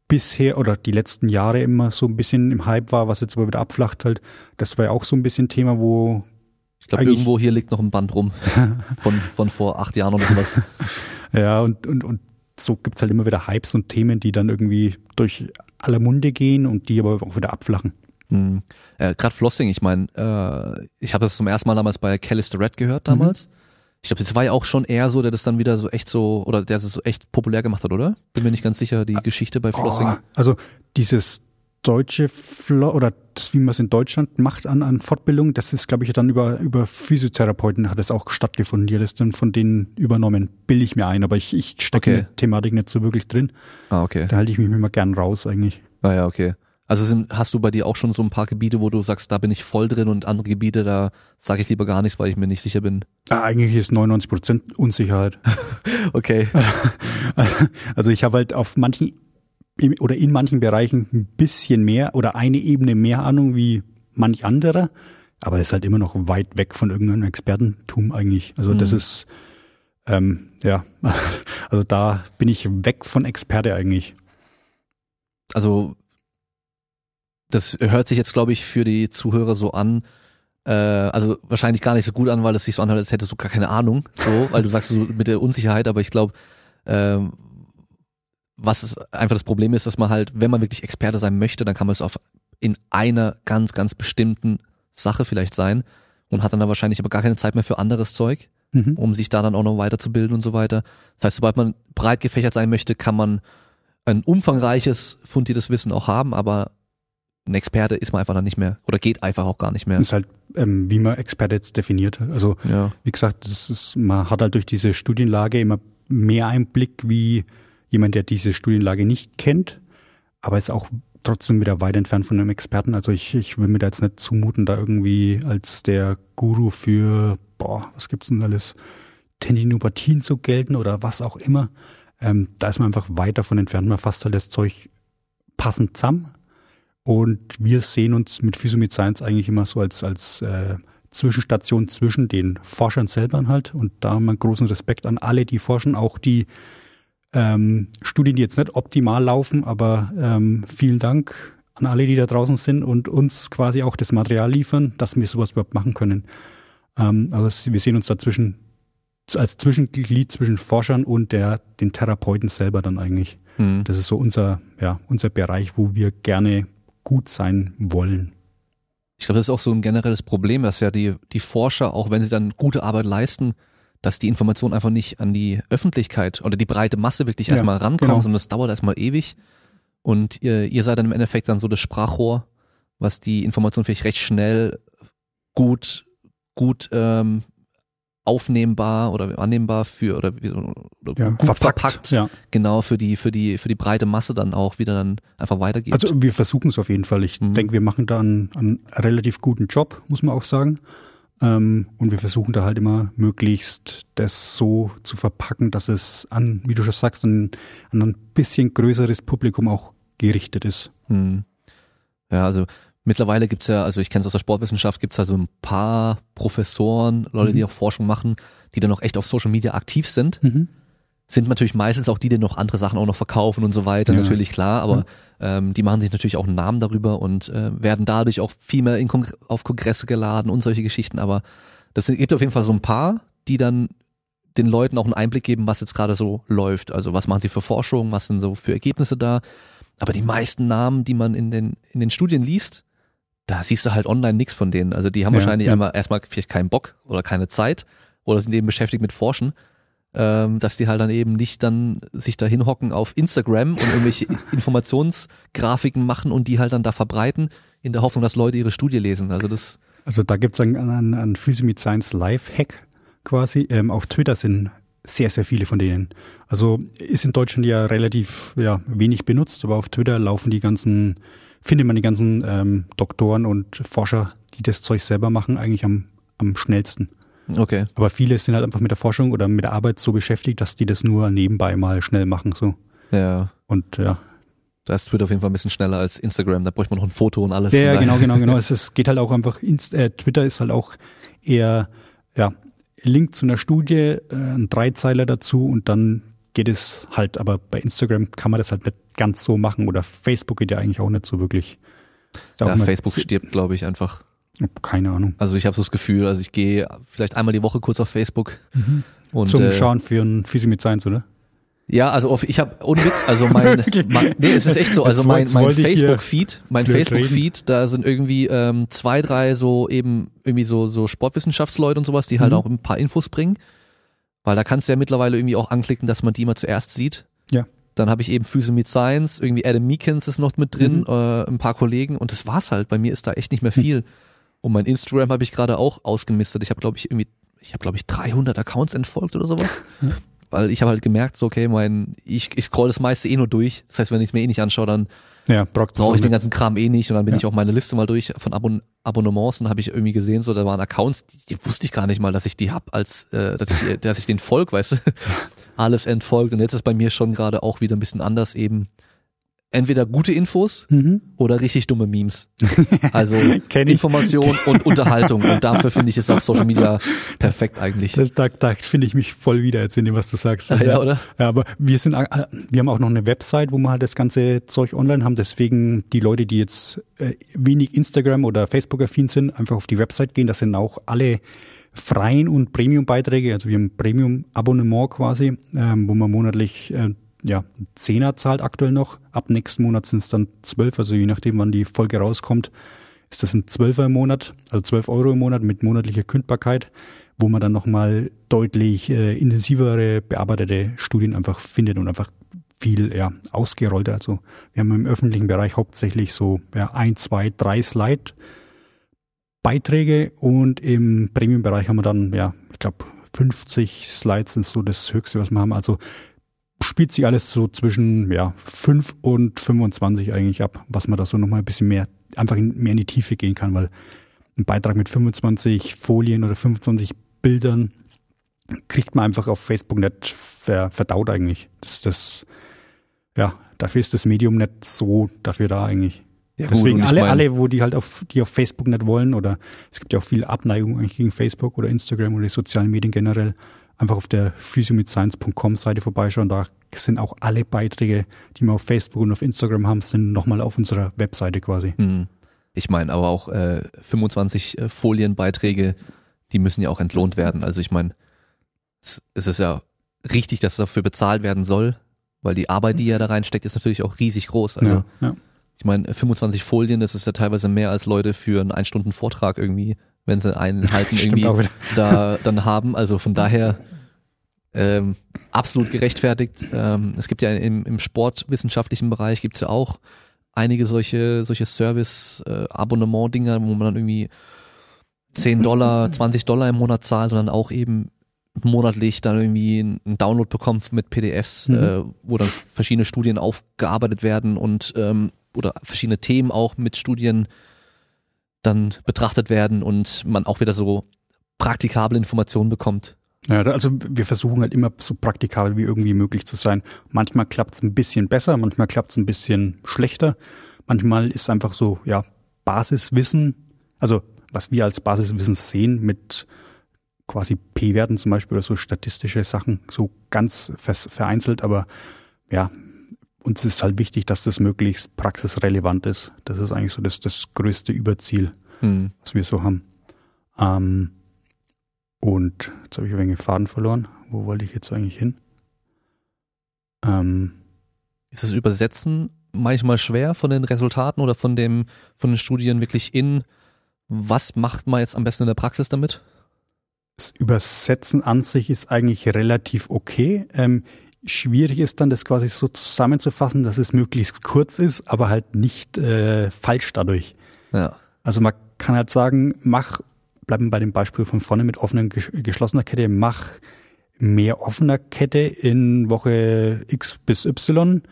bisher oder die letzten Jahre immer so ein bisschen im Hype war, was jetzt aber wieder abflacht halt. Das war ja auch so ein bisschen Thema, wo, Ich glaube, irgendwo hier liegt noch ein Band rum von, von vor acht Jahren oder sowas. ja, und, und, und so gibt's halt immer wieder Hypes und Themen, die dann irgendwie durch aller Munde gehen und die aber auch wieder abflachen. Hm. Äh, Gerade Flossing, ich meine, äh, ich habe das zum ersten Mal damals bei Callister Red gehört damals. Ich glaube, das war ja auch schon eher so, der das dann wieder so echt so, oder der es so echt populär gemacht hat, oder? Bin mir nicht ganz sicher, die Geschichte bei Flossing. Oh, also dieses deutsche Flo oder das, wie man es in Deutschland macht an, an Fortbildung, das ist, glaube ich, dann über, über Physiotherapeuten hat es auch stattgefunden. Die hat es dann von denen übernommen. Bill ich mir ein, aber ich, ich stecke Okay. in der Thematik nicht so wirklich drin. Ah, okay. Da halte ich mich immer gern raus eigentlich. Ah ja, okay. Also sind, hast du bei dir auch schon so ein paar Gebiete, wo du sagst, da bin ich voll drin und andere Gebiete, da sage ich lieber gar nichts, weil ich mir nicht sicher bin. Ah, eigentlich ist 99 Prozent Unsicherheit. Okay. Also ich habe halt auf manchen oder in manchen Bereichen ein bisschen mehr oder eine Ebene mehr Ahnung wie manch anderer, aber das ist halt immer noch weit weg von irgendeinem Expertentum eigentlich. Also das Mhm. ist ähm, ja, also da bin ich weg von Experte eigentlich. Also das hört sich jetzt, glaube ich, für die Zuhörer so an, äh, also wahrscheinlich gar nicht so gut an, weil es sich so anhört, als hättest du gar keine Ahnung, so, weil du sagst so mit der Unsicherheit, aber ich glaube, ähm, was es einfach das Problem ist, dass man halt, wenn man wirklich Experte sein möchte, dann kann man es auf in einer ganz, ganz bestimmten Sache vielleicht sein und hat dann da wahrscheinlich aber gar keine Zeit mehr für anderes Zeug Mhm. um sich da dann auch noch weiterzubilden und so weiter. Das heißt, sobald man breit gefächert sein möchte, kann man ein umfangreiches, fundiertes Wissen auch haben, aber ein Experte ist man einfach dann nicht mehr oder geht einfach auch gar nicht mehr. Das ist halt, ähm, wie man Experte jetzt definiert. Also Ja, wie gesagt, das ist, man hat halt durch diese Studienlage immer mehr Einblick wie jemand, der diese Studienlage nicht kennt, aber ist auch trotzdem wieder weit entfernt von einem Experten. Also ich, ich will mir da jetzt nicht zumuten, da irgendwie als der Guru für, boah, was gibt's denn alles, Tendinopathien zu gelten oder was auch immer. Ähm, da ist man einfach weit davon entfernt. Man fasst halt das Zeug passend zusammen. Und wir sehen uns mit Physio Science eigentlich immer so als, als äh, Zwischenstation zwischen den Forschern selber halt. Und da haben wir großen Respekt an alle, die forschen, auch die ähm, Studien, die jetzt nicht optimal laufen, aber ähm, vielen Dank an alle, die da draußen sind und uns quasi auch das Material liefern, dass wir sowas überhaupt machen können. Ähm, also wir sehen uns dazwischen als Zwischenglied zwischen Forschern und der, den Therapeuten selber dann eigentlich. hm. Das ist so unser, ja, unser Bereich, wo wir gerne gut sein wollen. ich glaube, das ist auch so ein generelles Problem, dass ja die, die Forscher, auch wenn sie dann gute Arbeit leisten, dass die Information einfach nicht an die Öffentlichkeit oder die breite Masse wirklich Ja, erstmal rankommt, genau. sondern das dauert erstmal ewig. Und ihr, ihr seid dann im Endeffekt dann so das Sprachrohr, was die Information vielleicht recht schnell gut, gut ähm, aufnehmbar oder annehmbar für oder, oder Ja, gut verpackt, verpackt, ja. genau für die für die für die breite Masse dann auch wieder dann einfach weitergeht. Also wir versuchen es auf jeden Fall. Ich Mhm. denke, wir machen da einen, einen relativ guten Job, muss man auch sagen. Ähm, und wir versuchen da halt immer möglichst das so zu verpacken, dass es an, wie du schon sagst, an, an ein bisschen größeres Publikum auch gerichtet ist. Hm. Ja, also mittlerweile gibt's ja, also ich kenne es aus der Sportwissenschaft, gibt's also ein paar Professoren, Leute, die Mhm. auch Forschung machen, die dann auch echt auf Social Media aktiv sind. Mhm. Sind natürlich meistens auch die, die noch andere Sachen auch noch verkaufen und so weiter, Ja. natürlich klar, aber ähm, die machen sich natürlich auch einen Namen darüber und äh, werden dadurch auch viel mehr in Kongr auf Kongresse geladen und solche Geschichten, aber das gibt auf jeden Fall so ein paar, die dann den Leuten auch einen Einblick geben, was jetzt gerade so läuft. Also was machen sie für Forschung, was sind so für Ergebnisse da. Aber die meisten Namen, die man in den, in den Studien liest, da siehst du halt online nichts von denen. Also die haben Ja, wahrscheinlich ja. einmal erstmal vielleicht keinen Bock oder keine Zeit oder sind eben beschäftigt mit Forschen, ähm, dass die halt dann eben nicht dann sich da hinhocken auf Instagram und irgendwelche Informationsgrafiken machen und die halt dann da verbreiten, in der Hoffnung, dass Leute ihre Studie lesen. Also das, Also da gibt's einen, einen, einen Physio mit Science Live-Hack quasi. Ähm, auf Twitter sind sehr, sehr viele von denen. Also ist in Deutschland ja relativ ja, wenig benutzt, aber auf Twitter laufen die ganzen, findet man die ganzen ähm, Doktoren und Forscher, die das Zeug selber machen, eigentlich am, am schnellsten. Okay. Aber viele sind halt einfach mit der Forschung oder mit der Arbeit so beschäftigt, dass die das nur nebenbei mal schnell machen. so Ja, Und ja, da ist Twitter auf jeden Fall ein bisschen schneller als Instagram. Da bräuchte man noch ein Foto und alles. Ja, genau, genau, genau. Es, es geht halt auch einfach, Inst äh, Twitter ist halt auch eher, ja, Link zu einer Studie, äh, ein Dreizeiler dazu und dann geht es halt, aber bei Instagram kann man das halt nicht ganz so machen oder Facebook geht ja eigentlich auch nicht so wirklich. Ja, Facebook stirbt, glaube ich, einfach. Keine Ahnung. Also ich habe so das Gefühl, also ich gehe vielleicht einmal die Woche kurz auf Facebook und Zum äh, Schauen für ein Physio mit Science, oder? Ja, also auf, ich habe ohne Witz, also mein, mein nee, es ist echt so, also mein, mein hier Facebook-Feed, mein blöd Facebook-Feed, da sind irgendwie ähm, zwei, drei so eben irgendwie so so Sportwissenschaftsleute und sowas, die halt Mhm. auch ein paar Infos bringen, weil da kannst du ja mittlerweile irgendwie auch anklicken, dass man die immer zuerst sieht. Ja. Dann habe ich eben Physio mit Science, irgendwie Adam Meekins ist noch mit drin, Mhm. äh, ein paar Kollegen und das war's halt. Bei mir ist da echt nicht mehr viel. Und mein Instagram habe ich gerade auch ausgemistet. Ich habe glaube ich irgendwie, ich habe glaube ich 300 Accounts entfolgt oder sowas. Weil ich habe halt gemerkt, so okay, mein, ich, ich scroll das meiste eh nur durch. Das heißt, wenn ich es mir eh nicht anschaue, dann Ja, brauche ich den ganzen Kram eh nicht. Und dann bin Ja. ich auch meine Liste mal durch von Abon Abonnements und habe ich irgendwie gesehen, so da waren Accounts, die, die wusste ich gar nicht mal, dass ich die hab, als äh, dass, ich, die- dass ich den folg, weißt du. Alles entfolgt. Und jetzt ist bei mir schon gerade auch wieder ein bisschen anders eben. Entweder gute Infos Mhm. oder richtig dumme Memes. Also. Information und Unterhaltung. Und dafür finde ich es auf Social Media perfekt eigentlich. Das, da, da finde ich mich voll wieder jetzt in dem, was du sagst. Ah, ja, oder? Ja, aber wir sind, äh, wir haben auch noch eine Website, wo wir halt das ganze Zeug online haben. Deswegen die Leute, die jetzt äh, wenig Instagram oder Facebook affin sind, einfach auf die Website gehen. Das sind auch alle freien und Premium-Beiträge. Also wir haben ein Premium-Abonnement quasi, ähm, wo man monatlich äh, ja, Zehner zahlt aktuell noch. Ab nächsten Monat sind es dann zwölf, also je nachdem, wann die Folge rauskommt, ist das ein Zwölfer im Monat, also zwölf Euro im Monat mit monatlicher Kündbarkeit, wo man dann nochmal deutlich äh, intensivere bearbeitete Studien einfach findet und einfach viel ja, ausgerollter. Also wir haben im öffentlichen Bereich hauptsächlich so ja, ein, zwei, drei Slide Beiträge und im Premium-Bereich haben wir dann, ja, ich glaube, 50 Slides sind so das Höchste, was wir haben. Also spielt sich alles so zwischen ja, 5 und 25 eigentlich ab, was man da so nochmal ein bisschen mehr, einfach in, mehr in die Tiefe gehen kann, weil ein Beitrag mit 25 Folien oder 25 Bildern kriegt man einfach auf Facebook nicht ver, verdaut eigentlich. Das, das, ja, dafür ist das Medium nicht so dafür da eigentlich. Ja, Deswegen alle, mein- alle, wo die halt auf, die auf Facebook nicht wollen oder es gibt ja auch viel Abneigung eigentlich gegen Facebook oder Instagram oder die sozialen Medien generell, einfach auf der physiomidscience.com Seite vorbeischauen. Da sind auch alle Beiträge, die wir auf Facebook und auf Instagram haben, sind nochmal auf unserer Webseite quasi. Hm. Ich meine, aber auch äh, 25 äh, Folienbeiträge, die müssen ja auch entlohnt werden. Also ich meine, es, es ist ja richtig, dass dafür bezahlt werden soll, weil die Arbeit, die ja da reinsteckt, ist natürlich auch riesig groß. Also ja, ja. ich meine, 25 Folien, das ist ja teilweise mehr als Leute für einen Ein-Stunden-Vortrag irgendwie, wenn sie einen halten, irgendwie da dann haben. Also von daher ähm, absolut gerechtfertigt. Ähm, es gibt ja im, im sportwissenschaftlichen Bereich gibt's ja auch einige solche, solche Service-Abonnement-Dinger, wo man dann irgendwie 10 Dollar, 20 Dollar im Monat zahlt und dann auch eben monatlich dann irgendwie einen Download bekommt mit PDFs, Mhm. äh, wo dann verschiedene Studien aufgearbeitet werden und ähm, oder verschiedene Themen auch mit Studien dann betrachtet werden und man auch wieder so praktikable Informationen bekommt. Ja, also wir versuchen halt immer so praktikabel wie irgendwie möglich zu sein. Manchmal klappt es ein bisschen besser, manchmal klappt es ein bisschen schlechter. Manchmal ist einfach so, ja, Basiswissen, also was wir als Basiswissen sehen mit quasi P-Werten zum Beispiel oder so statistische Sachen, so ganz vereinzelt, aber ja, uns ist halt wichtig, dass das möglichst praxisrelevant ist. Das ist eigentlich so das, das größte Überziel Hm. was wir so haben. Ähm, und jetzt habe ich ein wenig Faden verloren. Wo wollte ich jetzt eigentlich hin? Ähm, Ist das Übersetzen manchmal schwer von den Resultaten oder von dem, von den Studien wirklich in, was macht man jetzt am besten in der Praxis damit? das Übersetzen an sich ist eigentlich relativ okay. Ähm, schwierig ist dann, das quasi so zusammenzufassen, dass es möglichst kurz ist, aber halt nicht äh, falsch dadurch. Ja. Also man kann halt sagen, mach, bleiben bei dem Beispiel von vorne mit offener, gesch- geschlossener Kette, mach mehr offener Kette in Woche X bis Y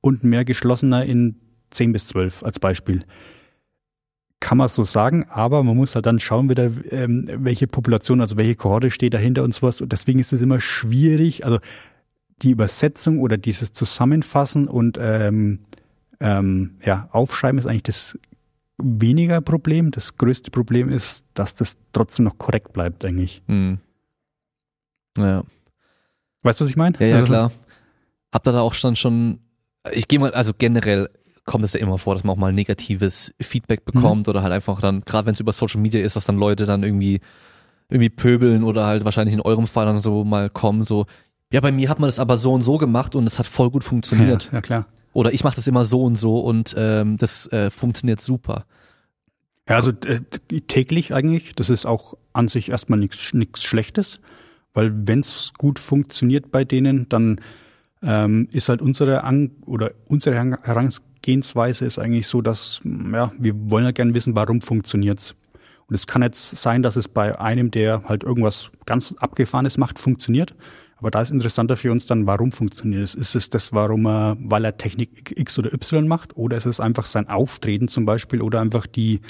und mehr geschlossener in 10 bis 12 als Beispiel. Kann man so sagen, aber man muss halt dann schauen wieder, ähm, welche Population, also welche Kohorte steht dahinter und sowas. Und deswegen ist es immer schwierig, also die Übersetzung oder dieses Zusammenfassen und ähm, ähm, ja, Aufschreiben ist eigentlich das weniger Problem. Das größte Problem ist, dass das trotzdem noch korrekt bleibt, eigentlich. Hm. Ja. Weißt du, was ich meine? Ja, ja, Also, klar. Habt ihr da auch schon schon, ich gehe mal, also generell kommt es ja immer vor, dass man auch mal negatives Feedback bekommt oder halt einfach dann, gerade wenn es über Social Media ist, dass dann Leute dann irgendwie, irgendwie pöbeln oder halt wahrscheinlich in eurem Fall dann so mal kommen, so, ja, bei mir hat man das aber so und so gemacht und es hat voll gut Ja, funktioniert. ja, klar. Oder ich mache das immer so und so und ähm, das äh, funktioniert super. Ja, also äh, täglich eigentlich, das ist auch an sich erstmal nichts nichts Schlechtes, weil wenn es gut funktioniert bei denen, dann ähm, ist halt unsere An oder unsere Herangehensweise ist eigentlich so, dass ja, wir wollen ja gerne wissen, warum funktioniert's. Und es kann jetzt sein, dass es bei einem, der halt irgendwas ganz abgefahrenes macht, funktioniert. Aber da ist interessanter für uns dann, warum funktioniert es? Ist es das, warum er, weil er Technik X oder Y macht? Oder ist es einfach sein Auftreten zum Beispiel oder einfach die,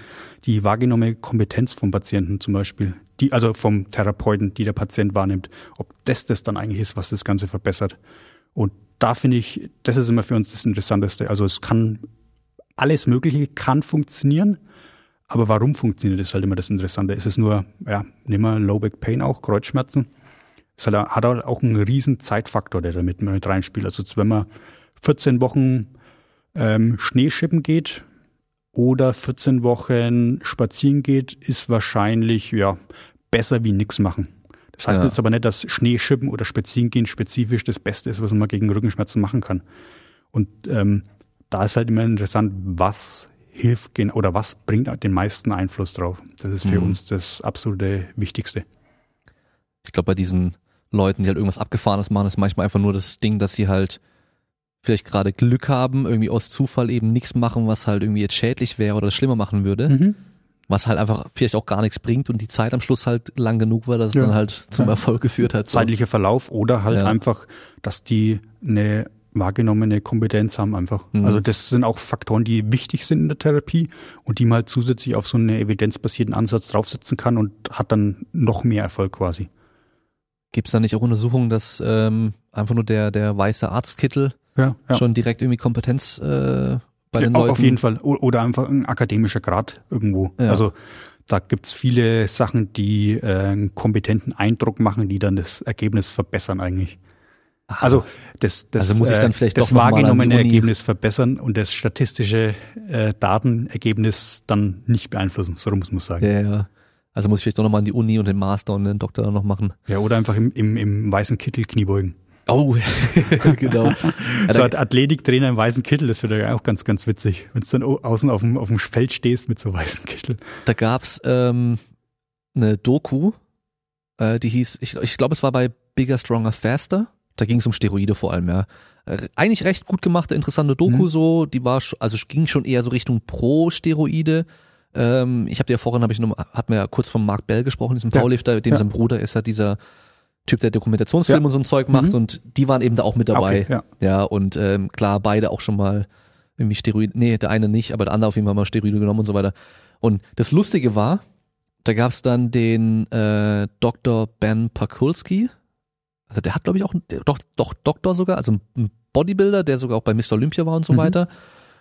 die wahrgenommene Kompetenz vom Patienten zum Beispiel? Die, also vom Therapeuten, die der Patient wahrnimmt. Ob das das dann eigentlich ist, was das Ganze verbessert. Und da finde ich, das ist immer für uns das Interessanteste. Also es kann, alles Mögliche kann funktionieren. Aber warum funktioniert das halt immer das Interessante? Ist es nur, ja, nehmen wir Low Back Pain auch, Kreuzschmerzen? Es hat, hat auch einen riesen Zeitfaktor, der damit mit reinspielt. Also wenn man 14 Wochen ähm, Schneeschippen geht oder 14 Wochen spazieren geht, ist wahrscheinlich ja besser wie nichts machen. Das heißt Ja. jetzt aber nicht, dass Schneeschippen oder Spazierengehen spezifisch das Beste ist, was man gegen Rückenschmerzen machen kann. Und ähm, da ist halt immer interessant, was hilft oder was bringt den meisten Einfluss drauf. Das ist für Mhm. uns das absolute Wichtigste. Ich glaube, bei diesen Leuten, die halt irgendwas Abgefahrenes machen, ist manchmal einfach nur das Ding, dass sie halt vielleicht gerade Glück haben, irgendwie aus Zufall eben nichts machen, was halt irgendwie jetzt schädlich wäre oder schlimmer machen würde, Mhm. was halt einfach vielleicht auch gar nichts bringt und die Zeit am Schluss halt lang genug war, dass es Ja. dann halt zum Ja. Erfolg geführt hat. Zeitlicher Verlauf oder halt Ja. einfach, dass die eine wahrgenommene Kompetenz haben einfach. Mhm. Also das sind auch Faktoren, die wichtig sind in der Therapie und die man halt zusätzlich auf so einen evidenzbasierten Ansatz draufsetzen kann und hat dann noch mehr Erfolg quasi. Gibt es da nicht auch Untersuchungen, dass ähm, einfach nur der, der weiße Arztkittel Ja, ja. schon direkt irgendwie Kompetenz äh, bei Ja, den au- Leuten Auf jeden Fall. Oder einfach ein akademischer Grad irgendwo. Ja. Also da gibt's viele Sachen, die äh, einen kompetenten Eindruck machen, die dann das Ergebnis verbessern eigentlich. Aha. Also das, das, Also muss ich dann vielleicht das wahrgenommene Ergebnis verbessern und das statistische äh, Datenergebnis dann nicht beeinflussen. So muss man sagen. ja, ja. Also muss ich vielleicht doch nochmal an die Uni und den Master und den Doktor noch machen. Ja, oder einfach im, im, im weißen Kittel Kniebeugen. Oh, genau. So ein Athletiktrainer im weißen Kittel, das wird ja auch ganz, ganz witzig. Wenn du dann au- außen auf dem, auf dem Feld stehst mit so weißen Kittel. Da gab's ähm, eine Doku, äh, die hieß, ich, ich glaube, es war bei Bigger, Stronger, Faster. Da ging es um Steroide vor allem, ja. Äh, Eigentlich recht gut gemachte, interessante Doku Mhm. so. Die war, also ging schon eher so Richtung Pro-Steroide. Ähm, ich habe dir ja vorhin, habe ich noch, hat mir ja kurz von Mark Bell gesprochen, diesem Ja. Powerlifter, dem Ja. sein Bruder ist ja dieser Typ, der Dokumentationsfilme Ja. und so ein Zeug macht Mhm. und die waren eben da auch mit dabei. Okay, ja. Ja, und ähm, klar, beide auch schon mal irgendwie Steroide, nee, der eine nicht, aber der andere auf jeden Fall mal Steroide genommen und so weiter. Und das Lustige war, da gab's dann den äh, Dr. Ben Pakulski, also der hat glaube ich auch, der, doch, doch Doktor sogar, also ein Bodybuilder, der sogar auch bei Mr. Olympia war und so Mhm. weiter.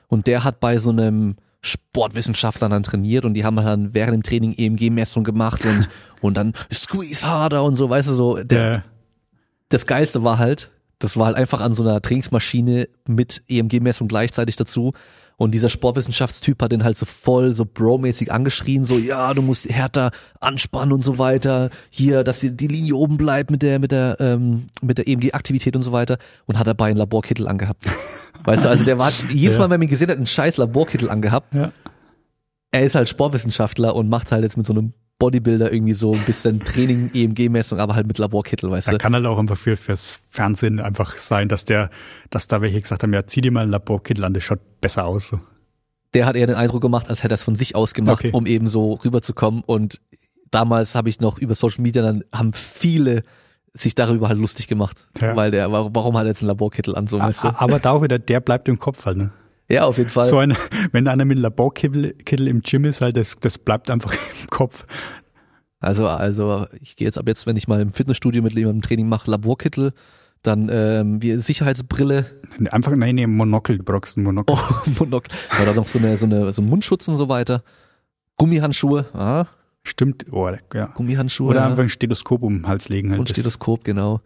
Und der hat bei so einem Sportwissenschaftler dann trainiert und die haben dann während dem Training EMG-Messung gemacht und, und dann squeeze harder und so, weißt du, so. Der, Der, das Geilste war halt, das war halt einfach an so einer Trainingsmaschine mit EMG-Messung gleichzeitig dazu. Und dieser Sportwissenschaftstyp hat den halt so voll, so bro-mäßig angeschrien, so, ja, du musst härter anspannen und so weiter. Hier, dass die, die Linie oben bleibt mit der, mit der, ähm, mit der EMG-Aktivität und so weiter. Und hat dabei einen Laborkittel angehabt. weißt du, also der war jedes. Mal, wenn man ihn gesehen hat, einen scheiß Laborkittel angehabt. ja. Er ist halt Sportwissenschaftler und macht halt jetzt mit so einem Bodybuilder irgendwie so ein bisschen Training, EMG-Messung, aber halt mit Laborkittel, weißt Da du. kann halt auch einfach für, fürs Fernsehen einfach sein, dass der, dass da welche gesagt haben, ja, zieh dir mal einen Laborkittel an, das schaut besser aus. So. der hat eher den Eindruck gemacht, als hätte er es von sich aus gemacht, Okay. um eben so rüberzukommen. Und damals habe ich noch über Social Media, dann haben viele sich darüber halt lustig gemacht, Ja. weil der, warum, hat er jetzt einen Laborkittel an, so weißt du? Aber da auch wieder, der bleibt im Kopf halt, ne? Ja, auf jeden Fall. So ein, wenn einer mit einem Laborkittel Kittel im Gym ist, halt, das, das bleibt einfach im Kopf. Also, also ich gehe jetzt ab jetzt, wenn ich mal im Fitnessstudio mit jemandem Training mache, Laborkittel, dann ähm, wie Sicherheitsbrille, Einfach, nein, nee, Monokel, du brauchst einen Monokel. oh, Monokel, oder noch so eine, so eine, so ein Mundschutz und so weiter. Gummihandschuhe, ah, Stimmt, oh, ja. Gummihandschuhe. Oder einfach ein Stethoskop um den Hals legen halt. und Stethoskop, genau.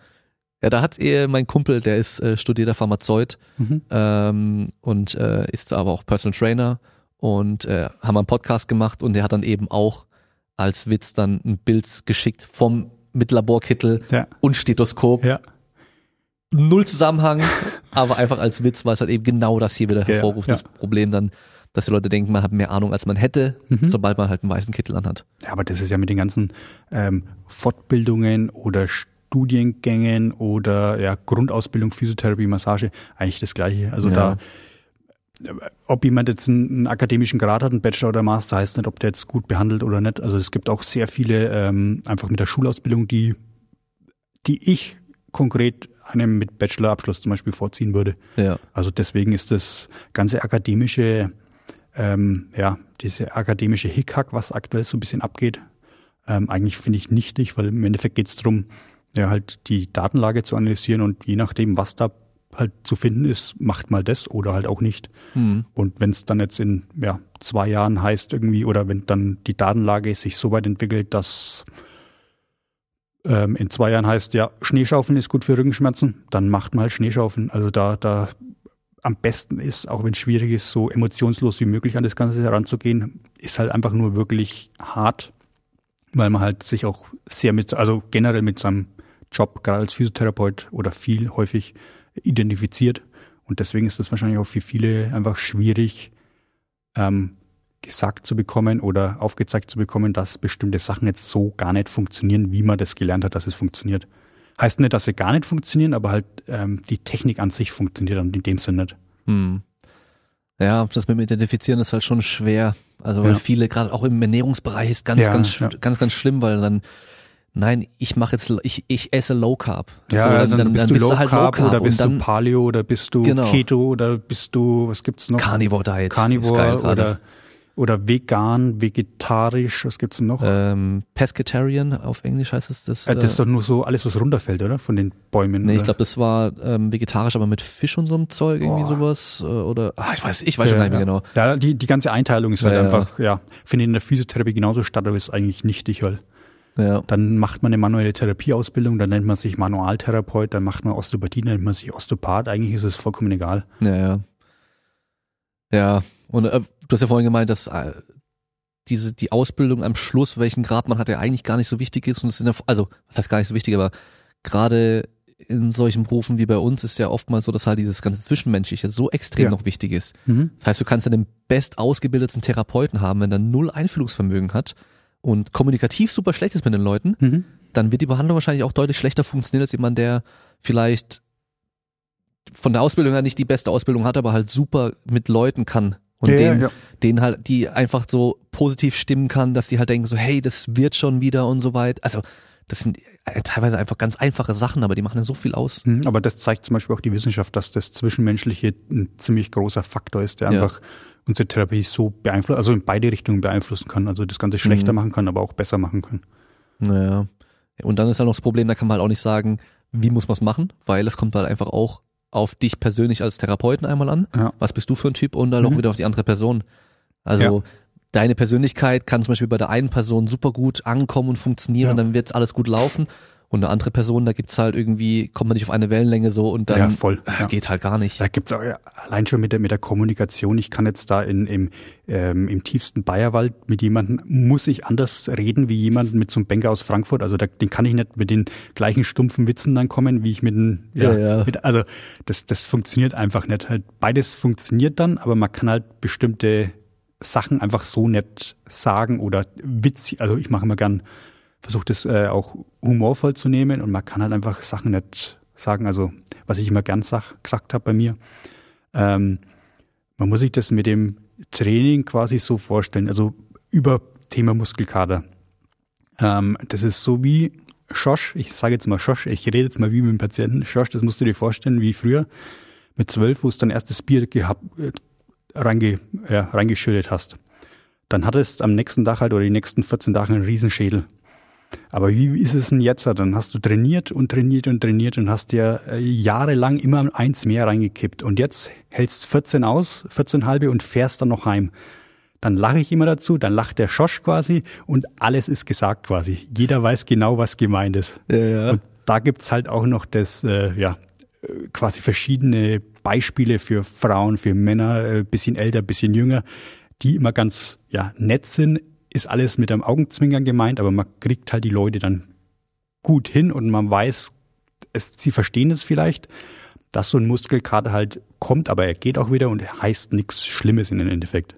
Ja, da hat er, mein Kumpel, der ist äh, studierter Pharmazeut Mhm. ähm, und äh, ist aber auch Personal Trainer und äh, haben einen Podcast gemacht und der hat dann eben auch als Witz dann ein Bild geschickt vom mit Laborkittel Ja, und Stethoskop. ja. Null Zusammenhang, aber einfach als Witz, weil es halt eben genau das hier wieder hervorruft, ja. das Problem dann, dass die Leute denken, man hat mehr Ahnung, als man hätte, Mhm. sobald man halt einen weißen Kittel anhat. Ja, aber das ist ja mit den ganzen ähm, Fortbildungen oder Studiengängen oder ja, Grundausbildung, Physiotherapie, Massage, eigentlich das Gleiche. Also Ja. da, ob jemand jetzt einen, einen akademischen Grad hat, einen Bachelor oder Master, heißt nicht, ob der jetzt gut behandelt oder nicht. Also es gibt auch sehr viele ähm, einfach mit der Schulausbildung, die, die ich konkret einem mit Bachelorabschluss zum Beispiel vorziehen würde. Ja. Also deswegen ist das ganze akademische, ähm, ja, diese akademische Hickhack, was aktuell so ein bisschen abgeht, ähm, eigentlich finde ich nichtig, weil im Endeffekt geht es darum, ja, halt die Datenlage zu analysieren und je nachdem, was da halt zu finden ist, macht mal das oder halt auch nicht. Hm. Und wenn es dann jetzt in ja, zwei Jahren heißt irgendwie, oder wenn dann die Datenlage sich so weit entwickelt, dass ähm, in zwei Jahren heißt, ja, Schneeschaufeln ist gut für Rückenschmerzen, dann macht mal Schneeschaufeln. Also da, da am besten ist, auch wenn es schwierig ist, so emotionslos wie möglich an das Ganze heranzugehen, ist halt einfach nur wirklich hart, weil man halt sich auch sehr mit, also generell mit seinem Job, gerade als Physiotherapeut oder viel häufig identifiziert. Und deswegen ist das wahrscheinlich auch für viele einfach schwierig, ähm, gesagt zu bekommen oder aufgezeigt zu bekommen, dass bestimmte Sachen jetzt so gar nicht funktionieren, wie man das gelernt hat, dass es funktioniert. Heißt nicht, dass sie gar nicht funktionieren, aber halt ähm, die Technik an sich funktioniert dann in dem Sinne nicht. Hm. Ja, das mit dem Identifizieren ist halt schon schwer. Also weil Ja. viele, gerade auch im Ernährungsbereich, ist ganz, Ja, ganz, ja. ganz, ganz schlimm, weil dann, nein, ich mache jetzt, ich, ich esse Low Carb. Ja, So, dann, bist du Low halt Carb oder bist und dann du Paleo oder bist du Genau. Keto oder bist du, was gibt's noch? Carnivore Diet. Carnivore oder, oder vegan, vegetarisch, was gibt's denn noch? ähm, Pescatarian auf Englisch heißt es das. Äh, das ist doch nur so alles, was runterfällt, oder? Von den Bäumen. Nee, ich oder? glaube, das war ähm, vegetarisch, aber mit Fisch und so einem Zeug, irgendwie Boah. sowas. Äh, oder, ah, ich weiß, ich weiß schon gar nicht mehr ja. genau. Ja, die, die ganze Einteilung ist halt Ja, ja. einfach, ja, finde ich in der Physiotherapie genauso statt, aber ist eigentlich nichtig halt. Ja, Dann macht man eine manuelle Therapieausbildung, dann nennt man sich Manualtherapeut, dann macht man Osteopathie, dann nennt man sich Osteopath. Eigentlich ist es vollkommen egal. ja, ja. Ja, und äh, du hast ja vorhin gemeint, dass äh, diese, die Ausbildung am Schluss, welchen Grad man hat, ja eigentlich gar nicht so wichtig ist. Und es sind ja, also, was heißt gar nicht so wichtig, aber gerade in solchen Berufen wie bei uns ist ja oftmals so, dass halt dieses ganze Zwischenmenschliche so extrem Ja. noch wichtig ist. Mhm. Das heißt, du kannst ja den best ausgebildetsten Therapeuten haben, wenn er null Einfühlungsvermögen hat und kommunikativ super schlecht ist mit den Leuten, Mhm. dann wird die Behandlung wahrscheinlich auch deutlich schlechter funktionieren als jemand, der vielleicht von der Ausbildung her nicht die beste Ausbildung hat, aber halt super mit Leuten kann und Ja, denen, ja. denen halt, die einfach so positiv stimmen kann, dass die halt denken so, hey, das wird schon wieder und so weit. Also das sind äh, teilweise einfach ganz einfache Sachen, aber die machen ja so viel aus. Mhm, Aber das zeigt zum Beispiel auch die Wissenschaft, dass das Zwischenmenschliche ein ziemlich großer Faktor ist, der Ja. einfach unsere Therapie so beeinflusst, also in beide Richtungen beeinflussen kann. Also das Ganze schlechter Mhm. machen kann, aber auch besser machen kann. Naja. Und dann ist halt noch das Problem, da kann man halt auch nicht sagen, wie muss man es machen, weil es kommt halt einfach auch auf dich persönlich als Therapeuten einmal an. Ja. Was bist du für ein Typ und dann auch Mhm. wieder auf die andere Person. Also deine Persönlichkeit kann zum Beispiel bei der einen Person super gut ankommen und funktionieren Ja. und dann wird alles gut laufen. Und eine andere Person, da gibt's halt irgendwie, kommt man nicht auf eine Wellenlänge so und dann Ja, voll, ja. geht halt gar nicht. Da gibt's auch allein schon mit der, mit der Kommunikation. Ich kann jetzt da in, im, ähm, im tiefsten Bayerwald mit jemandem, muss ich anders reden wie jemand mit so einem Banker aus Frankfurt. Also da, den kann ich nicht mit den gleichen stumpfen Witzen dann kommen, wie ich mit einem, ja, Ja, ja. Mit, also das, das funktioniert einfach nicht. Halt beides funktioniert dann, aber man kann halt bestimmte Sachen einfach so nicht sagen oder witzig. Also ich mache immer gern, versuche das äh, auch humorvoll zu nehmen und man kann halt einfach Sachen nicht sagen. Also was ich immer gern sag, gesagt habe bei mir. Ähm, man muss sich das mit dem Training quasi so vorstellen, also über Thema Muskelkater. Ähm, das ist so wie Schosch, ich sage jetzt mal Schosch, ich rede jetzt mal wie mit dem Patienten. Schosch, das musst du dir vorstellen, wie früher mit zwölf, wo du dein erstes Bier gehabt, äh, reinge, ja, reingeschüttet hast. Dann hattest am nächsten Tag halt oder die nächsten 14 Tage einen Riesenschädel. Aber wie ist es denn jetzt? Dann hast du trainiert und trainiert und trainiert und hast dir äh, jahrelang immer eins mehr reingekippt. Und jetzt hältst 14 aus, 14 halbe und fährst dann noch heim. Dann lache ich immer dazu, dann lacht der Schosch quasi und alles ist gesagt quasi. Jeder weiß genau, was gemeint ist. Ja, ja. Und da gibt's halt auch noch das, äh, ja, äh, quasi verschiedene Beispiele für Frauen, für Männer, äh, bisschen älter, bisschen jünger, die immer ganz ja, nett sind, ist alles mit einem Augenzwinkern gemeint, aber man kriegt halt die Leute dann gut hin und man weiß, es, sie verstehen es vielleicht, dass so ein Muskelkater halt kommt, aber er geht auch wieder und heißt nichts Schlimmes in den Endeffekt.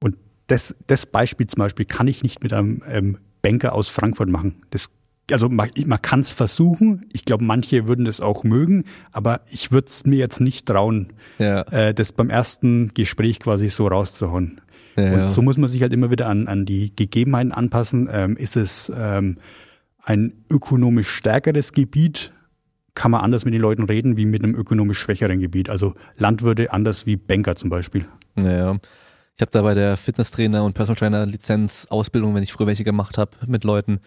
Und das, das Beispiel zum Beispiel kann ich nicht mit einem ähm, Banker aus Frankfurt machen. Das, also man, man kann es versuchen. Ich glaube, manche würden das auch mögen, aber ich würde es mir jetzt nicht trauen, ja. äh, das beim ersten Gespräch quasi so rauszuhauen. Ja. Und so muss man sich halt immer wieder an, an die Gegebenheiten anpassen. Ähm, ist es ähm, ein ökonomisch stärkeres Gebiet? Kann man anders mit den Leuten reden wie mit einem ökonomisch schwächeren Gebiet? Also Landwirte anders wie Banker zum Beispiel. Ja, ja. Ich habe da bei der Fitnesstrainer und Personal Trainer Lizenz Ausbildung, wenn ich früher welche gemacht habe mit Leuten,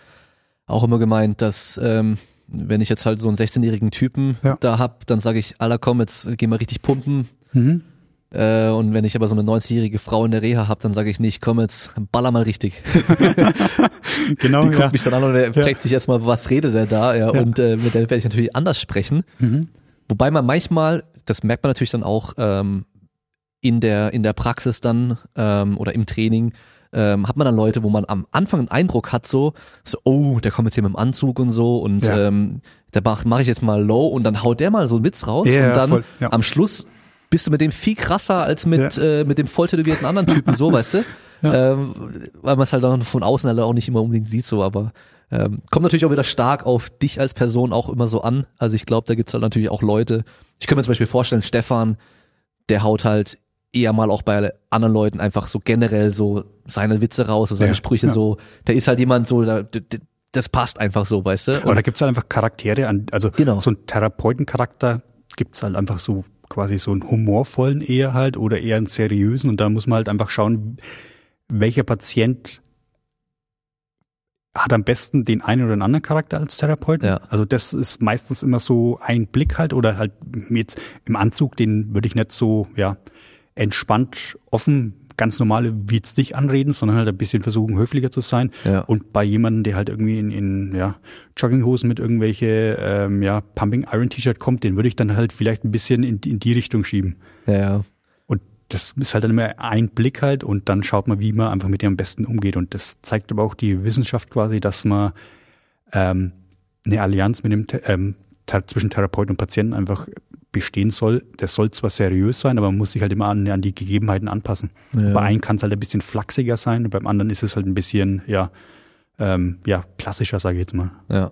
auch immer gemeint, dass ähm, wenn ich jetzt halt so einen 16-jährigen Typen Ja. da hab, dann sage ich, Alter, komm, jetzt geh mal richtig pumpen. Mhm. Äh, und wenn ich aber so eine 90-jährige Frau in der Reha hab, dann sage ich nicht, komm jetzt, baller mal richtig. Genau, Die guckt ja. mich dann an und der fragt sich erstmal, was redet der da? Ja, Ja. Und äh, mit der werde ich natürlich anders sprechen. Mhm. Wobei man manchmal, das merkt man natürlich dann auch ähm, in der in der Praxis dann ähm, oder im Training, ähm, hat man dann Leute, wo man am Anfang einen Eindruck hat, so, so oh, der kommt jetzt hier mit dem Anzug und so und Ja. ähm, da mache mach ich jetzt mal low und dann haut der mal so einen Witz raus Ja, und dann voll, ja. am Schluss bist du mit dem viel krasser als mit, Ja. äh, mit dem voll tätowierten anderen Typen, so, weißt du? Ja. Ähm, weil man es halt dann von außen halt auch nicht immer unbedingt sieht, so, aber ähm, kommt natürlich auch wieder stark auf dich als Person auch immer so an. Also ich glaube, da gibt's halt natürlich auch Leute. Ich könnte mir zum Beispiel vorstellen, Stefan, der haut halt eher mal auch bei anderen Leuten einfach so generell so seine Witze raus, so seine Ja, Sprüche ja. so. Der ist halt jemand so, da, das passt einfach so, weißt du? Aber da gibt's halt einfach Charaktere, an, also Genau. so ein Therapeutencharakter gibt's halt einfach so quasi so einen humorvollen eher halt oder eher einen seriösen und da muss man halt einfach schauen, welcher Patient hat am besten den einen oder den anderen Charakter als Therapeuten. Ja. Also das ist meistens immer so ein Blick halt oder halt jetzt im Anzug, den würde ich nicht so, ja, entspannt, offen, ganz normale wie jetzt dich anreden, sondern halt ein bisschen versuchen, höflicher zu sein. Ja. Und bei jemandem, der halt irgendwie in, in ja, Jogginghosen mit irgendwelche ähm, ja, Pumping Iron T-Shirt kommt, den würde ich dann halt vielleicht ein bisschen in, in die Richtung schieben. ja, ja. Und das ist halt dann immer ein Blick halt und dann schaut man, wie man einfach mit dem am besten umgeht. Und das zeigt aber auch die Wissenschaft quasi, dass man ähm, eine Allianz mit dem, ähm, zwischen Therapeut und Patienten einfach bestehen soll. Das soll zwar seriös sein, aber man muss sich halt immer an, an die Gegebenheiten anpassen. Ja. Bei einem kann es halt ein bisschen flachsiger sein, und beim anderen ist es halt ein bisschen, ja, ähm, ja, klassischer, sage ich jetzt mal. Ja.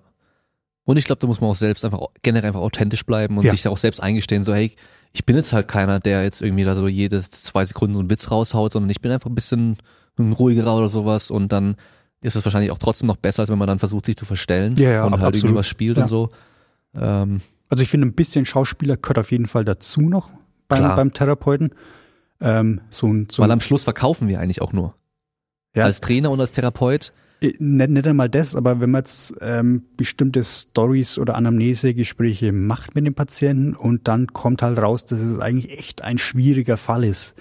Und ich glaube, da muss man auch selbst einfach generell einfach authentisch bleiben und Ja. sich da auch selbst eingestehen, so hey, ich bin jetzt halt keiner, der jetzt irgendwie da so jedes zwei Sekunden so einen Witz raushaut, sondern ich bin einfach ein bisschen ein ruhigerer oder sowas und dann ist es wahrscheinlich auch trotzdem noch besser, als wenn man dann versucht, sich zu verstellen Ja, ja, und halt irgendwie absolut. was spielt Ja. und so. Ähm, Also ich finde, ein bisschen Schauspieler gehört auf jeden Fall dazu noch beim, Klar. beim Therapeuten. Ähm, so ein, so weil am Schluss verkaufen wir eigentlich auch nur. Ja. Als Trainer und als Therapeut. Äh, Nicht, nicht einmal das, aber wenn man jetzt ähm, bestimmte Stories oder Anamnesegespräche macht mit dem Patienten und dann kommt halt raus, dass es eigentlich echt ein schwieriger Fall ist,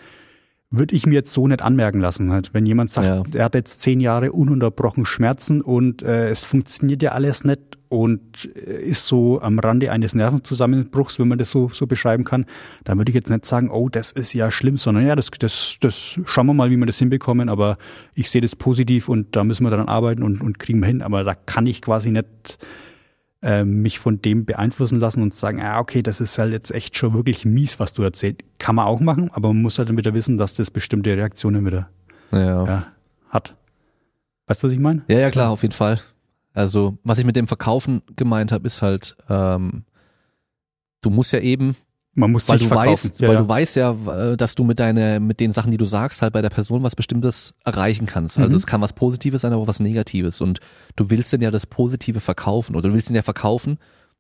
würde ich mir jetzt so nicht anmerken lassen. Halt. Wenn jemand sagt, Ja. er hat jetzt zehn Jahre ununterbrochen Schmerzen und äh, es funktioniert ja alles nicht und äh, ist so am Rande eines Nervenzusammenbruchs, wenn man das so, so beschreiben kann, dann würde ich jetzt nicht sagen, oh, das ist ja schlimm, sondern ja, das, das, das schauen wir mal, wie wir das hinbekommen, aber ich sehe das positiv und da müssen wir dran arbeiten und, und kriegen wir hin. Aber da kann ich quasi nicht äh, mich von dem beeinflussen lassen und sagen, ah, okay, das ist halt jetzt echt schon wirklich mies, was du erzählst. Kann man auch machen, aber man muss halt dann wieder wissen, dass das bestimmte Reaktionen wieder Ja. ja, hat. Weißt du, was ich meine? Ja, ja, klar, auf jeden Fall. Also, was ich mit dem Verkaufen gemeint habe, ist halt, ähm, du musst ja eben, Man muss weil sich du verkaufen. weißt, ja, weil ja. du weißt ja, äh, dass du mit deiner, mit den Sachen, die du sagst, halt bei der Person was Bestimmtes erreichen kannst. Also Mhm. es kann was Positives sein, aber was Negatives. Und du willst denn ja das Positive verkaufen oder du willst denn ja verkaufen,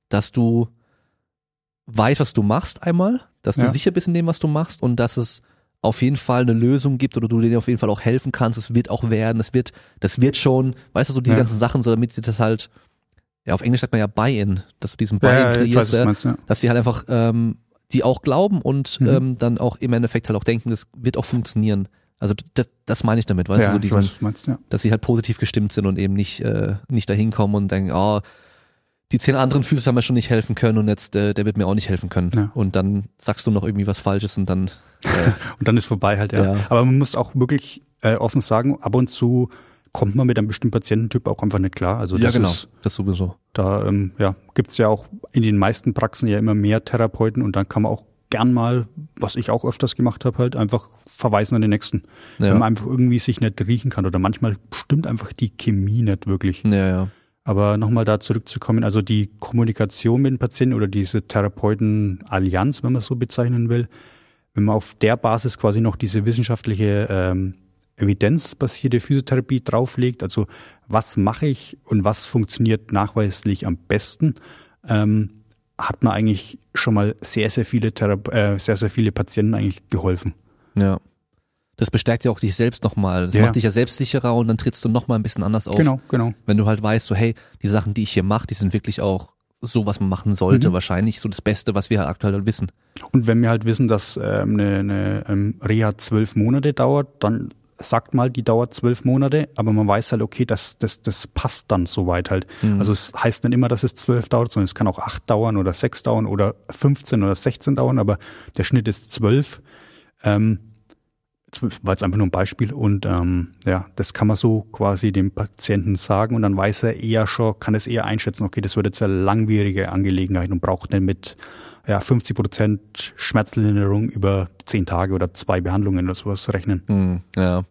dass du weißt, was du machst einmal, dass du Ja. sicher bist in dem, was du machst und dass es auf jeden Fall eine Lösung gibt oder du denen auf jeden Fall auch helfen kannst. Es wird auch werden, es wird, das wird schon, weißt du, so diese Ja. ganzen Sachen, so damit sie das halt, ja, auf Englisch sagt man ja Buy-in, dass du diesen Buy-in ja, kreierst, weiß, meinst, ja. dass sie halt einfach ähm, die auch glauben und Mhm. ähm, dann auch im Endeffekt halt auch denken, das wird auch funktionieren. Also das, das meine ich damit, weißt ja, du, so diesen, weiß, meinst, ja. dass sie halt positiv gestimmt sind und eben nicht äh, nicht dahin kommen und denken, oh, die zehn anderen Füße haben mir schon nicht helfen können und jetzt äh, der wird mir auch nicht helfen können. Ja. Und dann sagst du noch irgendwie was Falsches und dann äh, Und dann ist vorbei halt, ja. Ja. Aber man muss auch wirklich äh, offen sagen, ab und zu kommt man mit einem bestimmten Patiententyp auch einfach nicht klar. Also das ist, das sowieso. da ähm, ja, gibt's ja auch in den meisten Praxen ja immer mehr Therapeuten und dann kann man auch gern mal, was ich auch öfters gemacht habe, halt einfach verweisen an den nächsten. Wenn Ja. man einfach irgendwie sich nicht riechen kann oder manchmal stimmt einfach die Chemie nicht wirklich. ja, ja. Aber nochmal da zurückzukommen, also die Kommunikation mit den Patienten oder diese Therapeuten-Allianz, wenn man es so bezeichnen will, wenn man auf der Basis quasi noch diese wissenschaftliche ähm, evidenzbasierte Physiotherapie drauflegt, also was mache ich und was funktioniert nachweislich am besten, ähm, hat man eigentlich schon mal sehr, sehr viele Thera äh, sehr, sehr viele Patienten eigentlich geholfen. Ja. Das bestärkt ja auch dich selbst nochmal. Das Ja. macht dich ja selbstsicherer und dann trittst du nochmal ein bisschen anders auf. Genau, genau. Wenn du halt weißt, so hey, die Sachen, die ich hier mache, die sind wirklich auch so, was man machen sollte. Mhm. Wahrscheinlich so das Beste, was wir halt aktuell halt wissen. Und wenn wir halt wissen, dass ähm, eine, eine ähm, Reha zwölf Monate dauert, dann sagt mal, die dauert zwölf Monate, aber man weiß halt, okay, das, das, das passt dann soweit halt. Mhm. Also es heißt nicht immer, dass es zwölf dauert, sondern es kann auch acht dauern oder sechs dauern oder 15 oder 16 dauern, aber der Schnitt ist zwölf. Ähm, war jetzt einfach nur ein Beispiel und ähm, ja, das kann man so quasi dem Patienten sagen und dann weiß er eher schon, kann es eher einschätzen, okay, das wird jetzt eine langwierige Angelegenheit und braucht nicht mit ja, 50 Prozent Schmerzlinderung über zehn Tage oder zwei Behandlungen oder sowas rechnen. Mhm. Ja.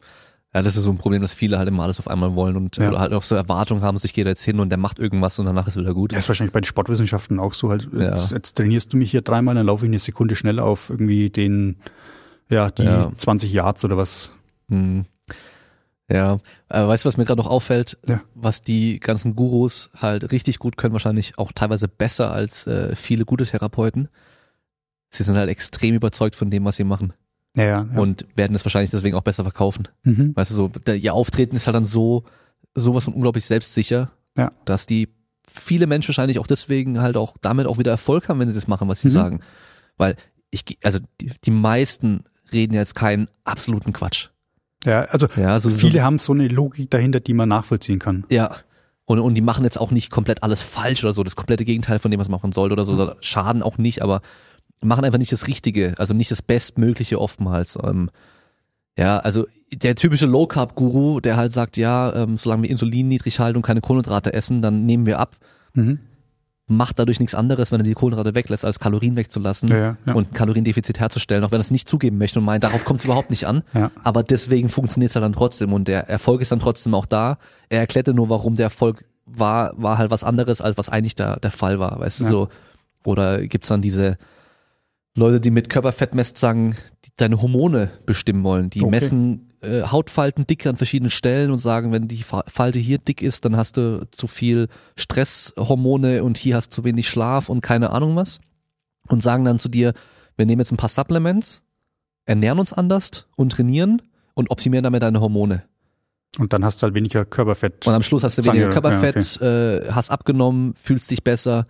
Ja, das ist so ein Problem, dass viele halt immer alles auf einmal wollen und Ja. halt auch so Erwartungen haben, sich geht jetzt hin und der macht irgendwas und danach ist wieder gut. Ja, ist wahrscheinlich bei den Sportwissenschaften auch so. Halt, Ja. jetzt, jetzt trainierst du mich hier dreimal, dann laufe ich eine Sekunde schneller auf irgendwie den, ja, die Ja. 20 Yards oder was. Mhm. Ja, äh, weißt du, was mir gerade noch auffällt? Ja. Was die ganzen Gurus halt richtig gut können, wahrscheinlich auch teilweise besser als äh, viele gute Therapeuten. Sie sind halt extrem überzeugt von dem, was sie machen Ja, ja. und werden es wahrscheinlich deswegen auch besser verkaufen. mhm. Weißt du, so, der, ihr Auftreten ist halt dann so, sowas von unglaublich selbstsicher, Ja. dass die viele Menschen wahrscheinlich auch deswegen halt auch damit auch wieder Erfolg haben, wenn sie das machen, was sie Mhm. sagen. Weil ich, also die, die meisten reden jetzt keinen absoluten Quatsch. Ja, also Ja, also so- viele haben so eine Logik dahinter, die man nachvollziehen kann. Ja. Und, und die machen jetzt auch nicht komplett alles falsch oder so, das komplette Gegenteil von dem, was man machen sollte oder so, sondern schaden auch nicht, aber machen einfach nicht das Richtige, also nicht das Bestmögliche oftmals. Ähm, ja, also der typische Low-Carb-Guru, der halt sagt, ja, ähm, solange wir Insulin niedrig halten und keine Kohlenhydrate essen, dann nehmen wir ab, Mhm. Macht dadurch nichts anderes, wenn er die Kohlenhydrate weglässt, als Kalorien wegzulassen Ja, ja, ja. und Kaloriendefizit herzustellen, auch wenn er es nicht zugeben möchte und meint, darauf kommt es überhaupt nicht an. Aber deswegen funktioniert es halt dann trotzdem und der Erfolg ist dann trotzdem auch da. Er erklärte nur, warum der Erfolg war, war halt was anderes, als was eigentlich da der Fall war, weißt du so. Oder gibt's dann diese, Leute, die mit Körperfettmesszagen die deine Hormone bestimmen wollen. Die Okay. messen äh, Hautfaltendicke an verschiedenen Stellen und sagen, wenn die Fa- Falte hier dick ist, dann hast du zu viel Stresshormone und hier hast du zu wenig Schlaf und keine Ahnung was. Und sagen dann zu dir, wir nehmen jetzt ein paar Supplements, ernähren uns anders und trainieren und optimieren damit deine Hormone. Und dann hast du halt weniger Körperfett. Und am Schluss hast du weniger Körperfett, äh, hast abgenommen, fühlst dich besser,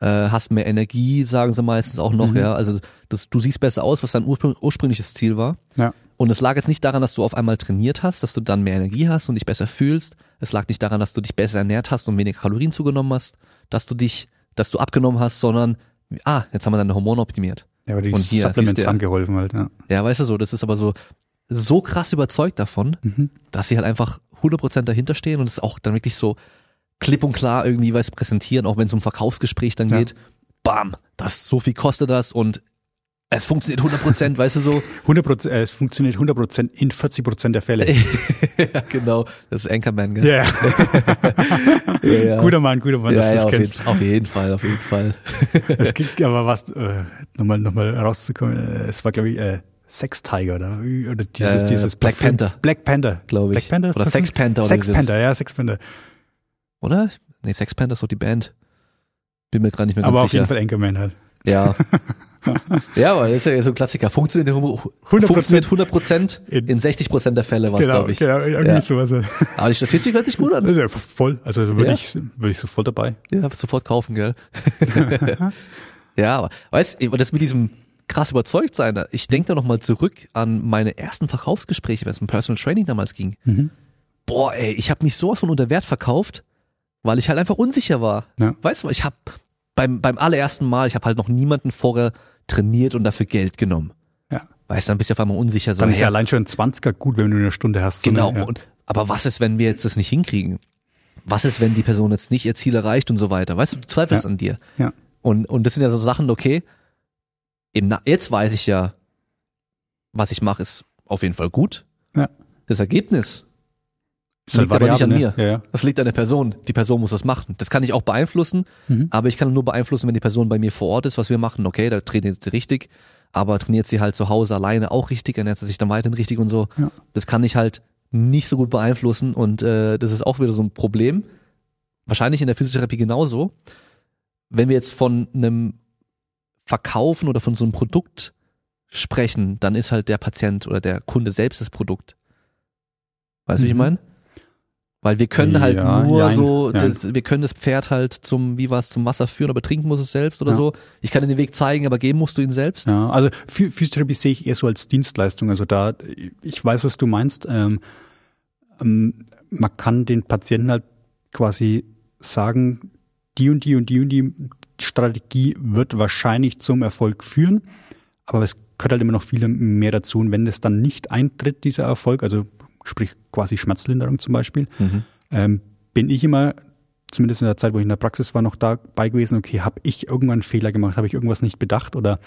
äh, hast mehr Energie, sagen sie meistens auch noch, Mhm. ja. Also das, du siehst besser aus, was dein urspr ursprüngliches Ziel war. Ja. Und es lag jetzt nicht daran, dass du auf einmal trainiert hast, dass du dann mehr Energie hast und dich besser fühlst. Es lag nicht daran, dass du dich besser ernährt hast und weniger Kalorien zugenommen hast, dass du dich, dass du abgenommen hast, sondern ah, jetzt haben wir deine Hormone optimiert. Ja, aber die Und hier, Supplements haben geholfen halt, ja. Ja, weißt du so, das ist aber so, so krass überzeugt davon, Mhm. dass sie halt einfach 100% dahinter stehen und es auch dann wirklich so klipp und klar irgendwie was präsentieren, auch wenn es um Verkaufsgespräch dann Ja. geht. Bam, das, so viel kostet das und es funktioniert 100%, weißt du so? 100%, äh, es funktioniert 100% in 40% der Fälle. ja, genau, das ist Anchorman, gell? Ja, Ja, ja. guter Mann, guter Mann, ja, dass du ja, das auf, kennst. jeden, auf jeden Fall, auf jeden Fall. Es gibt aber was, äh, nochmal, nochmal rauszukommen, äh, es war, glaube ich, äh, Sex Tiger oder, oder dieses, Äh, dieses Black Parfüm. Panther. Black Panther. Glaube ich. Black Panther? Oder Sex Panther oder Sex Panther, ja, Sex Panther. Oder? Nee, Sex Panther ist doch die Band. Bin mir gerade nicht mehr Aber ganz auf sicher. jeden Fall Anchorman halt. Ja. ja, aber das ist ja so ein Klassiker. Funktioniert, 100%. funktioniert 100% In- in 60% der Fälle, was genau, glaube ich. genau, irgendwie Ja. sowas. Aber die Statistik hört sich gut an. Das ist einfach voll, also würde Ja. ich, würde ich sofort dabei. Ja, sofort kaufen, gell? ja, aber weißt du, das mit diesem krass überzeugt sein, ich denke da nochmal zurück an meine ersten Verkaufsgespräche, wenn es um Personal Training damals ging. Mhm. Boah, ey, ich habe mich sowas von unter Wert verkauft, weil ich halt einfach unsicher war. Ja. Weißt du, ich habe beim, beim allerersten Mal, ich habe halt noch niemanden vorher trainiert und dafür Geld genommen. Ja. Weißt du, dann bist du auf einmal unsicher. So, Dann ist ja allein schon ein 20er gut, wenn du eine Stunde hast. so Genau. eine- ja. Und, aber was ist, wenn wir jetzt das nicht hinkriegen? Was ist, wenn die Person jetzt nicht ihr Ziel erreicht und so weiter? Weißt du, du zweifelst an dir. Ja. Und, und das sind ja so Sachen, okay, im jetzt weiß ich ja, was ich mache, ist auf jeden Fall gut. Ja. Das Ergebnis, Ist halt liegt aber nicht an mir. ne? Ja, das liegt an der Person. Die Person muss das machen. Das kann ich auch beeinflussen, ja. Mhm. aber ich kann nur beeinflussen, wenn die Person bei mir vor Ort ist, was wir machen. Okay, da trainiert sie richtig, aber trainiert sie halt zu Hause alleine auch richtig, ernährt sie sich dann weiterhin richtig und so. Ja. Das kann ich halt nicht so gut beeinflussen und äh, das ist auch wieder so ein Problem. Wahrscheinlich in der Physiotherapie genauso. Wenn wir jetzt von einem Verkaufen oder von so einem Produkt sprechen, dann ist halt der Patient oder der Kunde selbst das Produkt. Weißt du, wie ich Mhm. meine? Weil wir können halt Ja, nur jein, so, jein. das, wir können das Pferd halt zum, wie war es, zum Wasser führen, aber trinken muss es selbst oder Ja. so. Ich kann dir den Weg zeigen, aber geben musst du ihn selbst. Ja, also Phy- Physiotherapie sehe ich eher so als Dienstleistung. Also da, ich weiß, was du meinst. Ähm, ähm, man kann den Patienten halt quasi sagen, die und die und die und die Strategie wird wahrscheinlich zum Erfolg führen, aber es gehört halt immer noch viel mehr dazu. Und wenn das dann nicht eintritt, dieser Erfolg, also sprich quasi Schmerzlinderung zum Beispiel, Mhm. ähm, bin ich immer, zumindest in der Zeit, wo ich in der Praxis war, noch dabei gewesen, okay, habe ich irgendwann einen Fehler gemacht, habe ich irgendwas nicht bedacht oder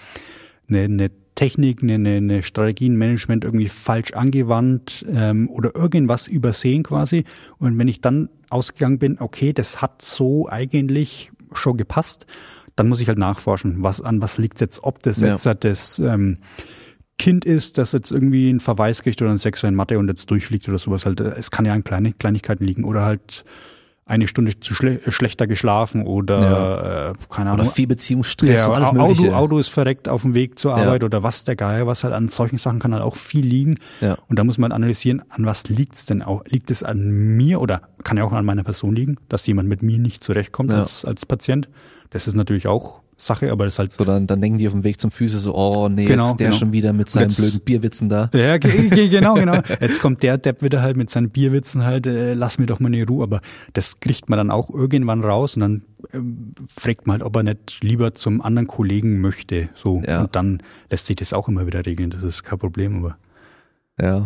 eine, eine Technik, eine, eine, Strategie, ein Management irgendwie falsch angewandt ähm, oder irgendwas übersehen quasi. Und wenn ich dann ausgegangen bin, okay, das hat so eigentlich schon gepasst, dann muss ich halt nachforschen, was an was liegt jetzt, ob das Ja. jetzt halt das ähm, Kind ist, das jetzt irgendwie einen Verweis kriegt oder einen Sechser in Mathe und jetzt durchfliegt oder sowas halt. Es kann ja an kleine Kleinigkeiten liegen oder halt eine Stunde zu schle schlechter geschlafen oder äh, keine Ahnung. Oder viel Beziehungsstress Ja, alles mögliche. Auto, Auto ist verreckt auf dem Weg zur Ja. Arbeit oder was der Geier, was halt an solchen Sachen kann halt auch viel liegen. Ja. Und da muss man analysieren, an was liegt's denn auch? Liegt es an mir oder kann ja auch an meiner Person liegen, dass jemand mit mir nicht zurechtkommt Ja. als, als Patient? Das ist natürlich auch Sache, aber das ist halt So, dann, dann denken die auf dem Weg zum Physio so, oh nee, Genau, jetzt der genau. schon wieder mit seinen jetzt- blöden Bierwitzen da. Ja, ge- ge- genau, genau. Jetzt kommt der Depp wieder halt mit seinen Bierwitzen halt, äh, lass mir doch mal eine Ruhe. Aber das kriegt man dann auch irgendwann raus und dann ähm, fragt man halt, ob er nicht lieber zum anderen Kollegen möchte. So. Ja. Und dann lässt sich das auch immer wieder regeln. Das ist kein Problem. Aber Ja.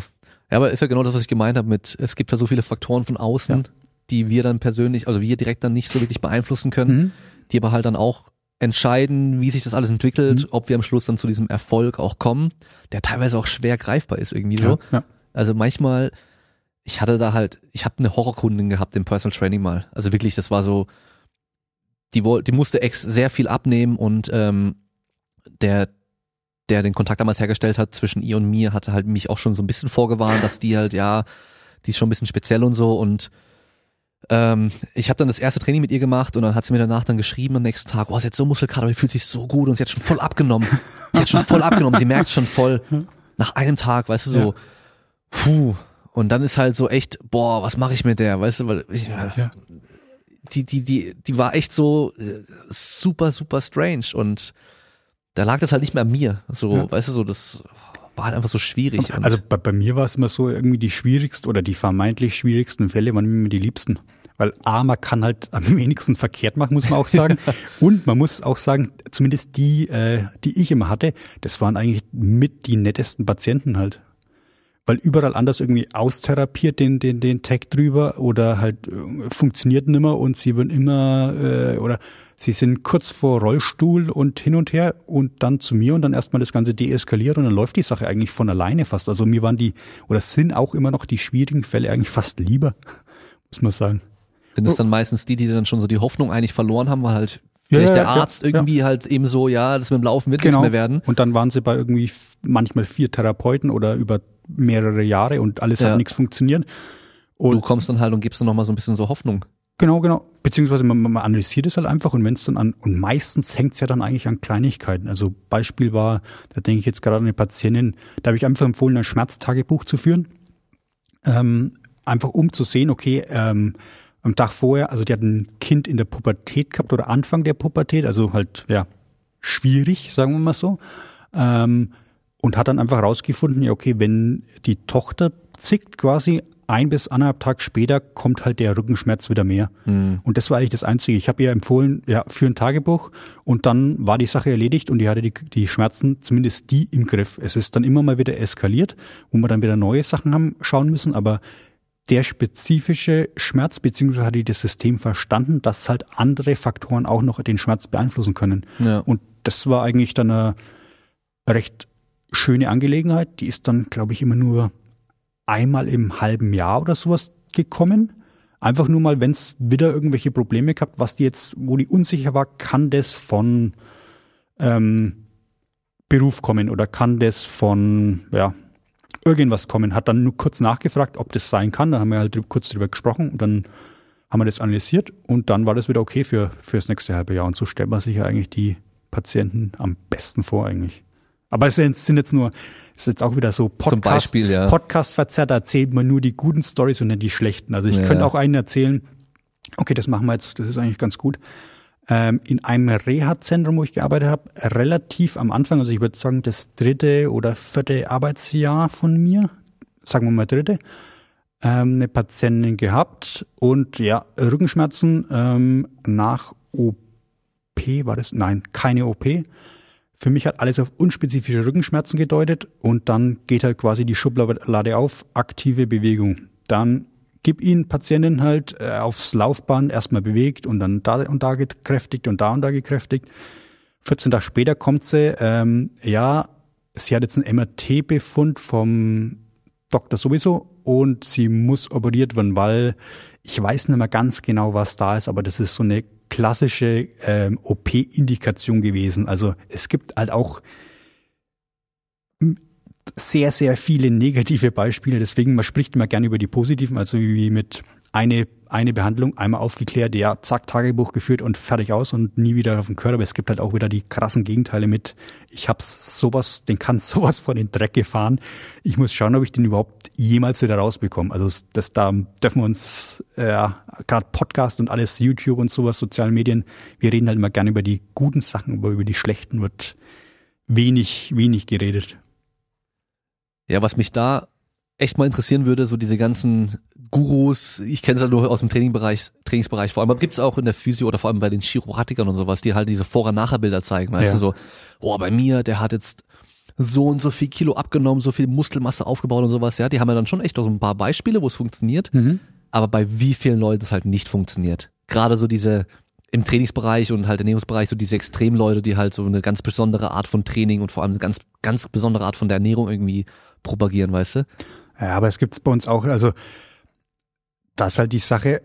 Ja, aber ist ja genau das, was ich gemeint habe mit, es gibt ja so viele Faktoren von außen, Ja. die wir dann persönlich, also wir direkt dann nicht so wirklich beeinflussen können, Mhm. die aber halt dann auch entscheiden, wie sich das alles entwickelt, Mhm. ob wir am Schluss dann zu diesem Erfolg auch kommen, der teilweise auch schwer greifbar ist irgendwie so. ja, ja. Also manchmal, ich hatte da halt, ich habe eine Horrorkundin gehabt im Personal Training mal. Also wirklich, das war so, die, woll- die musste ex sehr viel abnehmen und ähm, der der den Kontakt damals hergestellt hat zwischen ihr und mir, hatte halt mich auch schon so ein bisschen vorgewarnt, dass die halt, ja, die ist schon ein bisschen speziell und so und ähm, ich habe dann das erste Training mit ihr gemacht und dann hat sie mir danach dann geschrieben am nächsten Tag, oh, sie hat so Muskelkater, die fühlt sich so gut und sie hat schon voll abgenommen. sie hat schon voll abgenommen, sie merkt schon voll nach einem Tag, weißt du, so, Ja. puh. Und dann ist halt so echt, boah, was mache ich mit der, weißt du, weil ich, Ja. die, die, die, die war echt so äh, super, super strange und da lag das halt nicht mehr an mir. So, Ja. weißt du, so, das war halt einfach so schwierig. Also bei, bei mir war es immer so irgendwie die schwierigsten oder die vermeintlich schwierigsten Fälle waren immer die liebsten. Weil A, man kann halt am wenigsten verkehrt machen, muss man auch sagen. Und man muss auch sagen, zumindest die, äh, die ich immer hatte, das waren eigentlich mit die nettesten Patienten halt. Weil überall anders irgendwie austherapiert den, den, den Tag drüber oder halt äh, funktioniert nimmer und sie würden immer, äh, oder sie sind kurz vor Rollstuhl und hin und her und dann zu mir und dann erstmal das Ganze deeskaliert und dann läuft die Sache eigentlich von alleine fast. Also mir waren die, oder sind auch immer noch die schwierigen Fälle eigentlich fast lieber, muss man sagen. sind es dann meistens die, die dann schon so die Hoffnung eigentlich verloren haben, weil halt vielleicht ja, der ja, Arzt ja. irgendwie halt eben so, ja, das mit dem Laufen wird nichts mehr werden. Und dann waren sie bei irgendwie manchmal vier Therapeuten oder über mehrere Jahre und alles Ja. hat nichts funktioniert. Du Und kommst dann halt und gibst dann nochmal so ein bisschen so Hoffnung. Genau, genau. Beziehungsweise man, man analysiert es halt einfach und wenn es dann an, und meistens hängt es ja dann eigentlich an Kleinigkeiten. Also Beispiel war, da denke ich jetzt gerade an eine Patientin, da habe ich einfach empfohlen, ein Schmerztagebuch zu führen. Ähm, einfach um zu sehen, okay, ähm, am Tag vorher, also die hat ein Kind in der Pubertät gehabt oder Anfang der Pubertät, also halt, ja, schwierig, sagen wir mal so. Ähm, und hat dann einfach rausgefunden, ja, okay, wenn die Tochter zickt quasi, ein bis anderthalb Tag später kommt halt der Rückenschmerz wieder mehr. Und das war eigentlich das Einzige. Ich habe ihr empfohlen, ja, für ein Tagebuch und dann war die Sache erledigt und die hatte die, die Schmerzen, zumindest die im Griff. Es ist dann immer mal wieder eskaliert, wo wir dann wieder neue Sachen haben schauen müssen, aber der spezifische Schmerz, beziehungsweise hat die das System verstanden, dass halt andere Faktoren auch noch den Schmerz beeinflussen können. Ja. Und das war eigentlich dann eine recht schöne Angelegenheit. Die ist dann, glaube ich, immer nur einmal im halben Jahr oder sowas gekommen. Einfach nur mal, wenn es wieder irgendwelche Probleme gehabt, was die jetzt, wo die unsicher war, kann das von ähm, Beruf kommen oder kann das von ja irgendwas kommen. Hat dann nur kurz nachgefragt, ob das sein kann. Dann haben wir halt kurz drüber gesprochen und dann haben wir das analysiert und dann war das wieder okay für fürs nächste halbe Jahr. Und so stellt man sich ja eigentlich die Patienten am besten vor eigentlich. Aber es sind jetzt nur, es ist jetzt auch wieder so Podcast, Beispiel, ja. Podcast verzerrt, da erzählt man nur die guten Stories und nicht die schlechten. Also ich Ja. könnte auch einen erzählen, okay, das machen wir jetzt, das ist eigentlich ganz gut. Ähm, in einem Reha-Zentrum, wo ich gearbeitet habe, relativ am Anfang, also ich würde sagen, das dritte oder vierte Arbeitsjahr von mir, sagen wir mal dritte, ähm, eine Patientin gehabt und ja, Rückenschmerzen ähm, nach OP war das? Nein, keine OP. Für mich hat alles auf unspezifische Rückenschmerzen gedeutet und dann geht halt quasi die Schublade auf, aktive Bewegung. Dann gib ihn Patientin halt äh, aufs Laufband erstmal bewegt und dann da und da gekräftigt und da und da gekräftigt. 14 Tage später kommt sie, ähm, ja, sie hat jetzt einen MRT-Befund vom Doktor sowieso und sie muss operiert werden, weil ich weiß nicht mehr ganz genau, was da ist, aber das ist so eine klassische ähm, OP-Indikation gewesen. Also es gibt halt auch sehr, sehr viele negative Beispiele. Deswegen, man spricht immer gerne über die positiven, also wie mit eine, eine Behandlung, einmal aufgeklärt, ja, zack, Tagebuch geführt und fertig aus und nie wieder auf den Körper. Es gibt halt auch wieder die krassen Gegenteile mit, ich hab's sowas, den kann sowas vor den Dreck gefahren. Ich muss schauen, ob ich den überhaupt jemals wieder rausbekomme. Also das, da dürfen wir uns, äh, gerade Podcast und alles, YouTube und sowas, sozialen Medien, wir reden halt immer gerne über die guten Sachen, aber über die schlechten wird wenig, wenig geredet. Ja, was mich da echt mal interessieren würde, so diese ganzen Gurus, ich kenne es halt nur aus dem Trainingbereich, Trainingsbereich vor allem, aber gibt's auch in der Physio oder vor allem bei den Chiropraktikern und sowas, die halt diese Vorher-Nachher-Bilder zeigen, weißt Ja. du, so, oh, bei mir, der hat jetzt so und so viel Kilo abgenommen, so viel Muskelmasse aufgebaut und sowas, ja, die haben ja dann schon echt auch so ein paar Beispiele, wo es funktioniert, aber bei wie vielen Leuten es halt nicht funktioniert. Gerade so diese im Trainingsbereich und halt Ernährungsbereich so diese Extremleute, die halt so eine ganz besondere Art von Training und vor allem eine ganz, ganz besondere Art von der Ernährung irgendwie propagieren, weißt du? Ja, aber es gibt's bei uns auch, also das ist halt die Sache.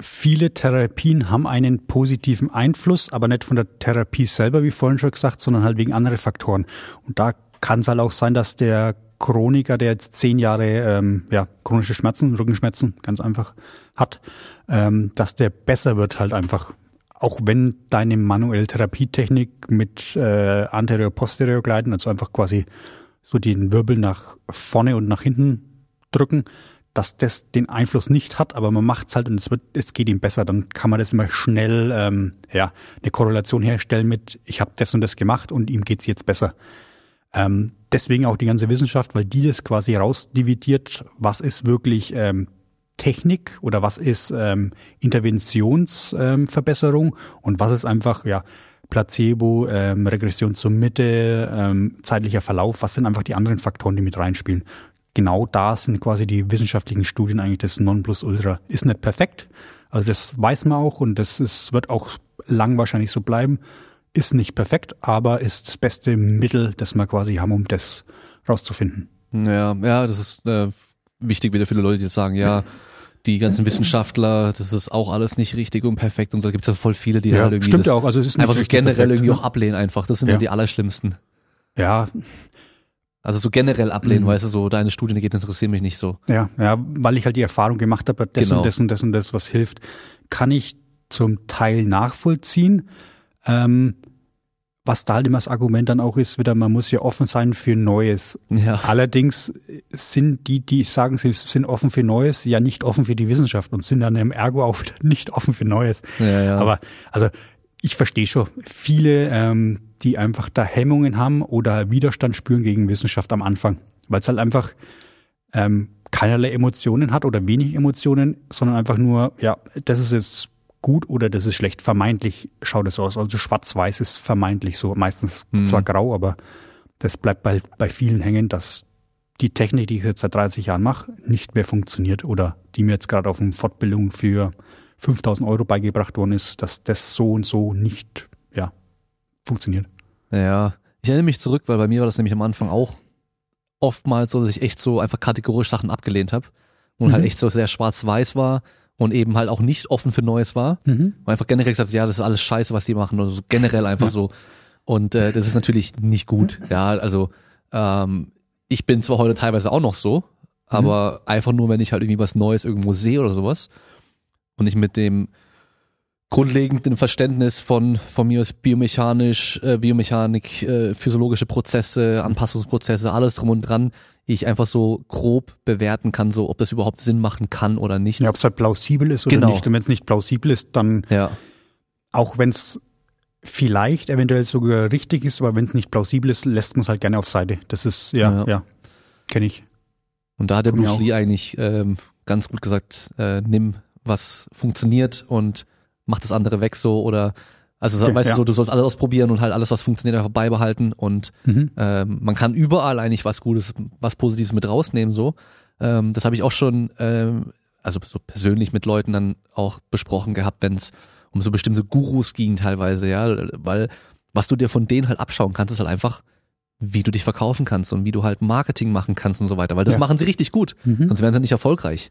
Viele Therapien haben einen positiven Einfluss, aber nicht von der Therapie selber, wie vorhin schon gesagt, sondern halt wegen anderen Faktoren. Und da kann es halt auch sein, dass der Chroniker, der jetzt zehn Jahre ähm, ja, chronische Schmerzen, Rückenschmerzen ganz einfach hat, ähm, dass der besser wird halt einfach. Auch wenn deine manuelle Therapietechnik mit äh, anterior-posterior gleiten, also einfach quasi so den Wirbel nach vorne und nach hinten drücken, dass das den Einfluss nicht hat, aber man macht's halt und es wird, es geht ihm besser, dann kann man das immer schnell ähm, ja eine Korrelation herstellen mit ich habe das und das gemacht und ihm geht's jetzt besser. Ähm, deswegen auch die ganze Wissenschaft, weil die das quasi rausdividiert, was ist wirklich ähm, Technik oder was ist ähm, Interventionsverbesserung ähm, und was ist einfach ja Placebo, ähm, Regression zur Mitte, ähm, zeitlicher Verlauf, was sind einfach die anderen Faktoren, die mit reinspielen genau da sind quasi die wissenschaftlichen Studien eigentlich das Nonplusultra. Ist nicht perfekt, also das weiß man auch und das ist, wird auch lang wahrscheinlich so bleiben. Ist nicht perfekt, aber ist das beste Mittel, das wir quasi haben, um das rauszufinden. Ja, ja, das ist äh, wichtig wieder viele Leute, die sagen, ja, die ganzen Wissenschaftler, das ist auch alles nicht richtig und perfekt und so gibt es ja voll viele, die ja, halt irgendwie stimmt ja auch. Also es ist einfach so generell perfekt, irgendwie ne? auch ablehnen einfach. Das sind ja, die allerschlimmsten. Ja, Also so generell ablehnen, Mhm. weißt du, so deine Studien die interessieren mich nicht so. Ja, ja, weil ich halt die Erfahrung gemacht habe, das Genau. und das und das und das, was hilft, kann ich zum Teil nachvollziehen. Ähm, was da halt immer das Argument dann auch ist, wieder, man muss ja offen sein für Neues. Ja. Allerdings sind die, die sagen, sie sind offen für Neues, ja nicht offen für die Wissenschaft und sind dann im Ergo auch wieder nicht offen für Neues. Ja, ja. Aber also ich verstehe schon viele, ähm, die einfach da Hemmungen haben oder Widerstand spüren gegen Wissenschaft am Anfang, weil es halt einfach ähm, keinerlei Emotionen hat oder wenig Emotionen, sondern einfach nur, ja, das ist jetzt gut oder das ist schlecht. Vermeintlich schaut es so aus. Also schwarz-weiß ist vermeintlich so. Meistens Mhm. zwar grau, aber das bleibt bei, bei vielen hängen, dass die Technik, die ich jetzt seit 30 Jahren mache, nicht mehr funktioniert oder die mir jetzt gerade auf eine Fortbildung für 5000 Euro beigebracht worden ist, dass das so und so nicht, ja, funktioniert. Ja, ich erinnere mich zurück, weil bei mir war das nämlich am Anfang auch oftmals so, dass ich echt so einfach kategorisch Sachen abgelehnt habe und Mhm. halt echt so sehr schwarz-weiß war und eben halt auch nicht offen für Neues war Mhm. und einfach generell gesagt, ja, das ist alles scheiße, was die machen oder so generell einfach Ja. so und äh, das ist natürlich nicht gut, ja, also ähm, ich bin zwar heute teilweise auch noch so, aber einfach nur, wenn ich halt irgendwie was Neues irgendwo sehe oder sowas und ich mit dem grundlegenden Verständnis von, von mir aus biomechanisch, äh, Biomechanik, äh, physiologische Prozesse, Anpassungsprozesse, alles drum und dran, ich einfach so grob bewerten kann, so ob das überhaupt Sinn machen kann oder nicht. Ja, ob es halt plausibel ist oder Genau. nicht. Und wenn es nicht plausibel ist, dann, Ja, auch wenn es vielleicht eventuell sogar richtig ist, aber wenn es nicht plausibel ist, lässt man es halt gerne auf Seite. Das ist, ja, Ja. ja, kenne ich. und da hat der Bruce. Lee eigentlich ähm, ganz gut gesagt, äh, nimm was funktioniert und mach das andere weg so oder also so, Okay, weißt ja. du so, du sollst alles ausprobieren und halt alles, was funktioniert, einfach beibehalten und Mhm. ähm, man kann überall eigentlich was Gutes, was Positives mit rausnehmen so. Ähm, das habe ich auch schon, ähm, also so persönlich mit Leuten dann auch besprochen gehabt, wenn es um so bestimmte Gurus ging teilweise, ja, weil was du dir von denen halt abschauen kannst, ist halt einfach, wie du dich verkaufen kannst und wie du halt Marketing machen kannst und so weiter, weil das Ja. machen sie richtig gut, Mhm. sonst wären sie nicht erfolgreich.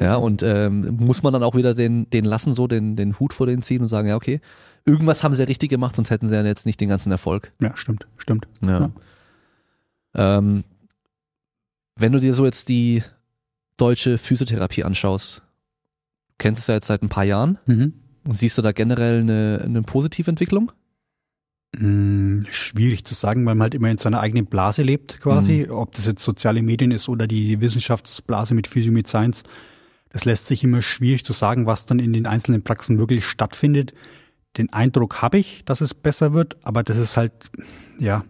Ja, und ähm, muss man dann auch wieder den, den lassen, so den, den Hut vor denen ziehen und sagen, ja, okay, irgendwas haben sie ja richtig gemacht, sonst hätten sie ja jetzt nicht den ganzen Erfolg. Ja, stimmt, stimmt. Ja. Ähm, wenn du dir so jetzt die deutsche Physiotherapie anschaust, du kennst es ja jetzt seit ein paar Jahren, Mhm. siehst du da generell eine, eine positive Entwicklung? Mm, Schwierig zu sagen, weil man halt immer in seiner eigenen Blase lebt, quasi. Ob das jetzt soziale Medien ist oder die Wissenschaftsblase mit Physio, mit Science. Das lässt sich immer schwierig zu sagen, was dann in den einzelnen Praxen wirklich stattfindet. Den Eindruck habe ich, dass es besser wird, aber das ist halt, ja,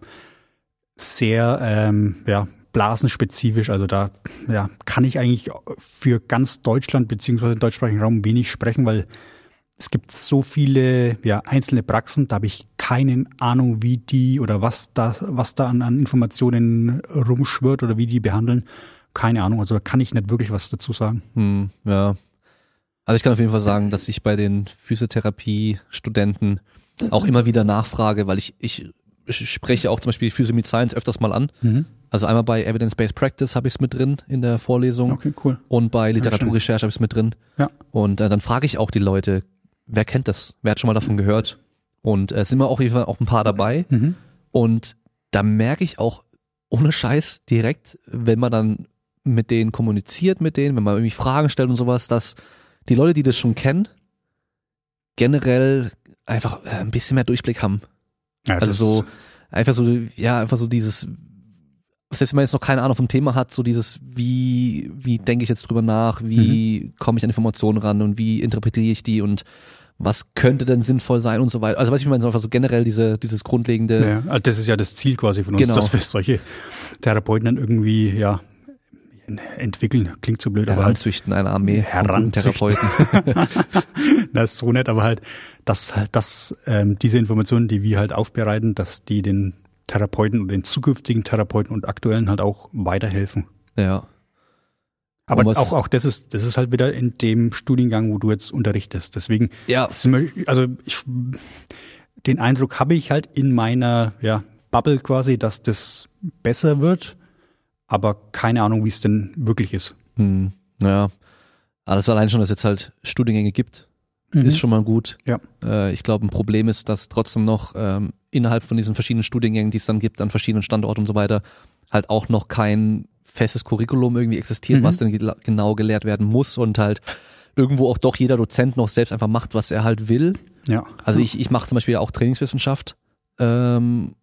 sehr, ähm, ja, blasenspezifisch. Also da, ja, kann ich eigentlich für ganz Deutschland beziehungsweise den deutschsprachigen Raum wenig sprechen, weil es gibt so viele ja, einzelne Praxen, da habe ich keine Ahnung, wie die oder was da, was da an, an Informationen rumschwirrt oder wie die behandeln. Keine Ahnung, also da kann ich nicht wirklich was dazu sagen. Hm, ja. Also ich kann auf jeden Fall sagen, dass ich bei den Physiotherapie-Studenten auch immer wieder nachfrage, weil ich, ich spreche auch zum Beispiel Physio Meet Science öfters mal an. Mhm. Also einmal bei Evidence-Based Practice habe ich es mit drin in der Vorlesung Okay, cool. und bei Literaturrecherche habe ich es mit drin. Ja. Und äh, dann frage ich auch die Leute, wer kennt das? Wer hat schon mal davon gehört? Und äh, es sind immer auch, jeden Fall auch ein paar dabei. Mhm. Und da merke ich auch ohne Scheiß direkt, wenn man dann mit denen kommuniziert, mit denen, wenn man irgendwie Fragen stellt und sowas, dass die Leute, die das schon kennen, generell einfach äh, ein bisschen mehr Durchblick haben. Ja, Also so, einfach so, ja, einfach so dieses, selbst wenn man jetzt noch keine Ahnung vom Thema hat, so dieses, wie, wie denke ich jetzt drüber nach, wie Mhm. komme ich an Informationen ran und wie interpretiere ich die und was könnte denn sinnvoll sein und so weiter. Also was ich meine, so einfach so generell diese, dieses grundlegende, Ja, also das ist ja das Ziel quasi von uns, Genau. dass wir solche Therapeuten dann irgendwie, ja, entwickeln. Klingt so blöd, aber halt, heranzüchten, eine Armee Heranzüchten. Therapeuten. das ist so nett, aber halt, dass halt, dass ähm, diese Informationen, die wir halt aufbereiten, dass die den Therapeuten und den zukünftigen Therapeuten und aktuellen halt auch weiterhelfen. ja. Aber was- auch, auch das ist, das ist halt wieder in dem Studiengang, wo du jetzt unterrichtest. Deswegen Ja, wir, also ich, den Eindruck habe ich halt in meiner ja, Bubble quasi, dass das besser wird, aber keine Ahnung, wie es denn wirklich ist. hm, ja. Alles allein schon, dass es jetzt halt Studiengänge gibt, ist schon mal gut. Ja. Äh, ich glaube, ein Problem ist, dass trotzdem noch ähm, innerhalb von diesen verschiedenen Studiengängen, die es dann gibt, an verschiedenen Standorten und so weiter, halt auch noch kein festes Curriculum irgendwie existiert, Mhm. was denn ge- genau gelehrt werden muss und halt irgendwo auch doch jeder Dozent noch selbst einfach macht, was er halt will. Ja. Also ich, ich mache zum Beispiel auch Trainingswissenschaft ähm,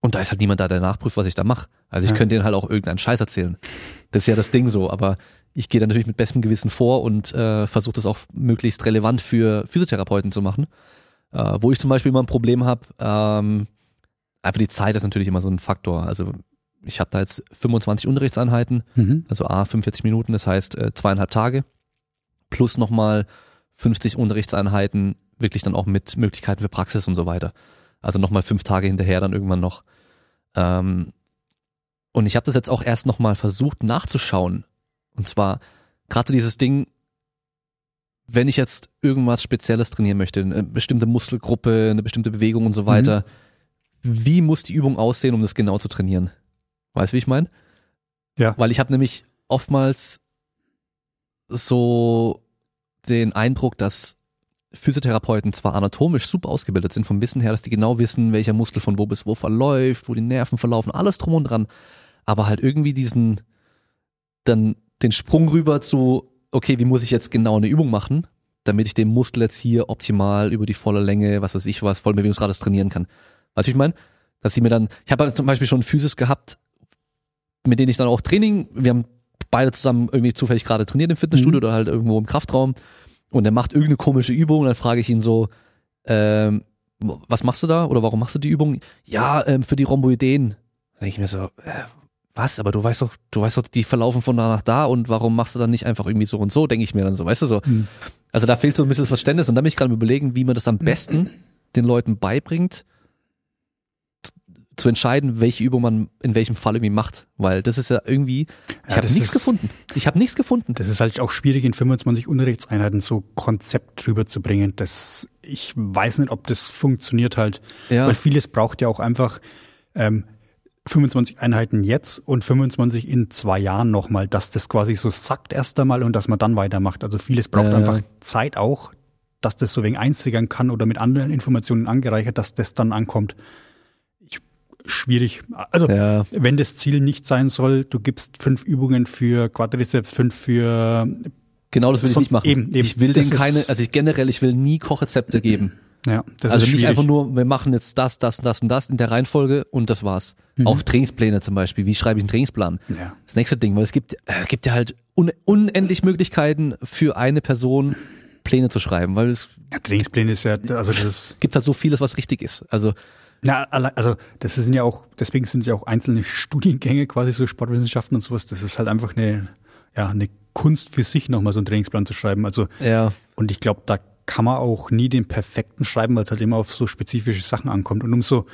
und da ist halt niemand da, der nachprüft, was ich da mache. Also ich Ja. könnte denen halt auch irgendeinen Scheiß erzählen. Das ist ja das Ding so, aber ich gehe da natürlich mit bestem Gewissen vor und äh, versuche das auch möglichst relevant für Physiotherapeuten zu machen. Äh, wo ich zum Beispiel immer ein Problem habe, ähm, einfach die Zeit ist natürlich immer so ein Faktor. Also ich habe da jetzt 25 Unterrichtseinheiten, Mhm. also A, 45 Minuten, das heißt äh, zweieinhalb Tage, plus nochmal 50 Unterrichtseinheiten, wirklich dann auch mit Möglichkeiten für Praxis und so weiter. Also nochmal fünf Tage hinterher dann irgendwann noch. Ähm, und ich habe das jetzt auch erst nochmal versucht nachzuschauen. Und zwar gerade so dieses Ding, wenn ich jetzt irgendwas Spezielles trainieren möchte, eine bestimmte Muskelgruppe, eine bestimmte Bewegung und so weiter, wie muss die Übung aussehen, um das genau zu trainieren? Weißt du, wie ich meine? Ja. Weil ich habe nämlich oftmals so den Eindruck, dass Physiotherapeuten zwar anatomisch super ausgebildet sind, vom Wissen her, dass die genau wissen, welcher Muskel von wo bis wo verläuft, wo die Nerven verlaufen, alles drum und dran, aber halt irgendwie diesen, dann den Sprung rüber zu, okay, wie muss ich jetzt genau eine Übung machen, damit ich den Muskel jetzt hier optimal über die volle Länge, was weiß ich was, vollen Bewegungsradius trainieren kann. Weißt du, wie ich meine? Dass sie mir dann, ich habe halt zum Beispiel schon Physis gehabt, mit denen ich dann auch Training, wir haben beide zusammen irgendwie zufällig gerade trainiert im Fitnessstudio Mhm. oder halt irgendwo im Kraftraum und er macht irgendeine komische Übung und dann frage ich ihn so, ähm, was machst du da oder warum machst du die Übung? Ja, ähm, für die Rhomboideen. Dann denke ich mir so, äh, was? Aber du weißt doch, du weißt doch, die verlaufen von da nach da und warum machst du dann nicht einfach irgendwie so und so, denke ich mir dann so, weißt du so. Mhm. Also da fehlt so ein bisschen das Verständnis und da bin ich gerade überlegen, wie man das am besten den Leuten beibringt, zu entscheiden, welche Übung man in welchem Fall irgendwie macht, weil das ist ja irgendwie, ich Ja, habe nichts ist- gefunden. Ich habe nichts gefunden. Das ist halt auch schwierig, in 25 Unterrichtseinheiten so Konzept drüber zu bringen. Das, ich weiß nicht, ob das funktioniert halt. Ja. Weil vieles braucht ja auch einfach ähm, 25 Einheiten jetzt und 25 in zwei Jahren nochmal, dass das quasi so sackt erst einmal und dass man dann weitermacht. Also vieles braucht ja. einfach Zeit auch, dass das so wegen einzigern kann oder mit anderen Informationen angereichert, dass das dann ankommt. Ich, schwierig. Also Ja. wenn das Ziel nicht sein soll, du gibst fünf Übungen für Quadriceps, fünf für Genau das will ich nicht machen. eben, eben. Ich will denen keine, also ich generell, ich will nie Kochrezepte geben. Ja, das also ist nicht schwierig. einfach nur, wir machen jetzt das, das, das und das in der Reihenfolge und das war's. Auch Trainingspläne zum Beispiel. Wie schreibe ich einen Trainingsplan? Mhm. Ja. Das nächste Ding, weil es gibt, äh, gibt ja halt un unendlich Möglichkeiten für eine Person Pläne zu schreiben, weil es Ja, Trainingspläne ist ja, also das, gibt halt so vieles, was richtig ist. Also na, also das sind ja auch, deswegen sind es ja auch einzelne Studiengänge quasi so Sportwissenschaften und sowas. Das ist halt einfach eine, ja, eine Kunst für sich nochmal so einen Trainingsplan zu schreiben. Also ja, und ich glaube, da kann man auch nie den perfekten schreiben, weil es halt immer auf so spezifische Sachen ankommt. Und umso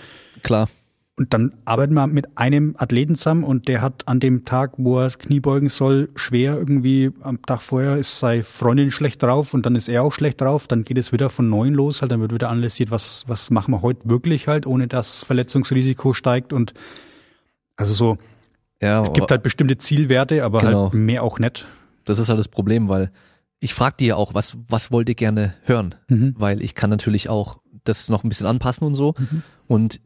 klar. und dann arbeiten wir mit einem Athleten zusammen und der hat an dem Tag, wo er Knie beugen soll, schwer irgendwie am Tag vorher ist seine Freundin schlecht drauf und dann ist er auch schlecht drauf. Dann geht es wieder von neun los, halt, dann wird wieder analysiert, was, was machen wir heute wirklich halt, ohne dass Verletzungsrisiko steigt und also so, Ja, es gibt halt bestimmte Zielwerte, aber Genau. halt mehr auch nicht. das ist halt das Problem, weil ich frag die ja auch, was, was wollt ihr gerne hören? Mhm. Weil ich kann natürlich auch das noch ein bisschen anpassen und so. Und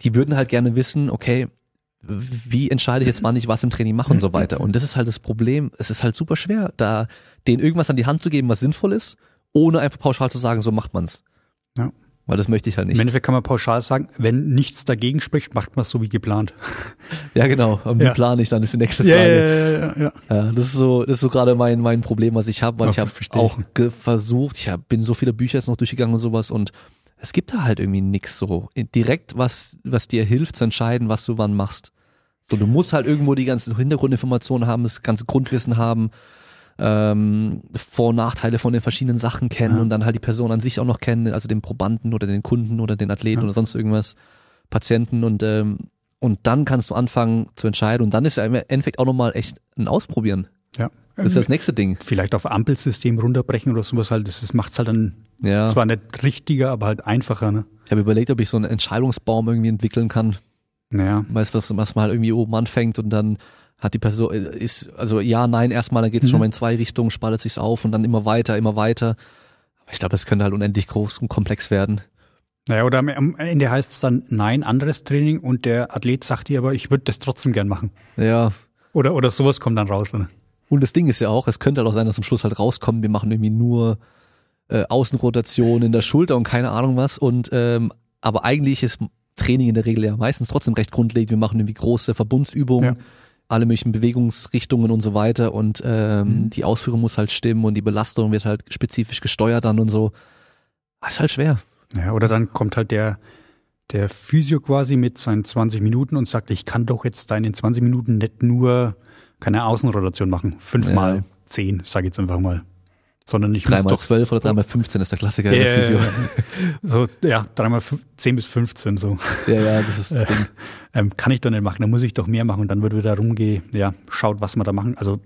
die würden halt gerne wissen, okay, wie entscheide ich jetzt, wann ich was im Training mache und so weiter. Und das ist halt das Problem. Es ist halt super schwer, da denen irgendwas an die Hand zu geben, was sinnvoll ist, ohne einfach pauschal zu sagen, so macht man's. Ja. Weil das möchte ich halt Im nicht. Endeffekt kann man pauschal sagen, wenn nichts dagegen spricht, macht man es so wie geplant. Ja, genau. Und wie Ja. plane ich dann, ist die nächste Frage. ja, ja. Ja, das ist so, das ist so gerade mein, mein Problem, was ich habe, weil Ja, ich habe auch versucht, ich hab, bin so viele Bücher jetzt noch durchgegangen und sowas und es gibt da halt irgendwie nix so direkt, was, was dir hilft zu entscheiden, was du wann machst. So, du musst halt irgendwo die ganzen Hintergrundinformationen haben, das ganze Grundwissen haben, ähm, Vor- und Nachteile von den verschiedenen Sachen kennen Ja. und dann halt die Person an sich auch noch kennen, also den Probanden oder den Kunden oder den Athleten Ja. oder sonst irgendwas, Patienten und ähm, und dann kannst du anfangen zu entscheiden und dann ist ja im Endeffekt auch nochmal echt ein Ausprobieren. ja. Das ist das nächste Ding. Vielleicht auf Ampelsystem runterbrechen oder sowas halt, das ist- macht's halt dann Ja. zwar nicht richtiger, aber halt einfacher, ne? Ich habe überlegt, ob ich so einen Entscheidungsbaum irgendwie entwickeln kann. Naja. Weißt du, was, was man halt irgendwie oben anfängt und dann hat die Person, äh, ist, also ja, nein, erstmal, dann geht es schon Mhm. mal in zwei Richtungen, spaltet sich's auf und dann immer weiter, immer weiter. Aber ich glaube, das könnte halt unendlich groß und komplex werden. Naja, oder am- Ende heißt es dann, nein, anderes Training und der Athlet sagt dir aber, ich würde das trotzdem gern machen. Ja. Oder, oder sowas kommt dann raus. Ne? Und das Ding ist ja auch, es könnte halt auch sein, dass am Schluss halt rauskommt, wir machen irgendwie nur äh, Außenrotation in der Schulter und keine Ahnung was. Und ähm, aber eigentlich ist Training in der Regel ja meistens trotzdem recht grundlegend. Wir machen irgendwie große Verbundsübungen, Ja. Alle möglichen Bewegungsrichtungen und so weiter. Und ähm, die Ausführung muss halt stimmen und die Belastung wird halt spezifisch gesteuert dann und so. Das ist halt schwer. Ja, oder dann kommt halt der, der Physio quasi mit seinen 20 Minuten und sagt, ich kann doch jetzt da in den 20 Minuten nicht nur keine Außenrotation machen. Fünfmal Ja. zehn, sage ich jetzt einfach mal. Sondern ich muss Dreimal doch zwölf oder dreimal 15 ist der Klassiker in Ja, der Physio. ja, so, ja, dreimal fün- 10 bis 15 so. Ja, ja, das ist das Ding. Ähm, kann ich doch nicht machen, dann muss ich doch mehr machen und dann wird wieder rumgehen, ja, schaut, was wir da machen. Also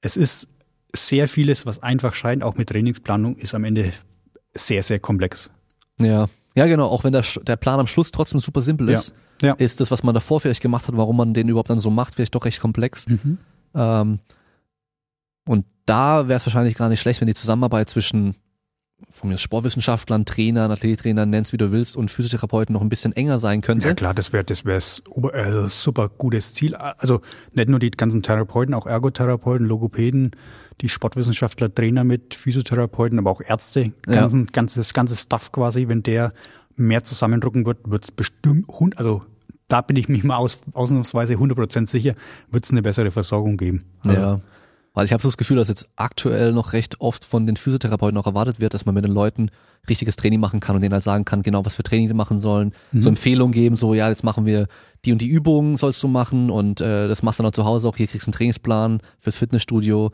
es ist sehr vieles, was einfach scheint, auch mit Trainingsplanung, ist am Ende sehr, sehr komplex. Ja. Ja, genau. Auch wenn der, der Plan am Schluss trotzdem super simpel Ja. ist, Ja. ist das, was man davor vielleicht gemacht hat, warum man den überhaupt dann so macht, vielleicht doch recht komplex. Ähm, und da wäre es wahrscheinlich gar nicht schlecht, wenn die Zusammenarbeit zwischen von mir Sportwissenschaftlern, Trainern, Athlettrainern, nennst wie du willst, und Physiotherapeuten noch ein bisschen enger sein könnte. Ja klar, das wäre das wär's also super gutes Ziel. Also nicht nur die ganzen Therapeuten, auch Ergotherapeuten, Logopäden, die Sportwissenschaftler, Trainer mit Physiotherapeuten, aber auch Ärzte, Ja. ganzen, ganzes, ganze Stuff quasi, wenn der mehr zusammendrücken wird, wird's bestimmt, hund- also da bin ich mich mal aus, ausnahmsweise 100% sicher, wird's eine bessere Versorgung geben. Also, Ja. Weil ich habe so das Gefühl, dass jetzt aktuell noch recht oft von den Physiotherapeuten auch erwartet wird, dass man mit den Leuten richtiges Training machen kann und denen halt sagen kann, genau was für Training sie machen sollen, so Empfehlungen geben, so ja, jetzt machen wir die und die Übungen sollst du machen und äh, das machst du dann auch zu Hause auch, hier kriegst du einen Trainingsplan fürs Fitnessstudio.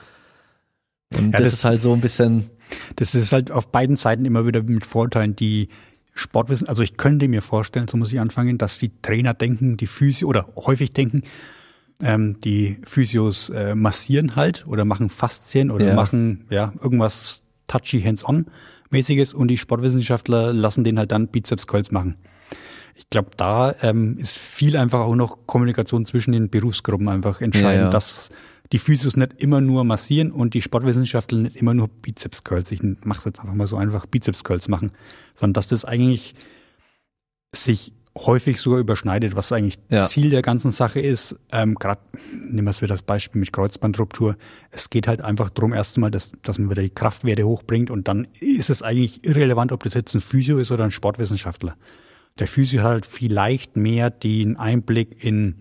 Und Ja, das, das- ist halt so ein bisschen, Das ist halt auf beiden Seiten immer wieder mit Vorteilen, die Sportwissen, also ich könnte mir vorstellen, so muss ich anfangen, dass die Trainer denken, die Physio oder häufig denken, ähm, die Physios äh, massieren halt oder machen Faszien oder Ja. machen ja irgendwas touchy hands-on mäßiges und die Sportwissenschaftler lassen den halt dann Bizeps Curls machen. Ich glaube, da ähm, ist viel einfach auch noch Kommunikation zwischen den Berufsgruppen einfach entscheidend, Ja, ja. dass die Physios nicht immer nur massieren und die Sportwissenschaftler nicht immer nur Bizeps Curls, ich mach's jetzt einfach mal so einfach, Bizeps Curls machen, sondern dass das eigentlich sich häufig sogar überschneidet, was eigentlich Ja. Ziel der ganzen Sache ist. Ähm, Gerade nehmen wir es wieder das Beispiel mit Kreuzbandruptur. Es geht halt einfach drum erstmal, dass, dass man wieder die Kraftwerte hochbringt und dann ist es eigentlich irrelevant, ob das jetzt ein Physio ist oder ein Sportwissenschaftler. Der Physio hat halt vielleicht mehr den Einblick in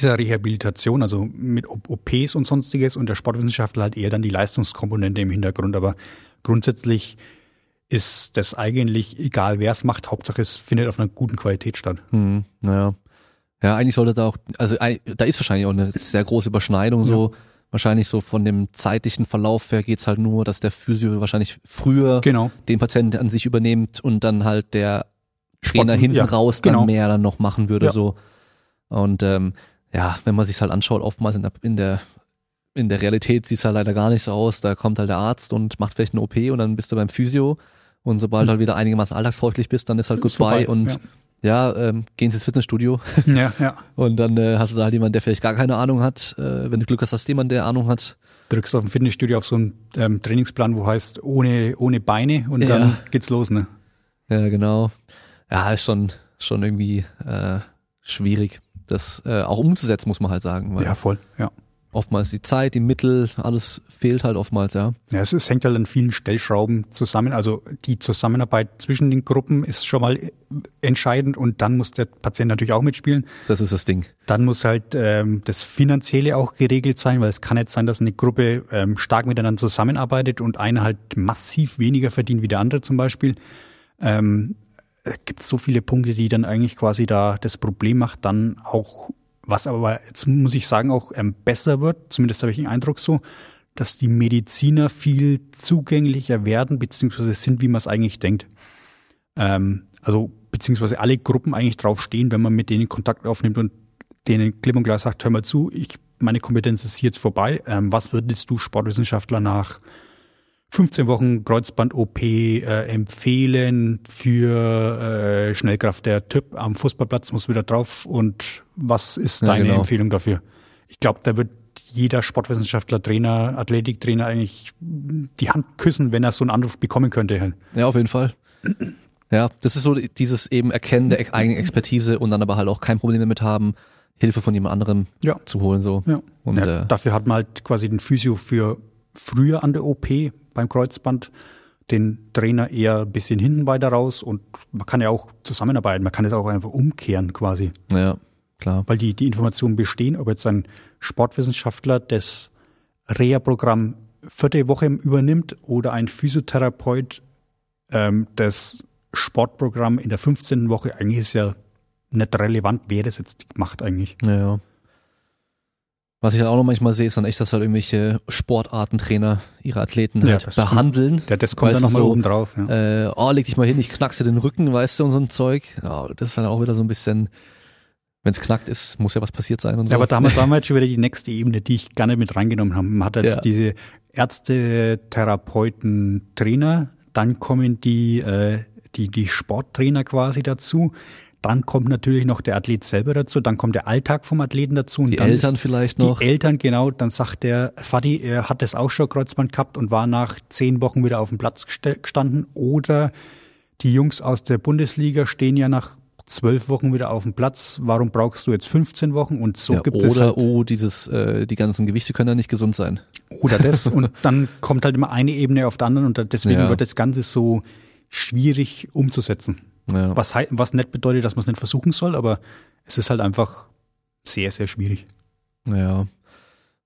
dieser Rehabilitation, also mit OPs und sonstiges und der Sportwissenschaftler halt eher dann die Leistungskomponente im Hintergrund. Aber grundsätzlich ist das eigentlich egal, wer es macht. Hauptsache es findet auf einer guten Qualität statt. hm, naja. Ja, eigentlich sollte da auch, also da ist wahrscheinlich auch eine sehr große Überschneidung so. Wahrscheinlich so von dem zeitlichen Verlauf her geht's halt nur, dass der Physio wahrscheinlich früher Genau. den Patienten an sich übernimmt und dann halt der Trainer Sport- hinten ja, raus dann genau. mehr dann noch machen würde Ja. so. Und ähm, ja, wenn man sich halt anschaut, oftmals in der, in der in der Realität sieht es halt leider gar nicht so aus. Da kommt halt der Arzt und macht vielleicht eine OP und dann bist du beim Physio. Und sobald halt wieder einigermaßen alltagsfreundlich bist, dann ist halt Hm. Ist goodbye vorbei, und ja, ähm, gehen Sie ins Fitnessstudio Ja, ja. und dann äh, hast du da halt jemanden, der vielleicht gar keine Ahnung hat. Äh, wenn du Glück hast, hast du jemanden, der Ahnung hat. Drückst auf dem Fitnessstudio auf so einen ähm, Trainingsplan, wo heißt ohne, ohne Beine und Ja. dann geht's los, ne? Ja, genau. Ja, ist schon, schon irgendwie äh, schwierig, das äh, auch umzusetzen, muss man halt sagen. Ja, voll, ja. Oftmals die Zeit, die Mittel, alles fehlt halt oftmals, ja. Ja, es, es hängt halt an vielen Stellschrauben zusammen. Also die Zusammenarbeit zwischen den Gruppen ist schon mal äh, entscheidend und dann muss der Patient natürlich auch mitspielen. Das ist das Ding. Dann muss halt ähm, das Finanzielle auch geregelt sein, weil es kann nicht sein, dass eine Gruppe ähm, stark miteinander zusammenarbeitet und einer halt massiv weniger verdient wie der andere zum Beispiel. Ähm, gibt so viele Punkte, die dann eigentlich quasi da das Problem macht, dann auch, was aber jetzt muss ich sagen, auch ähm, besser wird, zumindest habe ich den Eindruck so, dass die Mediziner viel zugänglicher werden, beziehungsweise sind, wie man es eigentlich denkt. Ähm, also beziehungsweise alle Gruppen eigentlich drauf stehen, wenn man mit denen Kontakt aufnimmt und denen klipp und klar sagt, hör mal zu, ich, meine Kompetenz ist jetzt vorbei. Ähm, was würdest du Sportwissenschaftler nach 15 Wochen Kreuzband-OP äh, empfehlen für äh, Schnellkraft? Der Typ am Fußballplatz muss wieder drauf und was ist Ja, deine genau. Empfehlung dafür? Ich glaube, da wird jeder Sportwissenschaftler, Trainer, Athletiktrainer eigentlich die Hand küssen, wenn er so einen Anruf bekommen könnte. Ja, auf jeden Fall. Ja, das ist so dieses eben Erkennen der eigenen Expertise und dann aber halt auch kein Problem damit haben, Hilfe von jemand anderem Ja. zu holen, so. Ja. Und ja, äh, dafür hat man halt quasi den Physio für früher an der OP beim Kreuzband, den Trainer eher ein bisschen hinten weiter raus und man kann ja auch zusammenarbeiten, man kann es auch einfach umkehren quasi, ja, klar. weil die, die Informationen bestehen, ob jetzt ein Sportwissenschaftler das Reha-Programm vierte Woche übernimmt oder ein Physiotherapeut ähm, das Sportprogramm in der 15. Woche, eigentlich ist ja nicht relevant, wer das jetzt macht eigentlich. Ja, ja. Was ich halt auch noch manchmal sehe, ist dann echt, dass halt irgendwelche Sportartentrainer ihre Athleten Ja, halt behandeln. Ja, das kommt Weißt dann nochmal so, oben drauf. Ja. Äh, oh, leg dich mal hin, ich knackse den Rücken, weißt du, und so ein Zeug. Ja, das ist dann auch wieder so ein bisschen, wenn es knackt ist, muss ja was passiert sein und so. Ja, aber da haben, wir, da haben wir jetzt schon wieder die nächste Ebene, die ich gerne mit reingenommen habe. Man hat jetzt Ja. diese Ärzte, Therapeuten, Trainer, dann kommen die, äh, die, die Sporttrainer quasi dazu. Dann kommt natürlich noch der Athlet selber dazu, dann kommt der Alltag vom Athleten dazu. Und die dann Eltern vielleicht die noch. Eltern, genau, dann sagt der Fadi, er hat das auch schon Kreuzband gehabt und war nach zehn Wochen wieder auf dem Platz gestanden. Oder die Jungs aus der Bundesliga stehen ja nach zwölf Wochen wieder auf dem Platz. Warum brauchst du jetzt 15 Wochen? Und so ja, gibt oder, es halt, oh, dieses, äh, die ganzen Gewichte können ja nicht gesund sein. oder das. und dann kommt halt immer eine Ebene auf der anderen und deswegen Ja. wird das Ganze so schwierig umzusetzen. Ja. Was, was nicht bedeutet, dass man es nicht versuchen soll, aber es ist halt einfach sehr, sehr schwierig. Ja. Und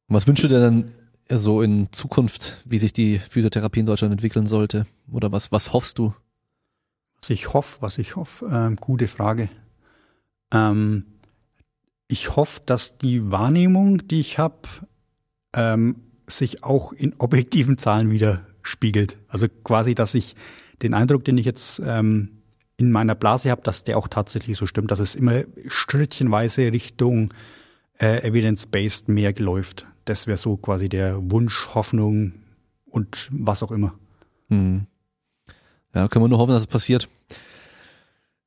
was wünschst du dir denn so in Zukunft, wie sich die Physiotherapie in Deutschland entwickeln sollte? Oder was, was hoffst du? Was ich hoffe, was ich hoffe, ähm, gute Frage. Ähm, ich hoffe, dass die Wahrnehmung, die ich habe, ähm, sich auch in objektiven Zahlen widerspiegelt. Also quasi, dass ich den Eindruck, den ich jetzt ähm, in meiner Blase habe, dass der auch tatsächlich so stimmt, dass es immer schrittchenweise Richtung äh, evidence-based mehr läuft. Das wäre so quasi der Wunsch, Hoffnung und was auch immer. Hm. Ja, können wir nur hoffen, dass es passiert.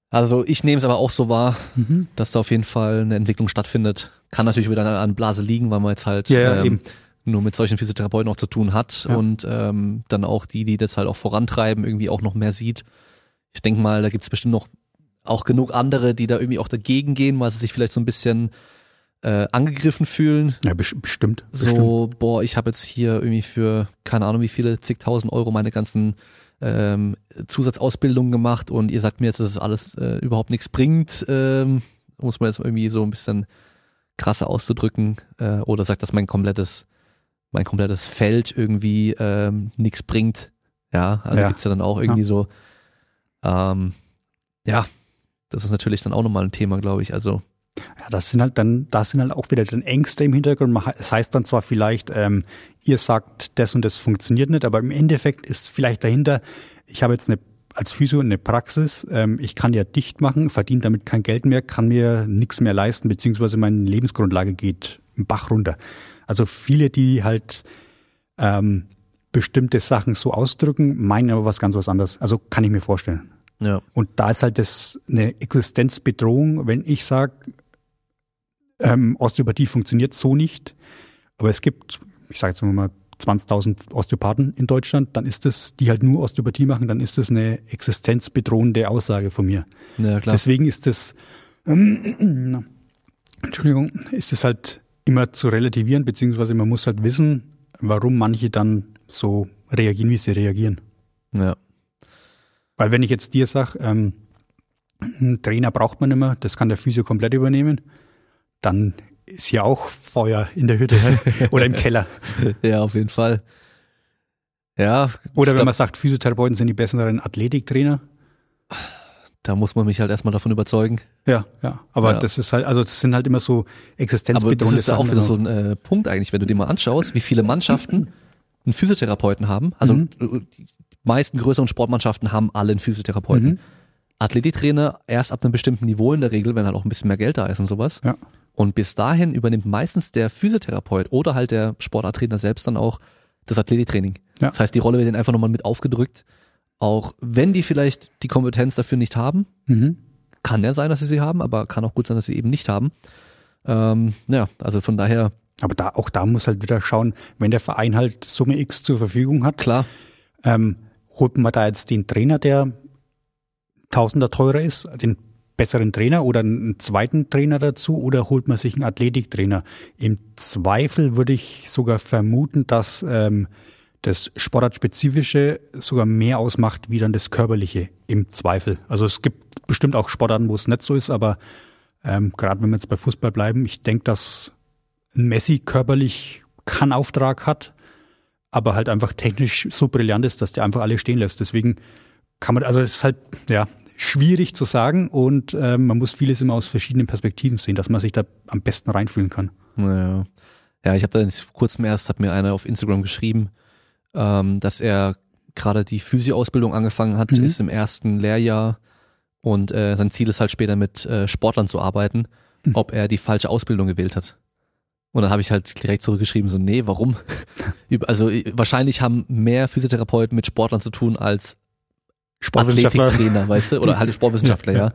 Also ich nehme es aber auch so wahr, Mhm. dass da auf jeden Fall eine Entwicklung stattfindet. Kann natürlich wieder an Blase liegen, weil man jetzt halt Ja, ja, ähm, eben. nur mit solchen Physiotherapeuten auch zu tun hat Ja. und ähm, dann auch die, die das halt auch vorantreiben, irgendwie auch noch mehr sieht. Ich denke mal, da gibt es bestimmt noch auch genug andere, die da irgendwie auch dagegen gehen, weil sie sich vielleicht so ein bisschen äh, angegriffen fühlen. Ja, bes- bestimmt. bestimmt. So, boah, ich habe jetzt hier irgendwie für keine Ahnung wie viele zigtausend Euro meine ganzen ähm, Zusatzausbildungen gemacht und ihr sagt mir jetzt, dass es alles äh, überhaupt nichts bringt, ähm, muss man jetzt irgendwie so ein bisschen krasser auszudrücken äh, oder sagt, dass mein komplettes mein komplettes Feld irgendwie ähm, nichts bringt. Ja, also Ja. gibt's ja dann auch irgendwie so ähm, ja, das ist natürlich dann auch nochmal ein Thema, glaube ich. Also Ja, das sind halt dann, da sind halt auch wieder dann Ängste im Hintergrund. Es heißt dann zwar vielleicht, ähm, ihr sagt, das und das funktioniert nicht, aber im Endeffekt ist vielleicht dahinter, ich habe jetzt eine als Physio eine Praxis. Ähm, ich kann ja dicht machen, verdiene damit kein Geld mehr, kann mir nichts mehr leisten, beziehungsweise meine Lebensgrundlage geht einen Bach runter. Also viele, die halt ähm, bestimmte Sachen so ausdrücken, meinen aber was ganz was anderes. Also kann ich mir vorstellen. Ja. Und da ist halt das eine Existenzbedrohung, wenn ich sage, ähm, Osteopathie funktioniert so nicht, aber es gibt, ich sage jetzt mal 20.000 Osteopathen in Deutschland, dann ist das, die halt nur Osteopathie machen, dann ist das eine existenzbedrohende Aussage von mir. Ja, klar. Deswegen ist das, ähm, Entschuldigung, ist es halt immer zu relativieren, beziehungsweise man muss halt wissen, warum manche dann so reagieren, wie sie reagieren. Ja. Weil wenn ich jetzt dir sage, ähm, einen Trainer braucht man immer, das kann der Physio komplett übernehmen, dann ist hier auch Feuer in der Hütte oder im Keller. Ja, auf jeden Fall. Ja. Oder wenn glaub, man sagt, Physiotherapeuten sind die besseren Athletiktrainer. Da muss man mich halt erstmal davon überzeugen. Ja, ja. Aber Ja. das ist halt, also das sind halt immer so Aber das existenzbedrohende ist ja auch wieder so ein äh, Punkt eigentlich, wenn du dir mal anschaust, wie viele Mannschaften einen Physiotherapeuten haben. Also Mhm. die meisten größeren Sportmannschaften haben alle einen Physiotherapeuten. Mhm. Athletiktrainer erst ab einem bestimmten Niveau in der Regel, wenn halt auch ein bisschen mehr Geld da ist und sowas. Ja. Und bis dahin übernimmt meistens der Physiotherapeut oder halt der Sportarttrainer selbst dann auch das Athletiktraining. Ja. Das heißt, die Rolle wird ihnen einfach nochmal mit aufgedrückt. Auch wenn die vielleicht die Kompetenz dafür nicht haben, Mhm. kann ja sein, dass sie sie haben, aber kann auch gut sein, dass sie eben nicht haben. Ähm, ja, also von daher, Aber da, auch da muss halt wieder schauen, wenn der Verein halt Summe X zur Verfügung hat, klar, ähm, holt man da jetzt den Trainer, der Tausender teurer ist, den besseren Trainer oder einen zweiten Trainer dazu oder holt man sich einen Athletiktrainer? Im Zweifel würde ich sogar vermuten, dass ähm, das Sportartspezifische sogar mehr ausmacht wie dann das Körperliche im Zweifel. Also es gibt bestimmt auch Sportarten, wo es nicht so ist, aber ähm, gerade wenn wir jetzt bei Fußball bleiben, ich denke, dass ein Messi körperlich keinen Auftrag hat, aber halt einfach technisch so brillant ist, dass der einfach alle stehen lässt. Deswegen kann man, also es ist halt, ja, schwierig zu sagen und ähm, man muss vieles immer aus verschiedenen Perspektiven sehen, dass man sich da am besten reinfühlen kann. Ja, ja ich habe da vor kurzem erst, hat mir einer auf Instagram geschrieben, ähm, dass er gerade die Physio-Ausbildung angefangen hat, Mhm. ist im ersten Lehrjahr und äh, sein Ziel ist halt später mit äh, Sportlern zu arbeiten, Mhm. ob er die falsche Ausbildung gewählt hat. Und dann habe ich halt direkt zurückgeschrieben, so, nee, warum? Also äh, wahrscheinlich haben mehr Physiotherapeuten mit Sportlern zu tun als Athletiktrainer, weißt du, oder halt Sportwissenschaftler, ja. Ja.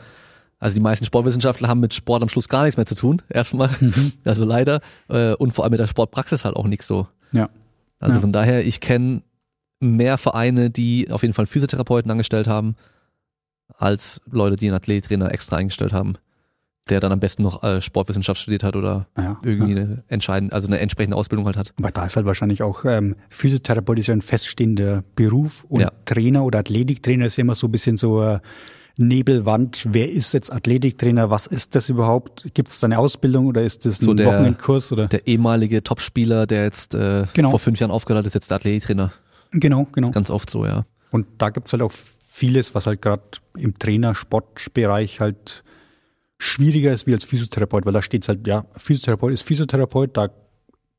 Also die meisten Sportwissenschaftler haben mit Sport am Schluss gar nichts mehr zu tun, erstmal. Mhm. Also leider. Äh, Und vor allem mit der Sportpraxis halt auch nichts so. Ja. Also Ja. von daher, ich kenne mehr Vereine, die auf jeden Fall Physiotherapeuten angestellt haben, als Leute, die einen Athletiktrainer extra eingestellt haben, der dann am besten noch äh, Sportwissenschaft studiert hat oder Ja, irgendwie ja. eine entscheidende, also eine entsprechende Ausbildung halt hat. Aber da ist halt wahrscheinlich auch, ähm, Physiotherapeut ist ja ein feststehender Beruf und Ja. Trainer oder Athletiktrainer ist ja immer so ein bisschen so äh, Nebelwand. Wer ist jetzt Athletiktrainer? Was ist das überhaupt? Gibt es da eine Ausbildung oder ist das ein So der- Wochenendkurs? Oder? Der ehemalige Topspieler, der jetzt äh, Genau. vor fünf Jahren aufgehört hat, ist jetzt der Athletiktrainer. Genau, genau. Ganz oft so, ja. Und da gibt's halt auch vieles, was halt gerade im Trainer-Sportbereich halt schwieriger ist wie als Physiotherapeut, weil da steht's halt, ja, Physiotherapeut ist Physiotherapeut, da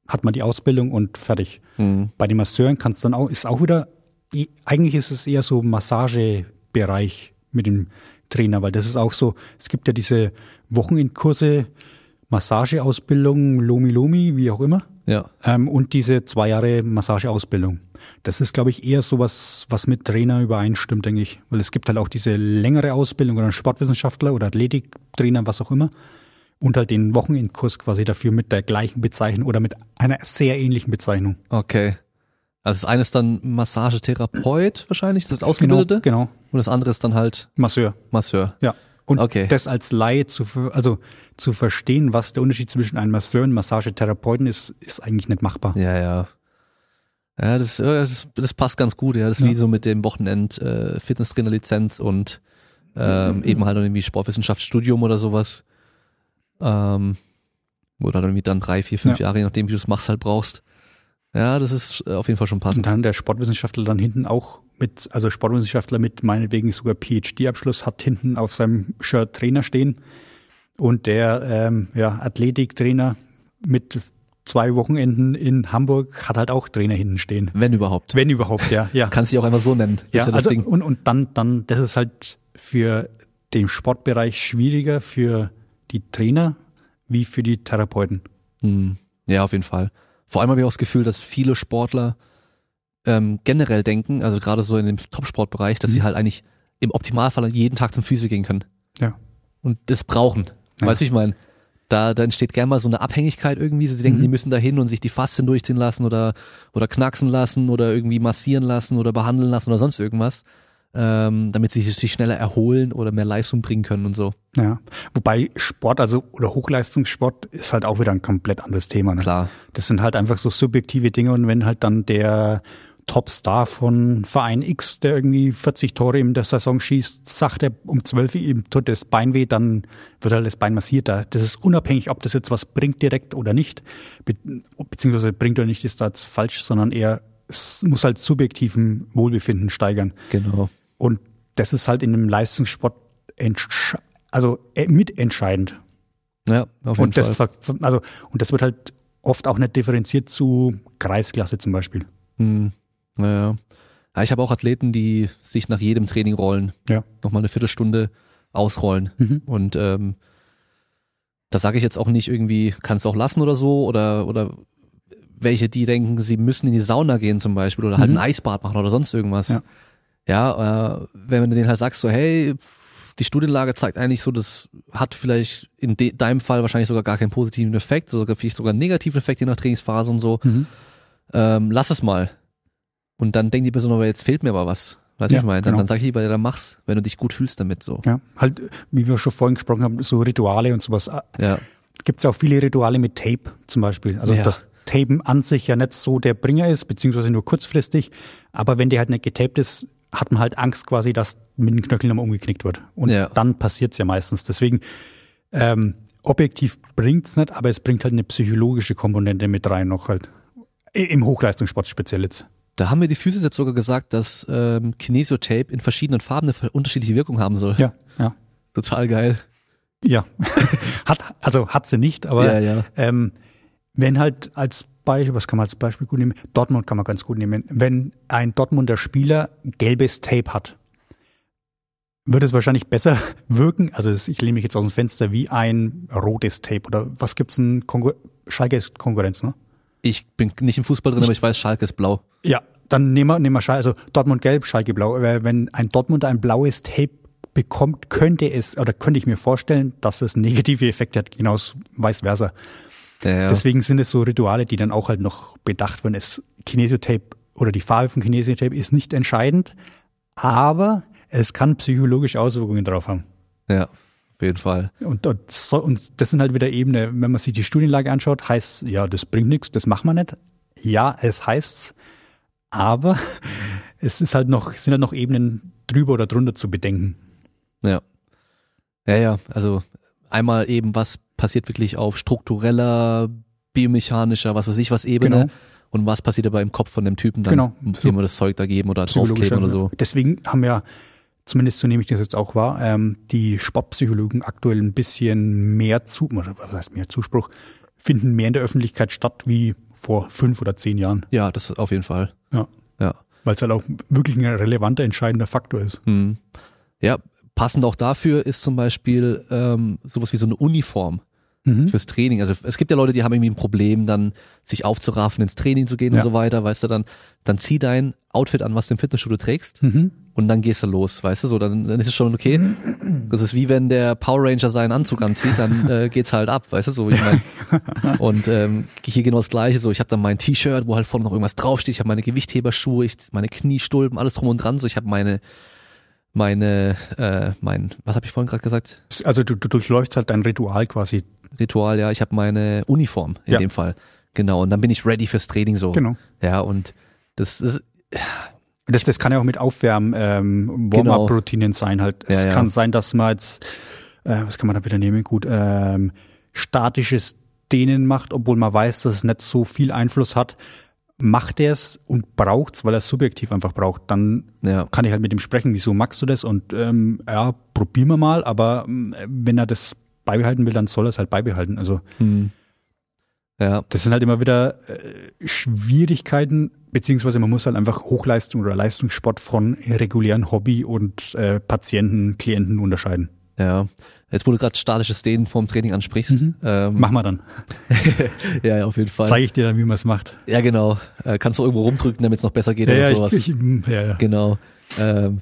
hat man die Ausbildung und fertig. Mhm. Bei den Masseuren kann's dann auch, ist auch wieder, eigentlich ist es eher so Massagebereich mit dem Trainer, weil das ist auch so, es gibt ja diese Wochenendkurse, Massageausbildung, Lomi Lomi, wie auch immer. Ja. Ähm, und diese zwei Jahre Massageausbildung. Das ist, glaube ich, eher sowas, was mit Trainer übereinstimmt, denke ich. Weil es gibt halt auch diese längere Ausbildung oder Sportwissenschaftler oder Athletiktrainer, was auch immer. Und halt den Wochenendkurs quasi dafür mit der gleichen Bezeichnung oder mit einer sehr ähnlichen Bezeichnung. Okay. Also das eine ist dann Massagetherapeut wahrscheinlich, das Ausgebildete. Genau, genau. Und das andere ist dann halt Masseur, Masseur. ja. Und Okay. das als Laie zu, also zu verstehen, was der Unterschied zwischen einem Masseur und Massagetherapeuten ist, ist eigentlich nicht machbar. Ja, ja. Ja, das, äh, das, das passt ganz gut, ja. Das ist Ja. wie so mit dem Wochenend äh, Fitnesstrainer-Lizenz und ähm, eben halt irgendwie Sportwissenschaftsstudium oder sowas. Ähm, wo du dann irgendwie dann drei, vier, fünf Ja. Jahre, je nachdem, wie du es machst, halt brauchst. Ja, das ist äh, auf jeden Fall schon Und passend. dann der Sportwissenschaftler dann hinten auch mit, also Sportwissenschaftler mit meinetwegen sogar PhD-Abschluss hat hinten auf seinem Shirt Trainer stehen. Und der ähm, ja, Athletiktrainer mit zwei Wochenenden in Hamburg hat halt auch Trainer hinten stehen. Wenn überhaupt. Wenn überhaupt, ja. ja. Kannst du auch einfach so nennen. Ja, ja also, Ding. Und, und dann, dann, das ist halt für den Sportbereich schwieriger für die Trainer wie für die Therapeuten. Hm. Ja, auf jeden Fall. Vor allem habe ich auch das Gefühl, dass viele Sportler ähm, generell denken, also gerade so in dem Top-Sportbereich, dass Mhm. sie halt eigentlich im Optimalfall jeden Tag zum Physio gehen können. Ja. Und das brauchen. Ja. Weißt du, wie ich meine? Da, da entsteht gern mal so eine Abhängigkeit irgendwie. Sie denken, Mhm. die müssen da hin und sich die Faszien durchziehen lassen oder, oder knacksen lassen oder irgendwie massieren lassen oder behandeln lassen oder sonst irgendwas, ähm, damit sie sich schneller erholen oder mehr Leistung bringen können und so. Ja. Wobei Sport, also oder Hochleistungssport ist halt auch wieder ein komplett anderes Thema. Ne? Klar. Das sind halt einfach so subjektive Dinge und wenn halt dann der Topstar von Verein X, der irgendwie 40 Tore in der Saison schießt, sagt er um 12 Uhr, ihm tut das Bein weh, dann wird halt das Bein massiert. Da- Das ist unabhängig, ob das jetzt was bringt direkt oder nicht, be beziehungsweise bringt oder nicht, ist da jetzt falsch, sondern eher, es muss halt subjektiven Wohlbefinden steigern. Genau. Und das ist halt in einem Leistungssport also äh, mitentscheidend. Ja, auf jeden Und das, Fall. also, und das wird halt oft auch nicht differenziert zu Kreisklasse zum Beispiel. Hm. Ja, ja. ja, ich habe auch Athleten, die sich nach jedem Training rollen. Ja. Nochmal eine Viertelstunde ausrollen. Mhm. Und ähm, da sage ich jetzt auch nicht irgendwie, kannst du auch lassen oder so, oder, oder welche, die denken, sie müssen in die Sauna gehen zum Beispiel oder halt Mhm. ein Eisbad machen oder sonst irgendwas. Ja. Ja, äh, wenn du denen halt sagst, so, hey, die Studienlage zeigt eigentlich so, das hat vielleicht in de deinem Fall wahrscheinlich sogar gar keinen positiven Effekt, sogar vielleicht sogar einen negativen Effekt je nach Trainingsphase und so. Mhm. Ähm, lass es mal. Und dann denkt die Person aber, jetzt fehlt mir aber was. Weißt du, Ja, ich meine? Dann, genau. dann sag ich lieber, ja, dann mach's, wenn du dich gut fühlst damit so. Ja, halt, wie wir schon vorhin gesprochen haben, so Rituale und sowas. Ja. Gibt es ja auch viele Rituale mit Tape zum Beispiel. Also Ja. das Tapen an sich ja nicht so der Bringer ist, beziehungsweise nur kurzfristig. Aber wenn der halt nicht getaped ist, hat man halt Angst quasi, dass mit den Knöcheln nochmal umgeknickt wird. Und Ja. dann passiert's ja meistens. Deswegen, ähm, objektiv bringt's nicht, aber es bringt halt eine psychologische Komponente mit rein noch halt. Im Hochleistungssport speziell jetzt. Da haben mir die Physis jetzt sogar gesagt, dass ähm, Kinesiotape in verschiedenen Farben eine unterschiedliche Wirkung haben soll. Ja, ja. Total geil. Ja. hat, also hat sie nicht, aber Ja, ja. Ähm, wenn halt als Beispiel, was kann man als Beispiel gut nehmen? Dortmund kann man ganz gut nehmen. Wenn ein Dortmunder Spieler gelbes Tape hat, wird es wahrscheinlich besser wirken, also ich lehne mich jetzt aus dem Fenster, wie ein rotes Tape oder was gibt's denn? Konkur Schalke Konkurrenz, ne? Ich bin nicht im Fußball drin, aber ich weiß, Schalke ist blau. Ja, dann nehmen wir, nehmen wir Schalke, also Dortmund gelb, Schalke blau. Wenn ein Dortmunder ein blaues Tape bekommt, könnte es, oder könnte ich mir vorstellen, dass es negative Effekte hat, genauso vice versa. Ja. Deswegen sind es so Rituale, die dann auch halt noch bedacht werden. Es Kinesiotape oder die Farbe von Kinesiotape ist nicht entscheidend, aber es kann psychologische Auswirkungen drauf haben. ja, auf jeden Fall. Und, so, und das sind halt wieder Ebene, wenn man sich die Studienlage anschaut, heißt, ja, das bringt nichts, das machen wir nicht. Ja, es heißt's, aber es ist halt noch, sind halt noch Ebenen drüber oder drunter zu bedenken. Ja. Ja, ja, also einmal eben, was passiert wirklich auf struktureller, biomechanischer, was weiß ich was Ebene Genau. und was passiert aber im Kopf von dem Typen dann, Genau. dem wir das Zeug da geben oder draufkleben oder so. Deswegen haben ja, zumindest so nehme ich das jetzt auch wahr, ähm, die Sportpsychologen aktuell ein bisschen mehr zu, was heißt mehr Zuspruch, finden mehr in der Öffentlichkeit statt wie vor fünf oder zehn Jahren. Ja, das auf jeden Fall. Ja. Ja. Weil es halt auch wirklich ein relevanter, entscheidender Faktor ist. Hm. Ja, passend auch dafür ist zum Beispiel ähm, sowas wie so eine Uniform Mhm. fürs Training. Also es gibt ja Leute, die haben irgendwie ein Problem, dann sich aufzuraffen, ins Training zu gehen Ja. und so weiter, weißt du, dann, dann zieh dein Outfit an, was du im Fitnessstudio trägst Mhm. Und dann gehst du los, weißt du, so, dann, dann ist es schon okay. Das ist wie wenn der Power Ranger seinen Anzug anzieht, dann äh, geht's halt ab, weißt du, so, wie ich mein. Und ähm, hier genau das Gleiche, so, ich habe dann mein T-Shirt, wo halt vorne noch irgendwas draufsteht, ich habe meine Gewichtheberschuhe, ich, meine Kniestulpen, alles drum und dran, so, ich habe meine, meine, äh, mein, was habe ich vorhin gerade gesagt? Also du, du durchläufst halt dein Ritual quasi. Ritual, ja, ich habe meine Uniform in Ja. dem Fall. Genau, und dann bin ich ready fürs Training so. Genau. Ja, und das ist, Das, das kann ja auch mit Aufwärmen, ähm, Genau. Warm-up-Routinen sein halt. Es Ja, ja. kann sein, dass man jetzt, äh, was kann man da wieder nehmen? Gut, ähm, statisches Dehnen macht, obwohl man weiß, dass es nicht so viel Einfluss hat. Macht er es und braucht's, weil er es subjektiv einfach braucht, dann ja, kann ich halt mit ihm sprechen, wieso magst du das? Und ähm, ja, probieren wir mal, aber ähm, wenn er das beibehalten will, dann soll er es halt beibehalten. Also hm. Ja. Das sind halt immer wieder äh, Schwierigkeiten, beziehungsweise man muss halt einfach Hochleistung oder Leistungssport von regulären Hobby und äh, Patienten, Klienten unterscheiden. Ja. Jetzt, wo du gerade statisches Dehnen vorm Training ansprichst. Mhm. Ähm, Mach mal dann. ja, ja, auf jeden Fall. Zeige ich dir dann, wie man es macht. Ja, genau. Äh, kannst du irgendwo rumdrücken, damit es noch besser geht oder ja, sowas. ich, ich, ja, ja. Genau. Ähm,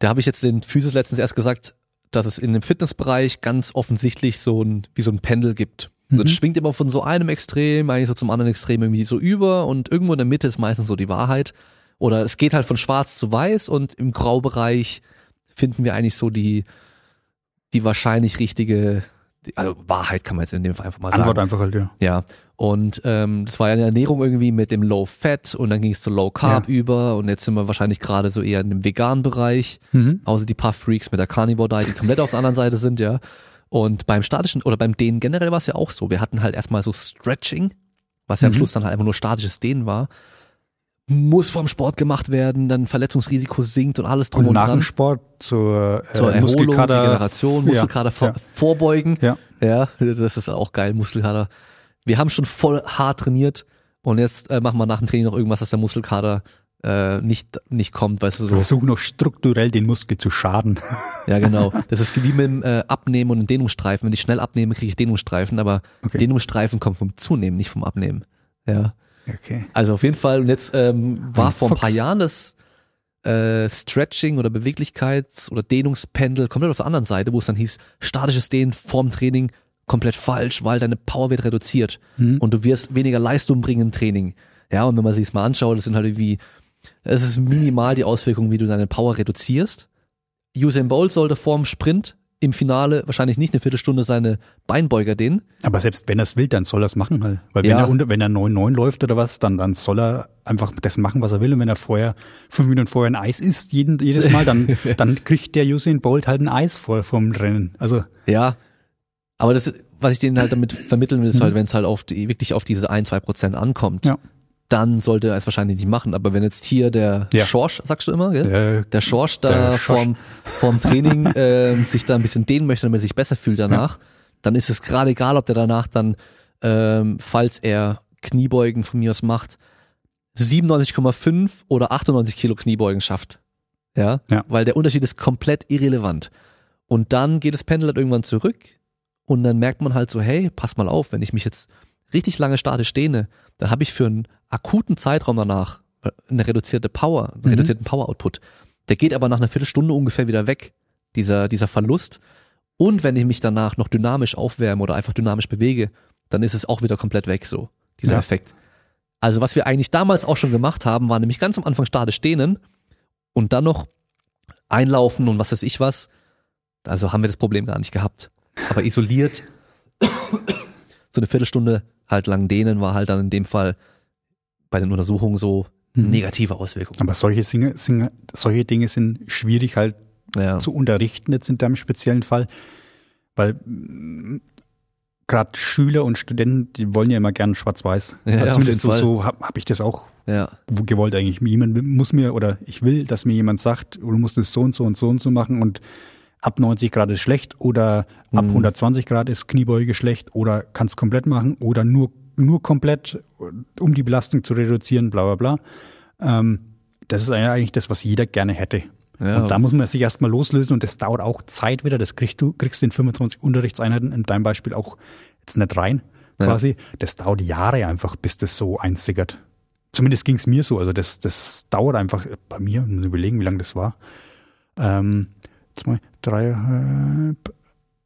da habe ich jetzt den Physis letztens erst gesagt, dass es in dem Fitnessbereich ganz offensichtlich so ein, wie so ein Pendel gibt. Mhm. Das schwingt immer von so einem Extrem, eigentlich so zum anderen Extrem irgendwie so über und irgendwo in der Mitte ist meistens so die Wahrheit. Oder es geht halt von schwarz zu weiß und im Graubereich finden wir eigentlich so die, die wahrscheinlich richtige, also Wahrheit kann man jetzt in dem Fall einfach mal sagen. Antwort einfach halt, ja. Ja, und ähm, das war ja eine Ernährung irgendwie mit dem Low Fat und dann ging es zu Low Carb Ja. über und jetzt sind wir wahrscheinlich gerade so eher in dem veganen Bereich, Mhm. außer die Puff Freaks mit der Carnivore Diet, die komplett auf der anderen Seite sind, ja. Und beim statischen oder beim Dehnen generell war es ja auch so. Wir hatten halt erstmal so Stretching, was ja am Mhm. Schluss dann halt einfach nur statisches Dehnen war. Muss vom Sport gemacht werden, dann Verletzungsrisiko sinkt und alles drum Und und, nach dran. dem Sport zur, äh, Zur Erholung, Muskelkater, Regeneration, Muskelkater vor, ja, vorbeugen. ja. Ja, das ist auch geil, Muskelkater. Wir haben schon voll hart trainiert und jetzt äh, machen wir nach dem Training noch irgendwas, dass der Muskelkater äh, nicht, nicht kommt, weißt du so. versuchen noch strukturell den Muskel zu schaden. Ja, genau. Das ist wie mit dem äh, Abnehmen und dem Dehnungsstreifen. Wenn ich schnell abnehme, kriege ich Dehnungsstreifen, aber Okay. Dehnungsstreifen kommen vom Zunehmen, nicht vom Abnehmen. Ja. Okay. Also auf jeden Fall, und jetzt ähm, war Ein vor ein Fuchs. paar Jahren das äh, Stretching oder Beweglichkeits- oder Dehnungspendel komplett auf der anderen Seite, wo es dann hieß, statisches Dehnen vorm Training komplett falsch, weil deine Power wird reduziert Mhm. und du wirst weniger Leistung bringen im Training. Ja, und wenn man sich das mal anschaut, das sind halt irgendwie, es ist minimal die Auswirkung, wie du deine Power reduzierst. Usain Bolt sollte vorm Sprint im Finale wahrscheinlich nicht eine Viertelstunde seine Beinbeuger dehnen. Aber selbst wenn er es will, dann soll er es machen halt. Weil wenn Ja. er unter, wenn er 9-9 läuft oder was, dann, dann soll er einfach das machen, was er will. Und wenn er vorher, fünf Minuten vorher ein Eis isst, jeden, jedes Mal, dann, dann kriegt der Usain Bolt halt ein Eis vor, vom Rennen. Also, Ja, aber das, was ich denen halt damit vermitteln will, ist halt, wenn es halt auf die, wirklich auf diese ein, zwei Prozent ankommt. Ja. Dann sollte er es wahrscheinlich nicht machen. Aber wenn jetzt hier der Ja. Schorsch, sagst du immer, gell? äh, der Schorsch da Der vorm, vorm Training äh, sich da ein bisschen dehnen möchte, damit er sich besser fühlt danach, dann ist es gerade egal, ob der danach dann, ähm, falls er Kniebeugen von mir aus macht, 97,5 oder 98 Kilo Kniebeugen schafft. Ja? Ja. Weil der Unterschied ist komplett irrelevant. Und dann geht das Pendel halt irgendwann zurück und dann merkt man halt so, hey, pass mal auf, wenn ich mich jetzt richtig lange statisch dehne, dann habe ich für einen akuten Zeitraum danach eine reduzierte Power, einen Mhm. reduzierten Power-Output. Der geht aber nach einer Viertelstunde ungefähr wieder weg, dieser, dieser Verlust. Und wenn ich mich danach noch dynamisch aufwärme oder einfach dynamisch bewege, dann ist es auch wieder komplett weg, so, dieser Ja. Effekt. Also was wir eigentlich damals auch schon gemacht haben, war nämlich ganz am Anfang statisch dehnen und dann noch einlaufen und was weiß ich was. Also haben wir das Problem gar nicht gehabt. Aber isoliert, so eine Viertelstunde halt lang dehnen war halt dann in dem Fall bei den Untersuchungen so Mhm. negative Auswirkungen. aber solche Dinge, sind- solche Dinge sind schwierig halt Ja. zu unterrichten jetzt in deinem speziellen Fall, weil gerade Schüler und Studenten, die wollen ja immer gern schwarz-weiß. Ja, auf Zumindest so, so habe hab ich das auch ja. gewollt eigentlich. Jemand muss mir oder ich will, dass mir jemand sagt, du musst es so und so und so und so machen und ab 90 Grad ist schlecht oder ab Mhm. 120 Grad ist Kniebeuge schlecht oder kannst komplett machen oder nur nur komplett, um die Belastung zu reduzieren, bla bla bla. Ähm, das ist eigentlich das, was jeder gerne hätte. Ja. Und da muss man sich erstmal loslösen und das dauert auch Zeit wieder. Das kriegst du, kriegst du in 25 Unterrichtseinheiten in deinem Beispiel auch jetzt nicht rein, Ja. quasi. Das dauert Jahre einfach, bis das so einsickert. Zumindest ging es mir so. Also das, das dauert einfach bei mir, muss überlegen, wie lange das war. Ähm, zwei, drei,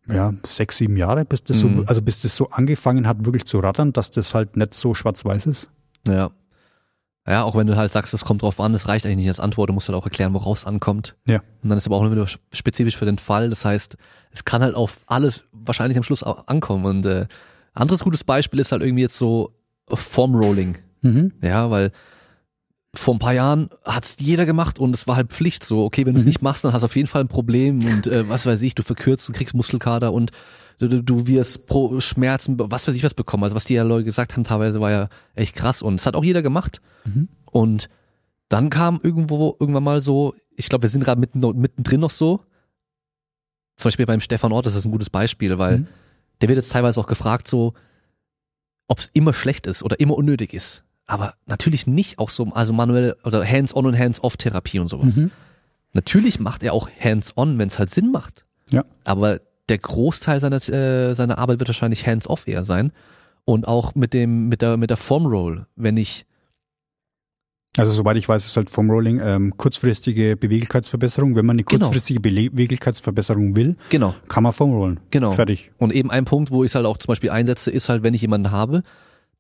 äh, ja, sechs, sieben Jahre, bis das Mhm. so, also bis das so angefangen hat, wirklich zu rattern, dass das halt nicht so schwarz-weiß ist. Ja. Ja, auch wenn du halt sagst, es kommt drauf an, das reicht eigentlich nicht als Antwort, du musst halt auch erklären, woraus es ankommt. Ja. Und dann ist aber auch nur wieder spezifisch für den Fall. Das heißt, es kann halt auf alles wahrscheinlich am Schluss ankommen. Und äh, anderes gutes Beispiel ist halt irgendwie jetzt so Formrolling. Mhm. Ja, weil vor ein paar Jahren hat's jeder gemacht und es war halt Pflicht so, okay, wenn du es Mhm. nicht machst, dann hast du auf jeden Fall ein Problem und äh, was weiß ich, du verkürzt, du kriegst Muskelkater und du, du- du wirst pro Schmerzen, was weiß ich was bekommen. Also was die ja Leute gesagt haben, teilweise war ja echt krass und es hat auch jeder gemacht. Mhm. Und dann kam irgendwo irgendwann mal so, ich glaube, wir sind gerade mitten, mittendrin noch so. Zum Beispiel beim Stefan Ort, das ist ein gutes Beispiel, weil Mhm. der wird jetzt teilweise auch gefragt so, ob es immer schlecht ist oder immer unnötig ist. Aber natürlich nicht auch so, also manuell oder Hands-on und Hands-off-Therapie und sowas. Mhm. Natürlich macht er auch Hands-on, wenn es halt Sinn macht. Ja. Aber der Großteil seiner, äh, seiner Arbeit wird wahrscheinlich hands-off eher sein. Und auch mit dem, mit der, mit der Form-Roll, wenn ich, Also soweit ich weiß, ist halt vom Rolling ähm, kurzfristige Beweglichkeitsverbesserung. Wenn man eine Genau. kurzfristige Bele- Beweglichkeitsverbesserung will, genau, kann man Foam rollen. Genau. Fertig. Und eben ein Punkt, wo ich es halt auch zum Beispiel einsetze, ist halt, wenn ich jemanden habe,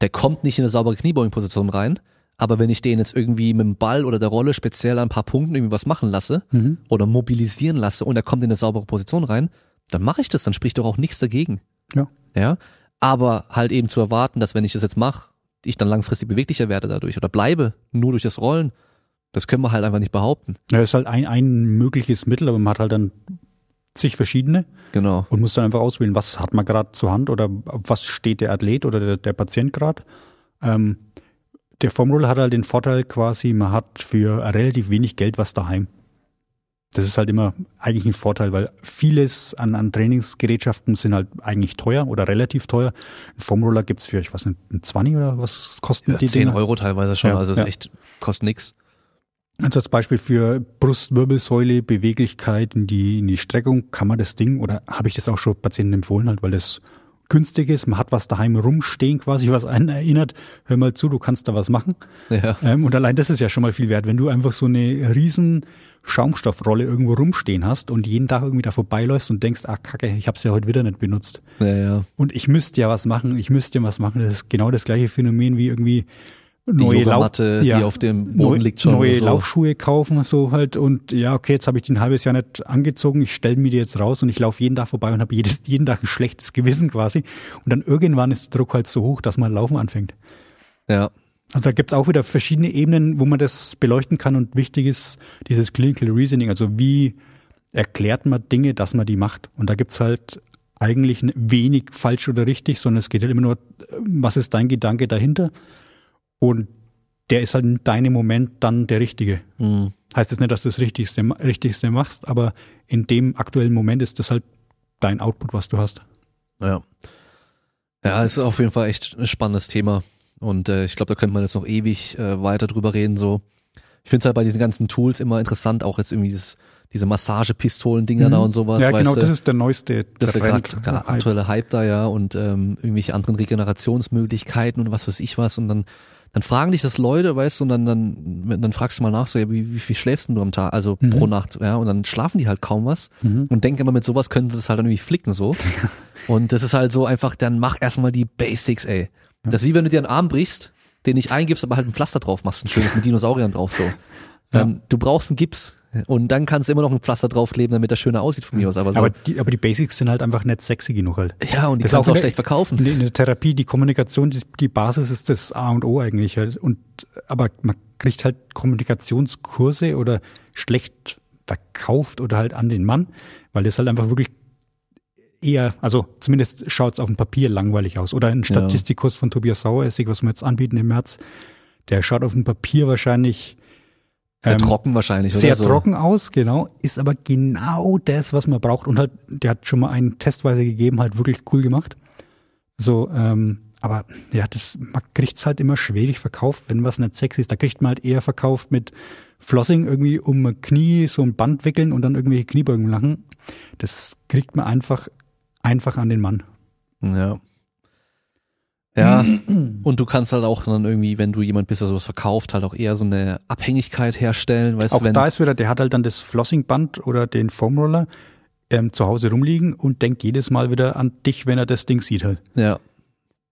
der kommt nicht in eine saubere Kniebeugenposition rein, aber wenn ich den jetzt irgendwie mit dem Ball oder der Rolle speziell an ein paar Punkten irgendwie was machen lasse Mhm. oder mobilisieren lasse und er kommt in eine saubere Position rein, dann mache ich das, dann spricht doch auch nichts dagegen. Ja. Ja. Aber halt eben zu erwarten, dass wenn ich das jetzt mache, ich dann langfristig beweglicher werde dadurch oder bleibe, nur durch das Rollen, das können wir halt einfach nicht behaupten. Ja, ist halt ein, ein mögliches Mittel, aber man hat halt dann zig verschiedene Genau. und muss dann einfach auswählen, was hat man gerade zur Hand oder was steht der Athlet oder der, der Patient gerade. Ähm, der Formroller hat halt den Vorteil quasi, man hat für relativ wenig Geld was daheim. Das ist halt immer eigentlich ein Vorteil, weil vieles an, an Trainingsgerätschaften sind halt eigentlich teuer oder relativ teuer. Ein Formroller gibt's für, ich weiß nicht, ein 20 oder was kosten Ja, die 10 Dinger? Euro teilweise schon, Ja, also ist ja. echt, kostet nix. Also als Beispiel für Brustwirbelsäule, Beweglichkeit in die, in die Streckung, kann man das Ding, oder habe ich das auch schon Patienten empfohlen, halt, weil das günstig ist, man hat was daheim rumstehen quasi, was einen erinnert, hör mal zu, du kannst da was machen. Ja. Ähm, und allein das ist ja schon mal viel wert, wenn du einfach so eine riesen Schaumstoffrolle irgendwo rumstehen hast und jeden Tag irgendwie da vorbeiläufst und denkst, ah kacke, ich habe es ja heute wieder nicht benutzt. Ja, ja. Und ich müsste ja was machen, ich müsste ja was machen. Das ist genau das gleiche Phänomen wie irgendwie Die neue Yogamatte, die auf dem Boden liegt schon Neue so. Laufschuhe kaufen, so halt. Und ja, okay, jetzt habe ich die ein halbes Jahr nicht angezogen, ich stelle mir die jetzt raus und ich laufe jeden Tag vorbei und habe jedes, jeden Tag ein schlechtes Gewissen quasi. Und dann irgendwann ist der Druck halt so hoch, dass man Laufen anfängt. Ja. Also da gibt's auch wieder verschiedene Ebenen, wo man das beleuchten kann und wichtig ist dieses Clinical Reasoning, also wie erklärt man Dinge, dass man die macht. Und da gibt's halt eigentlich wenig falsch oder richtig, sondern es geht halt immer nur, was ist dein Gedanke dahinter? Und der ist halt in deinem Moment dann der richtige. Hm. Heißt jetzt nicht, dass du das Richtigste, Richtigste machst, aber in dem aktuellen Moment ist das halt dein Output, was du hast. Ja. Ja, ist auf jeden Fall echt ein spannendes Thema. Und äh, ich glaube, da könnte man jetzt noch ewig äh, weiter drüber reden. So, ich finde es halt bei diesen ganzen Tools immer interessant, auch jetzt irgendwie dieses, diese Massagepistolen-Dinger da und sowas. ja, genau, du? das ist der neueste das ist der Trend. grad aktuelle Hype da, ja, und ähm, irgendwelche anderen Regenerationsmöglichkeiten und was weiß ich was. Und dann, dann fragen dich das Leute, weißt du, und dann, dann, dann fragst du mal nach, so, ja, wie, wie viel schläfst du am Tag, also Mhm. pro Nacht, ja, und dann schlafen die halt kaum was Mhm. und denken immer, mit sowas können sie es halt irgendwie flicken, so. und das ist halt so einfach, dann mach erstmal die Basics, ey. Das ist wie wenn du dir einen Arm brichst, den nicht eingibst, aber halt ein Pflaster drauf machst, ein schönes mit Dinosauriern drauf, so. Dann, du brauchst einen Gips. Und dann kannst du immer noch ein Pflaster draufkleben, damit das schöner aussieht von mir aus. Aber, so, Aber die, aber die Basics sind halt einfach nicht sexy genug halt. ja, und die Das kannst du auch schlecht verkaufen. In der Therapie, die Kommunikation, die, die Basis ist das A und O eigentlich halt. Und, aber man kriegt halt Kommunikationskurse oder schlecht verkauft oder halt an den Mann, weil das halt einfach wirklich eher, also zumindest schaut es auf dem Papier langweilig aus. Oder ein Statistikkurs von Tobias Saueressig, was wir jetzt anbieten im März, der schaut auf dem Papier wahrscheinlich Sehr ähm, trocken wahrscheinlich, oder? sehr so. trocken aus, genau, ist aber genau das, was man braucht. Und halt, der hat schon mal einen testweise gegeben, halt wirklich cool gemacht. So, ähm, aber ja, das, man kriegt's halt immer schwierig verkauft, wenn was nicht sexy ist. Da kriegt man halt eher verkauft mit Flossing irgendwie um Knie so ein Band wickeln und dann irgendwelche Kniebeugen machen. Das kriegt man einfach, einfach an den Mann. Ja. Ja, und du kannst halt auch dann irgendwie, wenn du jemand bist, der sowas verkauft, halt auch eher so eine Abhängigkeit herstellen, weißt Auch wenn da ist wieder, der hat halt dann das Flossingband oder den Foamroller ähm, zu Hause rumliegen und denkt jedes Mal wieder an dich, wenn er das Ding sieht halt. ja.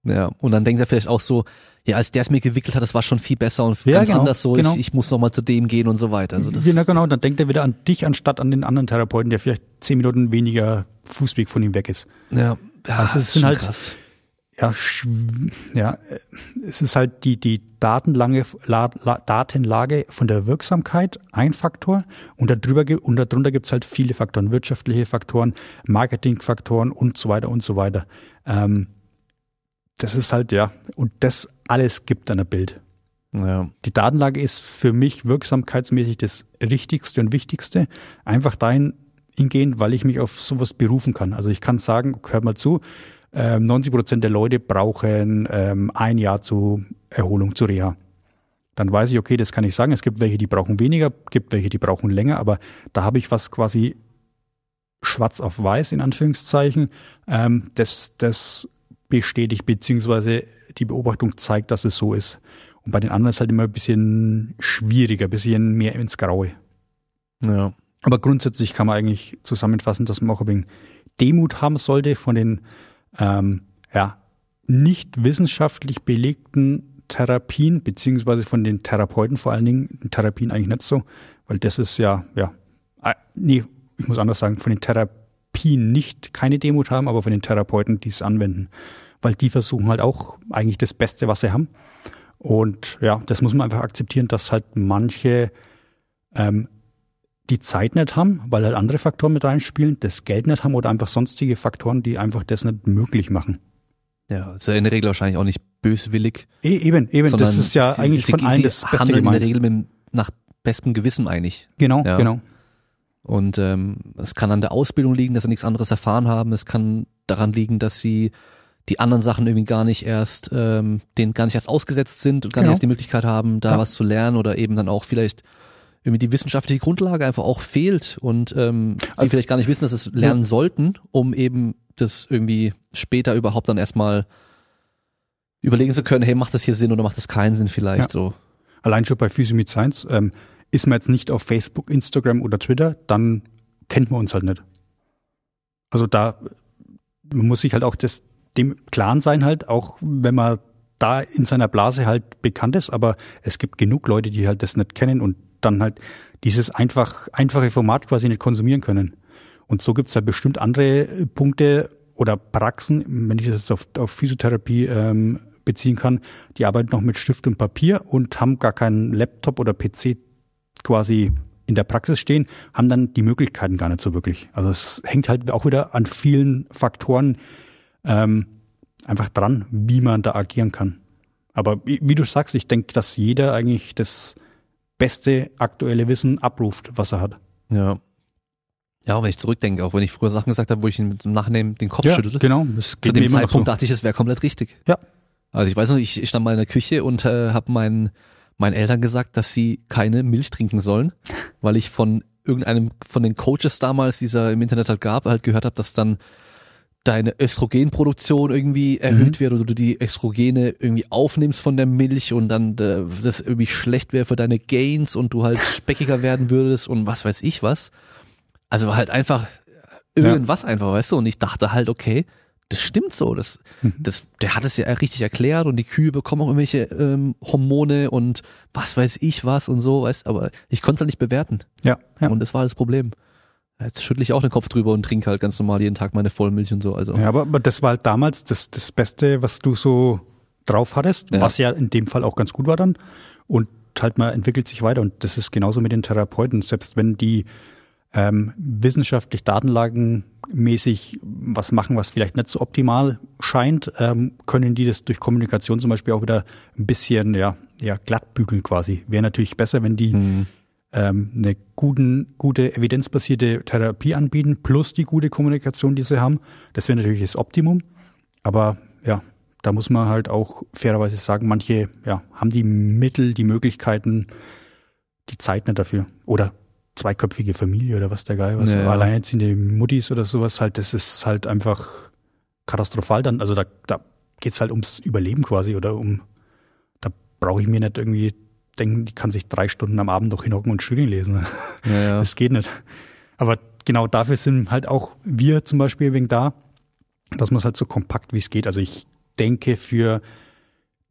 Ja, und dann denkt er vielleicht auch so, ja, als der es mir gewickelt hat, das war schon viel besser und Ja, ganz genau, anders so, genau. ich, ich muss noch mal zu dem gehen und so weiter. Also das, Ja, na genau, dann denkt er wieder an dich anstatt an den anderen Therapeuten, der vielleicht zehn Minuten weniger Fußweg von ihm weg ist. ja, ja Also es ist sind schon halt- krass. Ja, ja, äh, es ist halt die, die Datenlange, La, La, Datenlage von der Wirksamkeit ein Faktor und, darüber, und darunter gibt's halt viele Faktoren, wirtschaftliche Faktoren, Marketingfaktoren und so weiter und so weiter. Ähm, das ist halt, ja, und das alles gibt dann ein Bild. Ja, Die Datenlage ist für mich wirksamkeitsmäßig das Richtigste und Wichtigste. Einfach dahin hingehen, weil ich mich auf sowas berufen kann. Also ich kann sagen, hört mal zu, ähm, 90 Prozent der Leute brauchen ähm, ein Jahr zur Erholung, zur Reha. Dann weiß ich, okay, das kann ich sagen. Es gibt welche, die brauchen weniger, gibt welche, die brauchen länger, aber da habe ich was quasi schwarz auf weiß in Anführungszeichen, ähm, das, das bestätigt, beziehungsweise die Beobachtung zeigt, dass es so ist. Und bei den anderen ist halt immer ein bisschen schwieriger, ein bisschen mehr ins Graue. Ja. Aber grundsätzlich kann man eigentlich zusammenfassen, dass man auch ein wenig Demut haben sollte von den ähm, ja, nicht wissenschaftlich belegten Therapien, beziehungsweise von den Therapeuten vor allen Dingen, Therapien eigentlich nicht so, weil das ist ja, ja, äh, nee, ich muss anders sagen, von den Therapien nicht keine Demut haben, aber von den Therapeuten, die es anwenden. Weil die versuchen halt auch eigentlich das Beste, was sie haben. Und ja, das muss man einfach akzeptieren, dass halt manche ähm, die Zeit nicht haben, weil halt andere Faktoren mit reinspielen, das Geld nicht haben oder einfach sonstige Faktoren, die einfach das nicht möglich machen. Ja, ist ja in der Regel wahrscheinlich auch nicht böswillig. E eben, eben, das ist ja sie, eigentlich sie, von allen das Beste gemeint. in der Regel mit, nach bestem Gewissen eigentlich. Genau, ja. genau. Und ähm, es kann an der Ausbildung liegen, dass sie nichts anderes erfahren haben. Es kann daran liegen, dass sie die anderen Sachen irgendwie gar nicht erst, ähm, denen gar nicht erst ausgesetzt sind und gar genau. nicht erst die Möglichkeit haben, da ja. was zu lernen oder eben dann auch vielleicht irgendwie die wissenschaftliche Grundlage einfach auch fehlt und ähm, also, sie vielleicht gar nicht wissen, dass sie es lernen ja. sollten, um eben das irgendwie später überhaupt dann erstmal überlegen zu können, hey, macht das hier Sinn oder macht das keinen Sinn vielleicht ja. so. Allein schon bei Physio mit Science, ähm, ist man jetzt nicht auf Facebook, Instagram oder Twitter, dann kennt man uns halt nicht. Also da muss sich halt auch das dem Klaren sein halt, auch wenn man da in seiner Blase halt bekannt ist, aber es gibt genug Leute, die halt das nicht kennen und dann halt dieses einfach, einfache Format quasi nicht konsumieren können. Und so gibt's halt bestimmt andere Punkte oder Praxen, wenn ich das jetzt auf, auf Physiotherapie ähm, beziehen kann, die arbeiten noch mit Stift und Papier und haben gar keinen Laptop oder PC quasi in der Praxis stehen, haben dann die Möglichkeiten gar nicht so wirklich. Also es hängt halt auch wieder an vielen Faktoren ähm, einfach dran, wie man da agieren kann. Aber wie du sagst, ich denke, dass jeder eigentlich das beste aktuelle Wissen abruft, was er hat. Ja. Ja, wenn ich zurückdenke, auch wenn ich früher Sachen gesagt habe, wo ich im Nachhinein den Kopf ja, schüttelte. Genau. Zu dem Zeitpunkt so. dachte ich, es wäre komplett richtig. Ja. Also ich weiß noch, ich stand mal in der Küche und äh, habe meinen meinen Eltern gesagt, dass sie keine Milch trinken sollen, weil ich von irgendeinem von den Coaches damals, die es im Internet halt gab, halt gehört habe, dass dann deine Östrogenproduktion irgendwie erhöht mhm. wird oder du die Östrogene irgendwie aufnimmst von der Milch und dann äh, das irgendwie schlecht wäre für deine Gains und du halt speckiger werden würdest und was weiß ich was. Also halt einfach irgendwas ja. einfach, weißt du? Und ich dachte halt, okay, das stimmt so. Das, mhm. das, der hat es ja richtig erklärt und die Kühe bekommen auch irgendwelche ähm, Hormone und was weiß ich was und so, weißt aber ich konnte es halt nicht bewerten. Ja, ja. Und das war das Problem. Jetzt schüttle ich auch den Kopf drüber und trinke halt ganz normal jeden Tag meine Vollmilch und so. Also. Ja, aber, aber das war halt damals das, das Beste, was du so drauf hattest, ja. was ja in dem Fall auch ganz gut war dann. Und halt mal entwickelt sich weiter. Und das ist genauso mit den Therapeuten. Selbst wenn die ähm, wissenschaftlich datenlagenmäßig was machen, was vielleicht nicht so optimal scheint, ähm, können die das durch Kommunikation zum Beispiel auch wieder ein bisschen ja, ja glatt bügeln quasi. Wäre natürlich besser, wenn die mhm ähm, eine guten, gute evidenzbasierte Therapie anbieten, plus die gute Kommunikation, die sie haben. Das wäre natürlich das Optimum. Aber ja, da muss man halt auch fairerweise sagen, manche ja, haben die Mittel, die Möglichkeiten, die Zeit nicht dafür. Oder zweiköpfige Familie oder was der Geil, was ja. alleinerziehende Muttis oder sowas halt, das ist halt einfach katastrophal dann. Also da, da geht's halt ums Überleben quasi oder um, da brauche ich mir nicht irgendwie denken, die kann sich drei Stunden am Abend noch hinhocken und Studien lesen. Ja, ja. Das geht nicht. Aber genau dafür sind halt auch wir zum Beispiel wegen da, dass man es halt so kompakt wie es geht. Also ich denke, für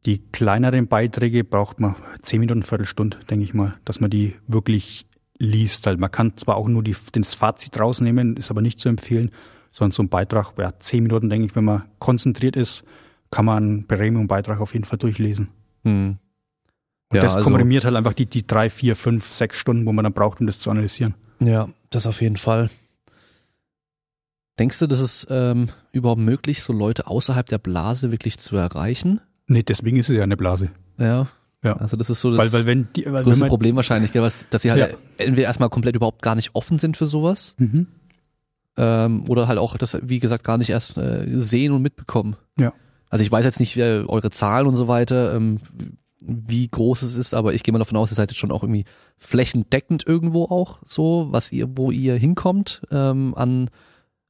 die kleineren Beiträge braucht man zehn Minuten, Viertelstunde, denke ich mal, dass man die wirklich liest. Halt, man kann zwar auch nur die, das Fazit rausnehmen, ist aber nicht zu empfehlen, sondern so ein Beitrag, ja, zehn Minuten, denke ich, wenn man konzentriert ist, kann man einen Premium-Beitrag auf jeden Fall durchlesen. Hm. Und ja, das also, komprimiert halt einfach die, die drei, vier, fünf, sechs Stunden, wo man dann braucht, um das zu analysieren. Ja, das auf jeden Fall. Denkst du, das ist ähm, überhaupt möglich, so Leute außerhalb der Blase wirklich zu erreichen? Nee, deswegen ist es ja eine Blase. Ja. Ja. Also das ist so das weil, weil wenn die, weil größte wenn Problem wahrscheinlich, gell, dass sie halt ja. entweder erstmal komplett überhaupt gar nicht offen sind für sowas. Mhm. ähm, oder halt auch das, wie gesagt, gar nicht erst äh, sehen und mitbekommen. Ja. Also ich weiß jetzt nicht äh, eure Zahlen und so weiter, ähm, wie groß es ist, aber ich gehe mal davon aus, ihr seid jetzt schon auch irgendwie flächendeckend irgendwo auch so, was ihr, wo ihr hinkommt ähm, an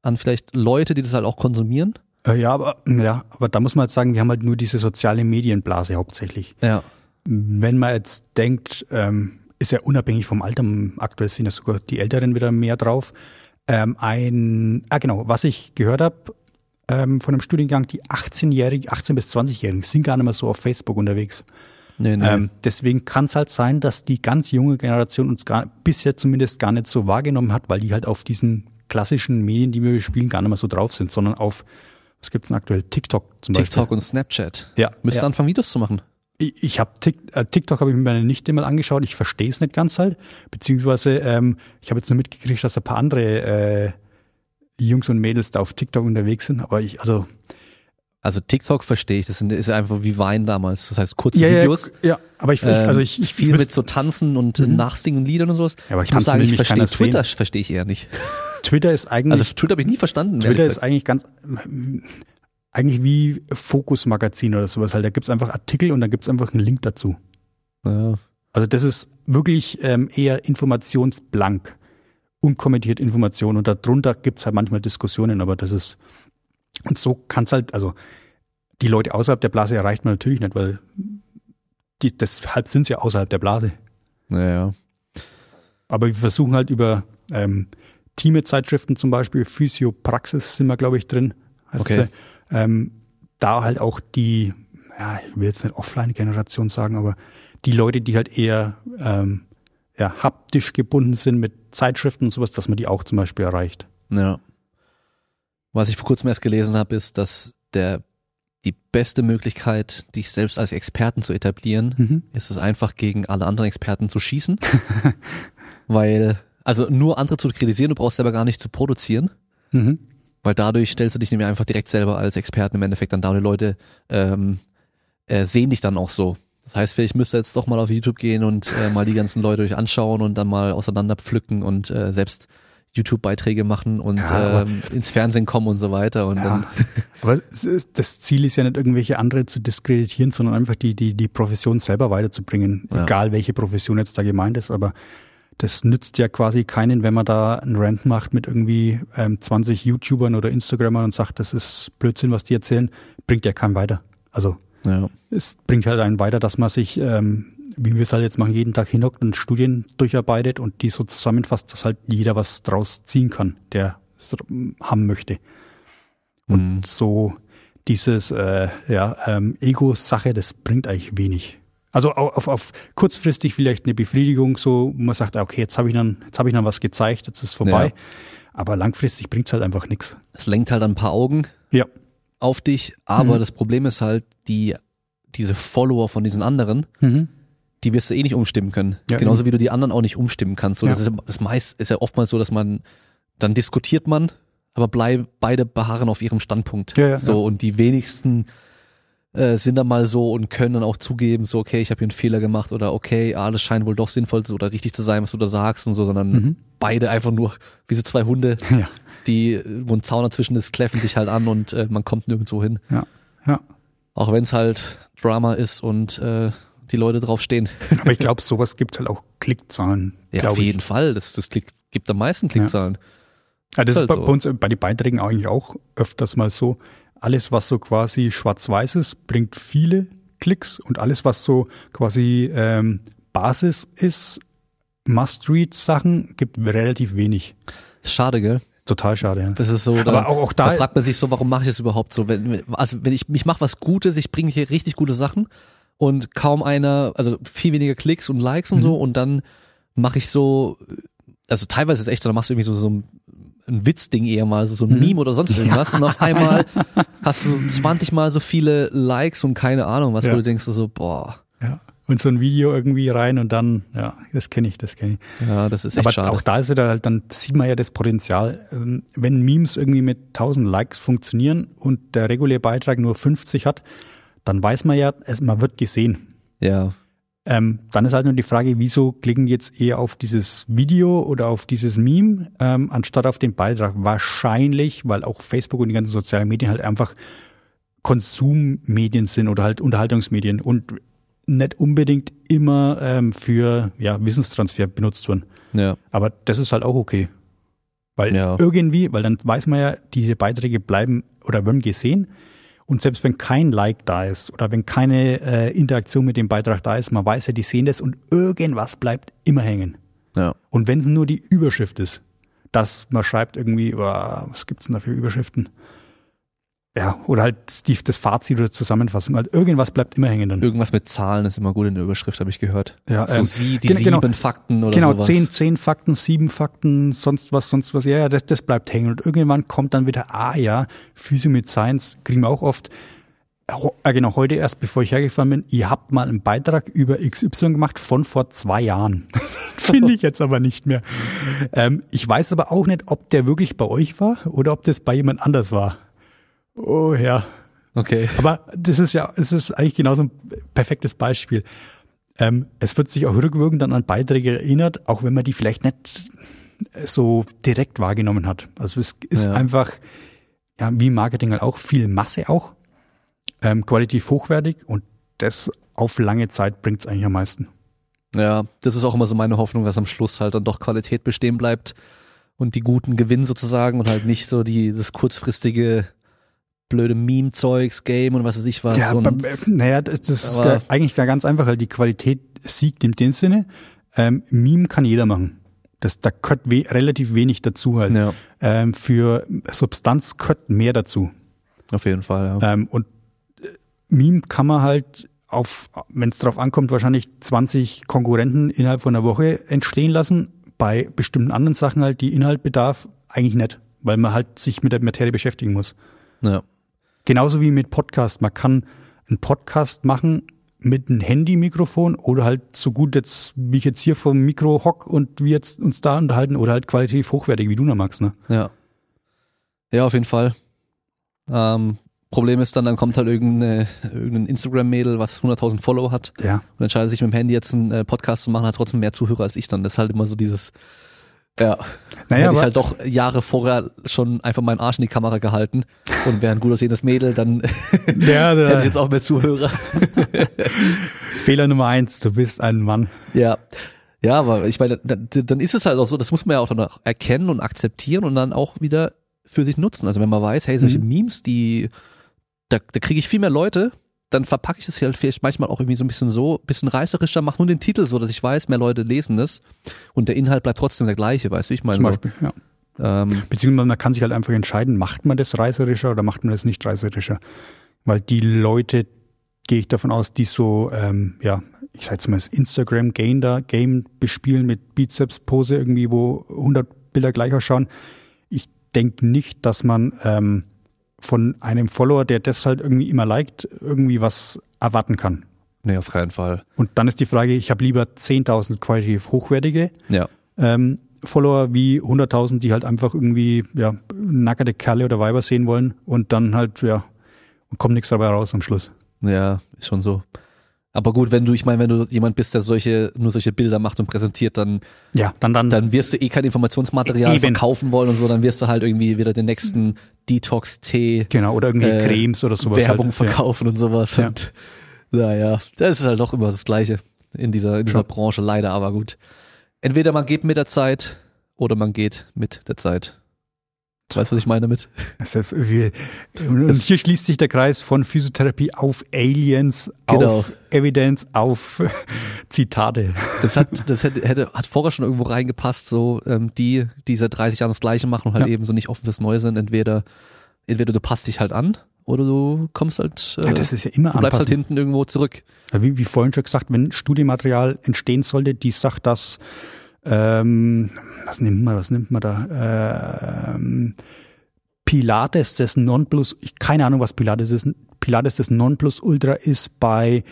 an vielleicht Leute, die das halt auch konsumieren. Äh, ja, aber ja, aber da muss man halt sagen, wir haben halt nur diese soziale Medienblase hauptsächlich. Ja. Wenn man jetzt denkt, ähm, ist ja unabhängig vom Alter, aktuell sind ja sogar die Älteren wieder mehr drauf. Ähm, ein, ah genau, was ich gehört habe ähm, von einem Studiengang, die 18-Jährigen, 18 bis 20-Jährigen sind gar nicht mehr so auf Facebook unterwegs. Nee, nee. Ähm, deswegen kann es halt sein, dass die ganz junge Generation uns gar, bisher zumindest gar nicht so wahrgenommen hat, weil die halt auf diesen klassischen Medien, die wir spielen, gar nicht mehr so drauf sind, sondern auf, was gibt's denn aktuell? TikTok zum Beispiel. TikTok und Snapchat. Ja, Müsst ihr ja. anfangen, Videos zu machen. Ich, ich habe äh, TikTok habe ich mir meine Nichte mal angeschaut. Ich verstehe es nicht ganz halt, beziehungsweise ähm, ich habe jetzt nur mitgekriegt, dass ein paar andere äh, Jungs und Mädels da auf TikTok unterwegs sind. Aber ich also Also TikTok verstehe ich, das ist einfach wie Wein damals. Das heißt kurze ja, ja, Videos. ja, aber ich, ich ähm, also ich, ich viel wüsste- mit so Tanzen und mhm. Nachsingen Liedern und sowas. Ja, aber ich muss Tanzen sagen, ich verstehe Twitter verstehe ich eher nicht. Twitter ist eigentlich Also Twitter habe ich nie verstanden. Twitter ist eigentlich ganz eigentlich wie Fokus-Magazin oder sowas halt. Da gibt's einfach Artikel und da gibt's einfach einen Link dazu. ja. Also das ist wirklich ähm, eher informationsblank, unkommentiert Information und darunter gibt's halt manchmal Diskussionen, aber das ist und so kann's halt, also die Leute außerhalb der Blase erreicht man natürlich nicht, weil die, deshalb sind's ja außerhalb der Blase. Naja. Aber wir versuchen halt über ähm, Teame-Zeitschriften zum Beispiel, Physiopraxis sind wir, glaube ich, drin. heißt Okay. sie. Ähm, da halt auch die, ja, ich will jetzt nicht Offline-Generation sagen, aber die Leute, die halt eher ähm, ja, haptisch gebunden sind mit Zeitschriften und sowas, dass man die auch zum Beispiel erreicht. Ja. Was ich vor kurzem erst gelesen habe, ist, dass der die beste Möglichkeit, dich selbst als Experten zu etablieren, Mhm. ist es einfach gegen alle anderen Experten zu schießen. weil, also nur andere zu kritisieren, du brauchst selber gar nicht zu produzieren, Mhm. weil dadurch stellst du dich nämlich einfach direkt selber als Experten im Endeffekt dann da und die Leute ähm, äh, sehen dich dann auch so. Das heißt, vielleicht müsst ihr jetzt doch mal auf YouTube gehen und äh, mal die ganzen Leute euch anschauen und dann mal auseinander pflücken und äh, selbst YouTube-Beiträge machen und Ja, aber- ähm, ins Fernsehen kommen und so weiter. Und dann, Ja. Aber es ist- das Ziel ist ja nicht irgendwelche andere zu diskreditieren, sondern einfach die, die, die Profession selber weiterzubringen. Ja. Egal welche Profession jetzt da gemeint ist, aber das nützt ja quasi keinen, wenn man da einen Rant macht mit irgendwie ähm, 20 YouTubern oder Instagrammern und sagt, das ist Blödsinn, was die erzählen, bringt ja keinen weiter. Also ja. es bringt halt einen weiter, dass man sich, ähm, wie wir es halt jetzt machen, jeden Tag hinhockt und Studien durcharbeitet und die so zusammenfasst, dass halt jeder was draus ziehen kann, der es haben möchte. Und Mhm. so dieses äh, ja, ähm, Ego-Sache, das bringt eigentlich wenig. Also au- auf, auf kurzfristig vielleicht eine Befriedigung, so wo man sagt, okay, jetzt habe ich dann, jetzt habe ich dann was gezeigt, jetzt ist es vorbei. Ja. Aber langfristig bringt's halt einfach nichts. Es lenkt halt ein paar Augen Ja. auf dich, aber Mhm. das Problem ist halt, die, diese Follower von diesen anderen, Mhm. Die wirst du eh nicht umstimmen können. Ja, Genauso wie du die anderen auch nicht umstimmen kannst. So, Ja. Das, ist, das meist ist ja oftmals so, dass man, dann diskutiert man, aber bleib, beide beharren auf ihrem Standpunkt. Ja, ja, so, ja. und die wenigsten äh, sind dann mal so und können dann auch zugeben, so, okay, ich habe hier einen Fehler gemacht oder okay, ah, das scheint wohl doch sinnvoll oder richtig zu sein, was du da sagst und so, sondern Mhm. beide einfach nur wie so zwei Hunde, Ja. die, wo ein Zaun dazwischen ist, kläffen sich halt an und äh, man kommt nirgendwo hin. Ja. Ja. Auch wenn es halt Drama ist und äh, die Leute drauf stehen. Aber ich glaube, sowas gibt halt auch Klickzahlen. Ja, auf ich. jeden Fall. Das, das klick, gibt am meisten Klickzahlen. Ja, das Ist ist halt bei, so. bei uns bei den Beiträgen eigentlich auch öfters mal so. Alles, was so quasi schwarz-weiß ist, bringt viele Klicks und alles, was so quasi ähm, Basis ist, Must-Read-Sachen, gibt relativ wenig. Ist schade, gell? Total schade, ja. Das ist so, da, Aber auch, auch da da, fragt man sich so, warum mache ich das überhaupt so? Wenn, also wenn ich, ich mache was Gutes, ich bringe hier richtig gute Sachen und kaum einer, also viel weniger Klicks und Likes und Mhm. so und dann mache ich so, also teilweise ist es echt so, dann machst du irgendwie so, so ein, ein Witzding eher mal, so, so ein Mhm. Meme oder sonst irgendwas und auf einmal hast du so 20 mal so viele Likes und keine Ahnung was, Ja. wo du denkst so, boah, ja. Und so ein Video irgendwie rein und dann, ja, das kenne ich, das kenne ich. ja, das ist echt Aber schade. auch da ist wieder halt, dann sieht man ja das Potenzial. Ähm, Wenn Memes irgendwie mit 1000 Likes funktionieren und der reguläre Beitrag nur 50 hat, dann weiß man ja, es, man wird gesehen. ja, Ähm, dann ist halt nur die Frage, wieso klicken jetzt eher auf dieses Video oder auf dieses Meme, ähm, anstatt auf den Beitrag? Wahrscheinlich, weil auch Facebook und die ganzen sozialen Medien halt einfach Konsummedien sind oder halt Unterhaltungsmedien und nicht unbedingt immer ähm, für ja, Wissenstransfer benutzt werden. Ja. Aber das ist halt auch okay. Weil Ja. irgendwie, weil dann weiß man ja, diese Beiträge bleiben oder werden gesehen. Und selbst wenn kein Like da ist oder wenn keine äh, Interaktion mit dem Beitrag da ist, man weiß ja, die sehen das und irgendwas bleibt immer hängen. Ja. Und wenn es nur die Überschrift ist, dass man schreibt irgendwie, oh, was gibt's denn da für Überschriften? Ja, oder halt die, das Fazit oder Zusammenfassung. Halt irgendwas bleibt immer hängen dann. Irgendwas mit Zahlen ist immer gut in der Überschrift, habe ich gehört. Ja, so ähm, sie, die gen- sieben genau. Fakten oder genau, sowas. zehn, zehn Fakten, sieben Fakten, sonst was, sonst was. Ja, ja, das, das bleibt hängen. Und irgendwann kommt dann wieder, ah ja, Physio mit Science, kriegen wir auch oft. Äh, genau, heute erst, bevor ich hergefahren bin, ihr habt mal einen Beitrag über XY gemacht von vor zwei Jahren. Finde ich jetzt aber nicht mehr. Ähm, ich weiß aber auch nicht, ob der wirklich bei euch war oder ob das bei jemand anders war. Oh ja. Okay. Aber das ist ja, es ist eigentlich genauso ein perfektes Beispiel. Ähm, es wird sich auch rückwirkend dann an Beiträge erinnert, auch wenn man die vielleicht nicht so direkt wahrgenommen hat. Also es ist Ja. einfach, ja, wie Marketing halt auch, viel Masse auch, ähm, qualitativ hochwertig und das auf lange Zeit bringt's eigentlich am meisten. Ja, das ist auch immer so meine Hoffnung, dass am Schluss halt dann doch Qualität bestehen bleibt und die Guten gewinnen sozusagen und halt nicht so die, das kurzfristige blöde Meme-Zeugs, Game und was weiß ich was. Ja, naja, das, das ist gar- eigentlich gar ganz einfach, weil die Qualität siegt in dem Sinne. Ähm, Meme kann jeder machen. Das, da gehört we relativ wenig dazu halt. ja, Ähm, für Substanz gehört mehr dazu. auf jeden Fall, ja. Ähm, und äh, Meme kann man halt auf, wenn es drauf ankommt, wahrscheinlich 20 Konkurrenten innerhalb von einer Woche entstehen lassen. Bei bestimmten anderen Sachen halt, die Inhalt bedarf, eigentlich nicht, weil man halt sich mit der Materie beschäftigen muss. ja. Genauso wie mit Podcast. Man kann einen Podcast machen mit einem Handy-Mikrofon oder halt so gut jetzt, wie ich jetzt hier vom Mikro hock und wir jetzt uns da unterhalten oder halt qualitativ hochwertig, wie du noch magst, ne? Ja. Ja, auf jeden Fall. Ähm, Problem ist dann, dann kommt halt irgendeine, irgendein Instagram-Mädel, was 100.000 Follower hat Ja. und entscheidet sich mit dem Handy jetzt einen äh, Podcast zu machen, hat trotzdem mehr Zuhörer als ich dann. Das ist halt immer so dieses, ja, Naja, hätte ich halt doch Jahre vorher schon einfach meinen Arsch in die Kamera gehalten und wäre ein gut aussehendes Mädel, dann ja, hätte ich jetzt auch mehr Zuhörer. Fehler Nummer eins, du bist ein Mann. Ja. Ja, aber ich meine, dann, dann ist es halt auch so, das muss man ja auch dann auch erkennen und akzeptieren und dann auch wieder für sich nutzen. Also wenn man weiß, hey, solche Mhm. Memes, die, da, da kriege ich viel mehr Leute, dann verpacke ich das halt vielleicht manchmal auch irgendwie so ein bisschen so, bisschen reißerischer, mach nur den Titel so, dass ich weiß, mehr Leute lesen das und der Inhalt bleibt trotzdem der gleiche, weißt du, ich meine? Zum So, Beispiel, ja. ähm, Beziehungsweise man kann sich halt einfach entscheiden, macht man das reißerischer oder macht man das nicht reißerischer? Weil die Leute, gehe ich davon aus, die so, ähm, ja, ich sag jetzt mal das Instagram-Game da, Game bespielen mit Bizeps-Pose irgendwie, wo 100 Bilder gleich ausschauen. Ich denke nicht, dass man ähm, von einem Follower, der das halt irgendwie immer liked, irgendwie was erwarten kann. nee, auf keinen Fall. Und dann ist die Frage, ich habe lieber 10.000 qualitativ hochwertige Ja. ähm, Follower wie 100.000, die halt einfach irgendwie ja, nackerte Kerle oder Weiber sehen wollen und dann halt, ja, kommt nichts dabei raus am Schluss. Ja, ist schon so. Aber gut, wenn du, ich meine, wenn du jemand bist, der solche, nur solche Bilder macht und präsentiert, dann Ja, dann, dann, dann wirst du eh kein Informationsmaterial Eben. verkaufen wollen und so, dann wirst du halt irgendwie wieder den nächsten Detox-Tee genau, oder irgendwie äh, Cremes oder sowas. Werbung halt. verkaufen und sowas. Ja. Und naja, das ist halt doch immer das Gleiche in dieser, in dieser. Branche, leider, aber gut. Entweder man geht mit der Zeit oder man geht mit der Zeit. Weißt du, was ich meine damit? Und hier schließt sich der Kreis von Physiotherapie auf Aliens, Genau. auf Evidence, auf Zitate. Das hat, das hätte, hätte, hat vorher schon irgendwo reingepasst, so, ähm, die, die seit 30 Jahren das Gleiche machen und halt Ja. eben so nicht offen fürs Neue sind. Entweder, entweder du passt dich halt an oder du kommst halt, äh, Ja, das ist ja immer du bleibst halt anpassen. hinten irgendwo zurück. Ja, wie, wie vorhin schon gesagt, wenn Studienmaterial entstehen sollte, die sagt, dass ähm, was nimmt man, was nimmt man da? Ähm, Pilates das Nonplus, ich keine Ahnung, was Pilates ist. Pilates das Nonplusultra ist bei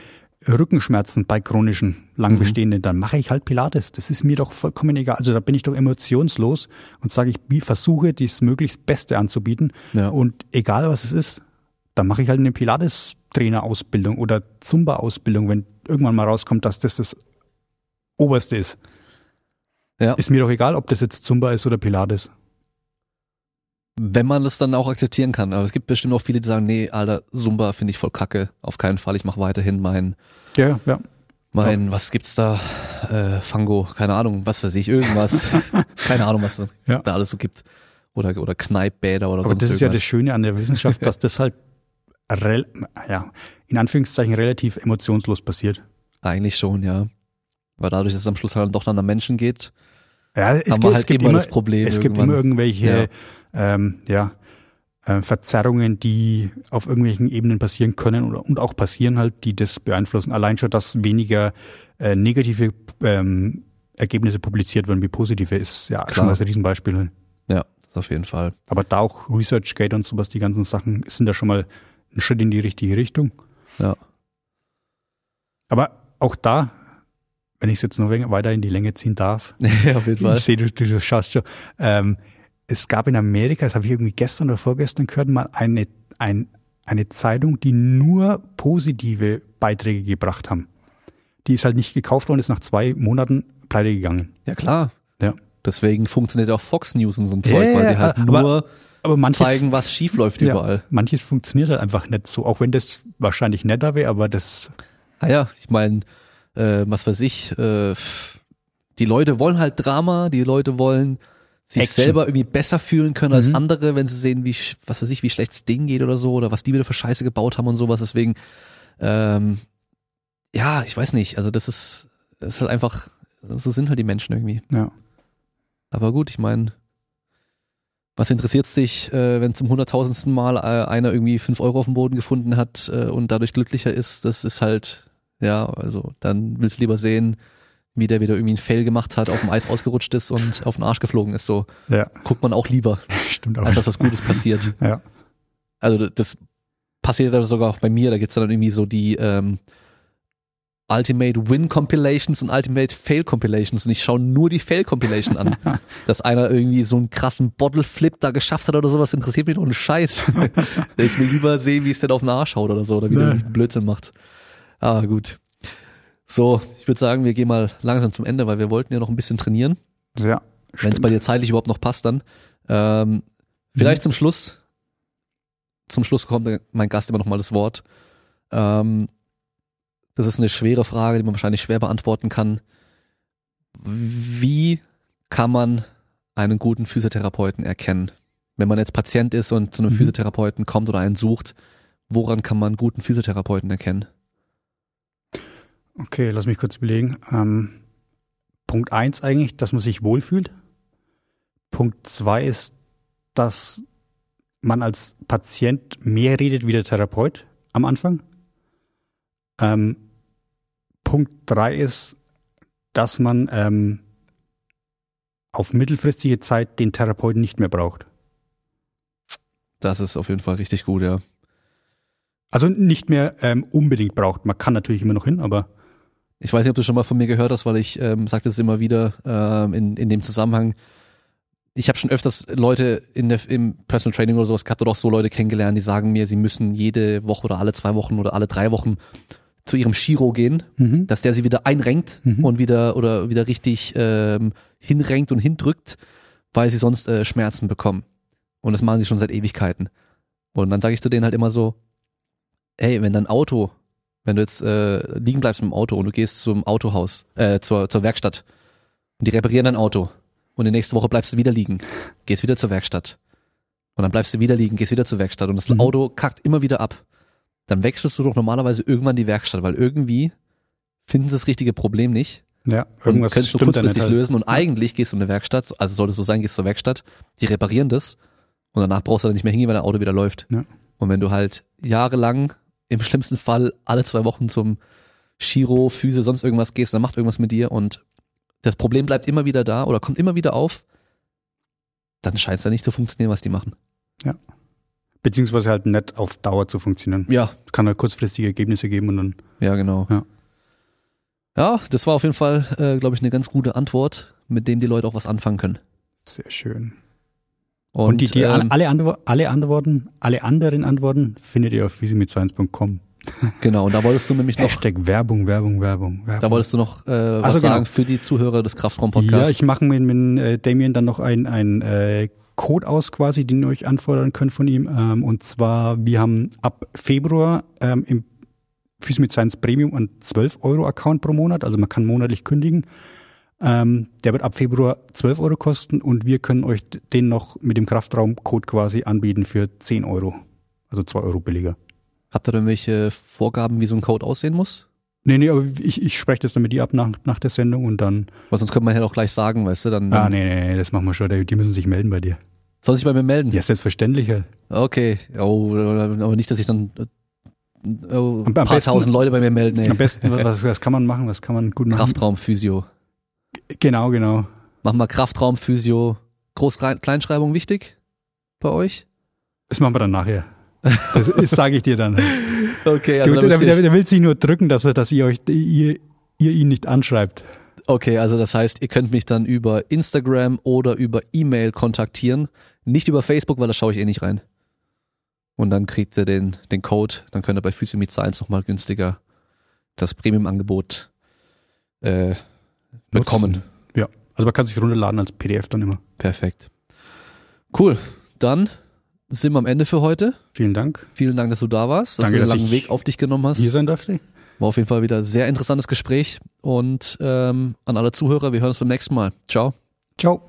Rückenschmerzen, bei chronischen, lang Mhm. bestehenden, dann mache ich halt Pilates. Das ist mir doch vollkommen egal. Also da bin ich doch emotionslos und sage ich, wie versuche, das möglichst Beste anzubieten. Ja. Und egal was es ist, dann mache ich halt eine Pilates-Trainer-Ausbildung oder Zumba-Ausbildung, wenn irgendwann mal rauskommt, dass das das Oberste ist. Ja. Ist mir doch egal, ob das jetzt Zumba ist oder Pilates. Wenn man das dann auch akzeptieren kann. Aber es gibt bestimmt auch viele, die sagen, nee, Alter, Zumba finde ich voll kacke. Auf keinen Fall. Ich mache weiterhin mein, Ja, ja. mein, was gibt's da? Äh, Fango, keine Ahnung, was weiß ich, irgendwas. keine Ahnung, was es Ja. da alles so gibt. Oder, oder Kneippbäder oder Aber sonst das ist ja das irgendwas. Schöne an der Wissenschaft, dass das halt rel ja, in Anführungszeichen relativ emotionslos passiert. Eigentlich schon, ja. Weil dadurch, dass es am Schluss halt doch dann am Menschen geht, Ja, es, gibt, wir es halt gibt immer das Problem es gibt immer irgendwelche ähm, ja, äh, Verzerrungen, die auf irgendwelchen Ebenen passieren können oder, und auch passieren halt, die das beeinflussen. Allein schon, dass weniger äh, negative ähm, Ergebnisse publiziert werden wie positive, ist ja Klar. schon mal ein Riesenbeispiel. ja, das auf jeden Fall. Aber da auch ResearchGate und sowas, die ganzen Sachen, sind da schon mal ein Schritt in die richtige Richtung. Ja. Aber auch da, wenn ich es jetzt noch weiter- in die Länge ziehen darf, ja, auf jeden Fall. ich sehe, du, du schaust schon, ähm, es gab in Amerika, das habe ich irgendwie gestern oder vorgestern gehört, mal eine, ein, eine Zeitung, die nur positive Beiträge gebracht haben. Die ist halt nicht gekauft worden, ist nach zwei Monaten pleite gegangen. Ja, klar. Ja. Deswegen funktioniert auch Fox News und so ein Ja, Zeug, weil ja, die halt aber- nur Aber manches, zeigen, was schief läuft ja, überall. manches funktioniert halt einfach nicht so, auch wenn das wahrscheinlich netter wäre, aber das, Ah ja, ich meine, äh, was weiß ich, äh, die Leute wollen halt Drama, die Leute wollen sich Action. selber irgendwie besser fühlen können als Mhm. andere, wenn sie sehen, wie, was weiß ich, wie schlecht es denen geht oder so, oder was die wieder für Scheiße gebaut haben und sowas. Deswegen, ähm, ja, ich weiß nicht, also das ist, das ist halt einfach, so sind halt die Menschen irgendwie. ja. Aber gut, ich meine, was interessiert's dich, äh, wenn zum hunderttausendsten Mal äh, einer irgendwie fünf Euro auf dem Boden gefunden hat äh, und dadurch glücklicher ist? Das ist halt, ja, also dann willst du lieber sehen, wie der wieder irgendwie ein Fail gemacht hat, auf dem Eis ausgerutscht ist und auf den Arsch geflogen ist. So Ja, guckt man auch lieber, stimmt auch. als dass was Gutes passiert. Ja. Also das passiert dann sogar auch bei mir, da gibt's dann irgendwie so die ähm, Ultimate Win Compilations und Ultimate Fail Compilations und ich schaue nur die Fail Compilation an. Dass einer irgendwie so einen krassen Bottle Flip da geschafft hat oder sowas, interessiert mich doch einen Scheiß. ich will lieber sehen, wie es denn auf den Arsch haut oder so oder wie der Nee. irgendeinen Blödsinn macht. Ah, gut. So, ich würde sagen, wir gehen mal langsam zum Ende, weil wir wollten ja noch ein bisschen trainieren. Ja. Wenn es bei dir zeitlich überhaupt noch passt, dann. Ähm, vielleicht zum Schluss. Zum Schluss kommt mein Gast immer noch mal das Wort. Ähm, das ist eine schwere Frage, die man wahrscheinlich schwer beantworten kann. Wie kann man einen guten Physiotherapeuten erkennen? Wenn man jetzt Patient ist und zu einem Mhm. Physiotherapeuten kommt oder einen sucht, woran kann man einen guten Physiotherapeuten erkennen? Okay, lass mich kurz überlegen. Ähm, Punkt eins eigentlich, dass man sich wohlfühlt. Punkt zwei ist, dass man als Patient mehr redet wie der Therapeut am Anfang. Ähm, Punkt drei ist, dass man ähm, auf mittelfristige Zeit den Therapeuten nicht mehr braucht. Das ist auf jeden Fall richtig gut, ja. Also nicht mehr ähm, unbedingt braucht. Man kann natürlich immer noch hin, aber Ich weiß nicht, ob du schon mal von mir gehört hast, weil ich ähm, sagte es immer wieder ähm, in, in dem Zusammenhang. Ich habe schon öfters Leute in der, im Personal Training oder sowas gehabt oder auch so Leute kennengelernt, die sagen mir, sie müssen jede Woche oder alle zwei Wochen oder alle drei Wochen zu ihrem Chiro gehen, mhm. dass der sie wieder einrenkt Mhm. und wieder oder wieder richtig ähm, hinrenkt und hindrückt, weil sie sonst äh, Schmerzen bekommen. Und das machen sie schon seit Ewigkeiten. Und dann sage ich zu denen halt immer so, hey, wenn dein Auto, wenn du jetzt äh, liegen bleibst im Auto und du gehst zum Autohaus, äh, zur, zur Werkstatt und die reparieren dein Auto und die nächste Woche bleibst du wieder liegen, gehst wieder zur Werkstatt und dann bleibst du wieder liegen, gehst wieder zur Werkstatt und das Mhm. Auto kackt immer wieder ab, dann wechselst du doch normalerweise irgendwann die Werkstatt, weil irgendwie finden sie das richtige Problem nicht ja, und irgendwas könntest du kurzfristig nicht halt. lösen und eigentlich gehst du in eine Werkstatt, also sollte es so sein, gehst zur Werkstatt, die reparieren das und danach brauchst du dann nicht mehr hingehen, wenn dein Auto wieder läuft. Ja. Und wenn du halt jahrelang im schlimmsten Fall alle zwei Wochen zum Chiro, Physio, sonst irgendwas gehst, dann macht irgendwas mit dir und das Problem bleibt immer wieder da oder kommt immer wieder auf, dann scheint es ja nicht zu funktionieren, was die machen. Beziehungsweise halt nicht auf Dauer zu funktionieren. Ja, Kann halt kurzfristige Ergebnisse geben und dann. ja, genau. Ja. Ja, das war auf jeden Fall, äh, glaube ich, eine ganz gute Antwort, mit dem die Leute auch was anfangen können. Sehr schön. Und, Und, die, die ähm, alle, Antwo alle Antworten, alle anderen Antworten findet ihr auf physimitscience.com. Genau, und da wolltest du nämlich noch, Hashtag Werbung, Werbung, Werbung, Werbung. da wolltest du noch äh, was Also genau. sagen für die Zuhörer des Kraftraum-Podcasts. Ja, ich mache mit, mit äh, Damien dann noch ein, ein äh, Code aus quasi, den ihr euch anfordern könnt von ihm. Ähm, und zwar, wir haben ab Februar ähm, im mit Science Premium einen 12 Euro Account pro Monat, also man kann monatlich kündigen. Ähm, der wird ab Februar 12 Euro kosten und wir können euch den noch mit dem Kraftraum-Code quasi anbieten für 10 Euro. Also 2 Euro billiger. Habt ihr da irgendwelche Vorgaben, wie so ein Code aussehen muss? Nee, nee, aber ich, ich spreche das dann mit dir ab nach, nach der Sendung und dann. Weil sonst könnte man ja auch gleich sagen, weißt du, dann, Ah, nee, nee, nee, das machen wir schon. Die müssen sich melden bei dir. soll sich bei mir melden. Ja, selbstverständlich halt. Okay, oh, aber nicht, dass sich dann äh, oh, Am- ein am paar besten- tausend Leute bei mir melden. Ey. Am besten, was, was kann man machen? Was kann man gut machen? Kraftraum, Physio. Genau, genau. Mach mal Kraftraum, Physio. Groß Kleinschreibung wichtig bei euch? Das machen wir dann nachher. Das, das sage ich dir dann. Okay, Der, also der, da der, ihr- der will sich nur drücken, dass, er, dass ihr euch ihr, ihr ihn nicht anschreibt. okay, also das heißt, ihr könnt mich dann über Instagram oder über E-Mail kontaktieren. Nicht über Facebook, weil da schaue ich eh nicht rein. Und dann kriegt ihr den, den Code, dann könnt ihr bei Physio Meet Science nochmal günstiger das Premium-Angebot äh, bekommen. Ja. Also man kann sich runterladen als PDF dann immer. Perfekt. Cool. Dann sind wir am Ende für heute. Vielen Dank. Vielen Dank, dass du da warst, dass Danke, du den dass langen Weg auf dich genommen hast. Hier sein durfte. War auf jeden Fall wieder ein sehr interessantes Gespräch. Und ähm, an alle Zuhörer, wir hören uns beim nächsten Mal. Ciao. Ciao.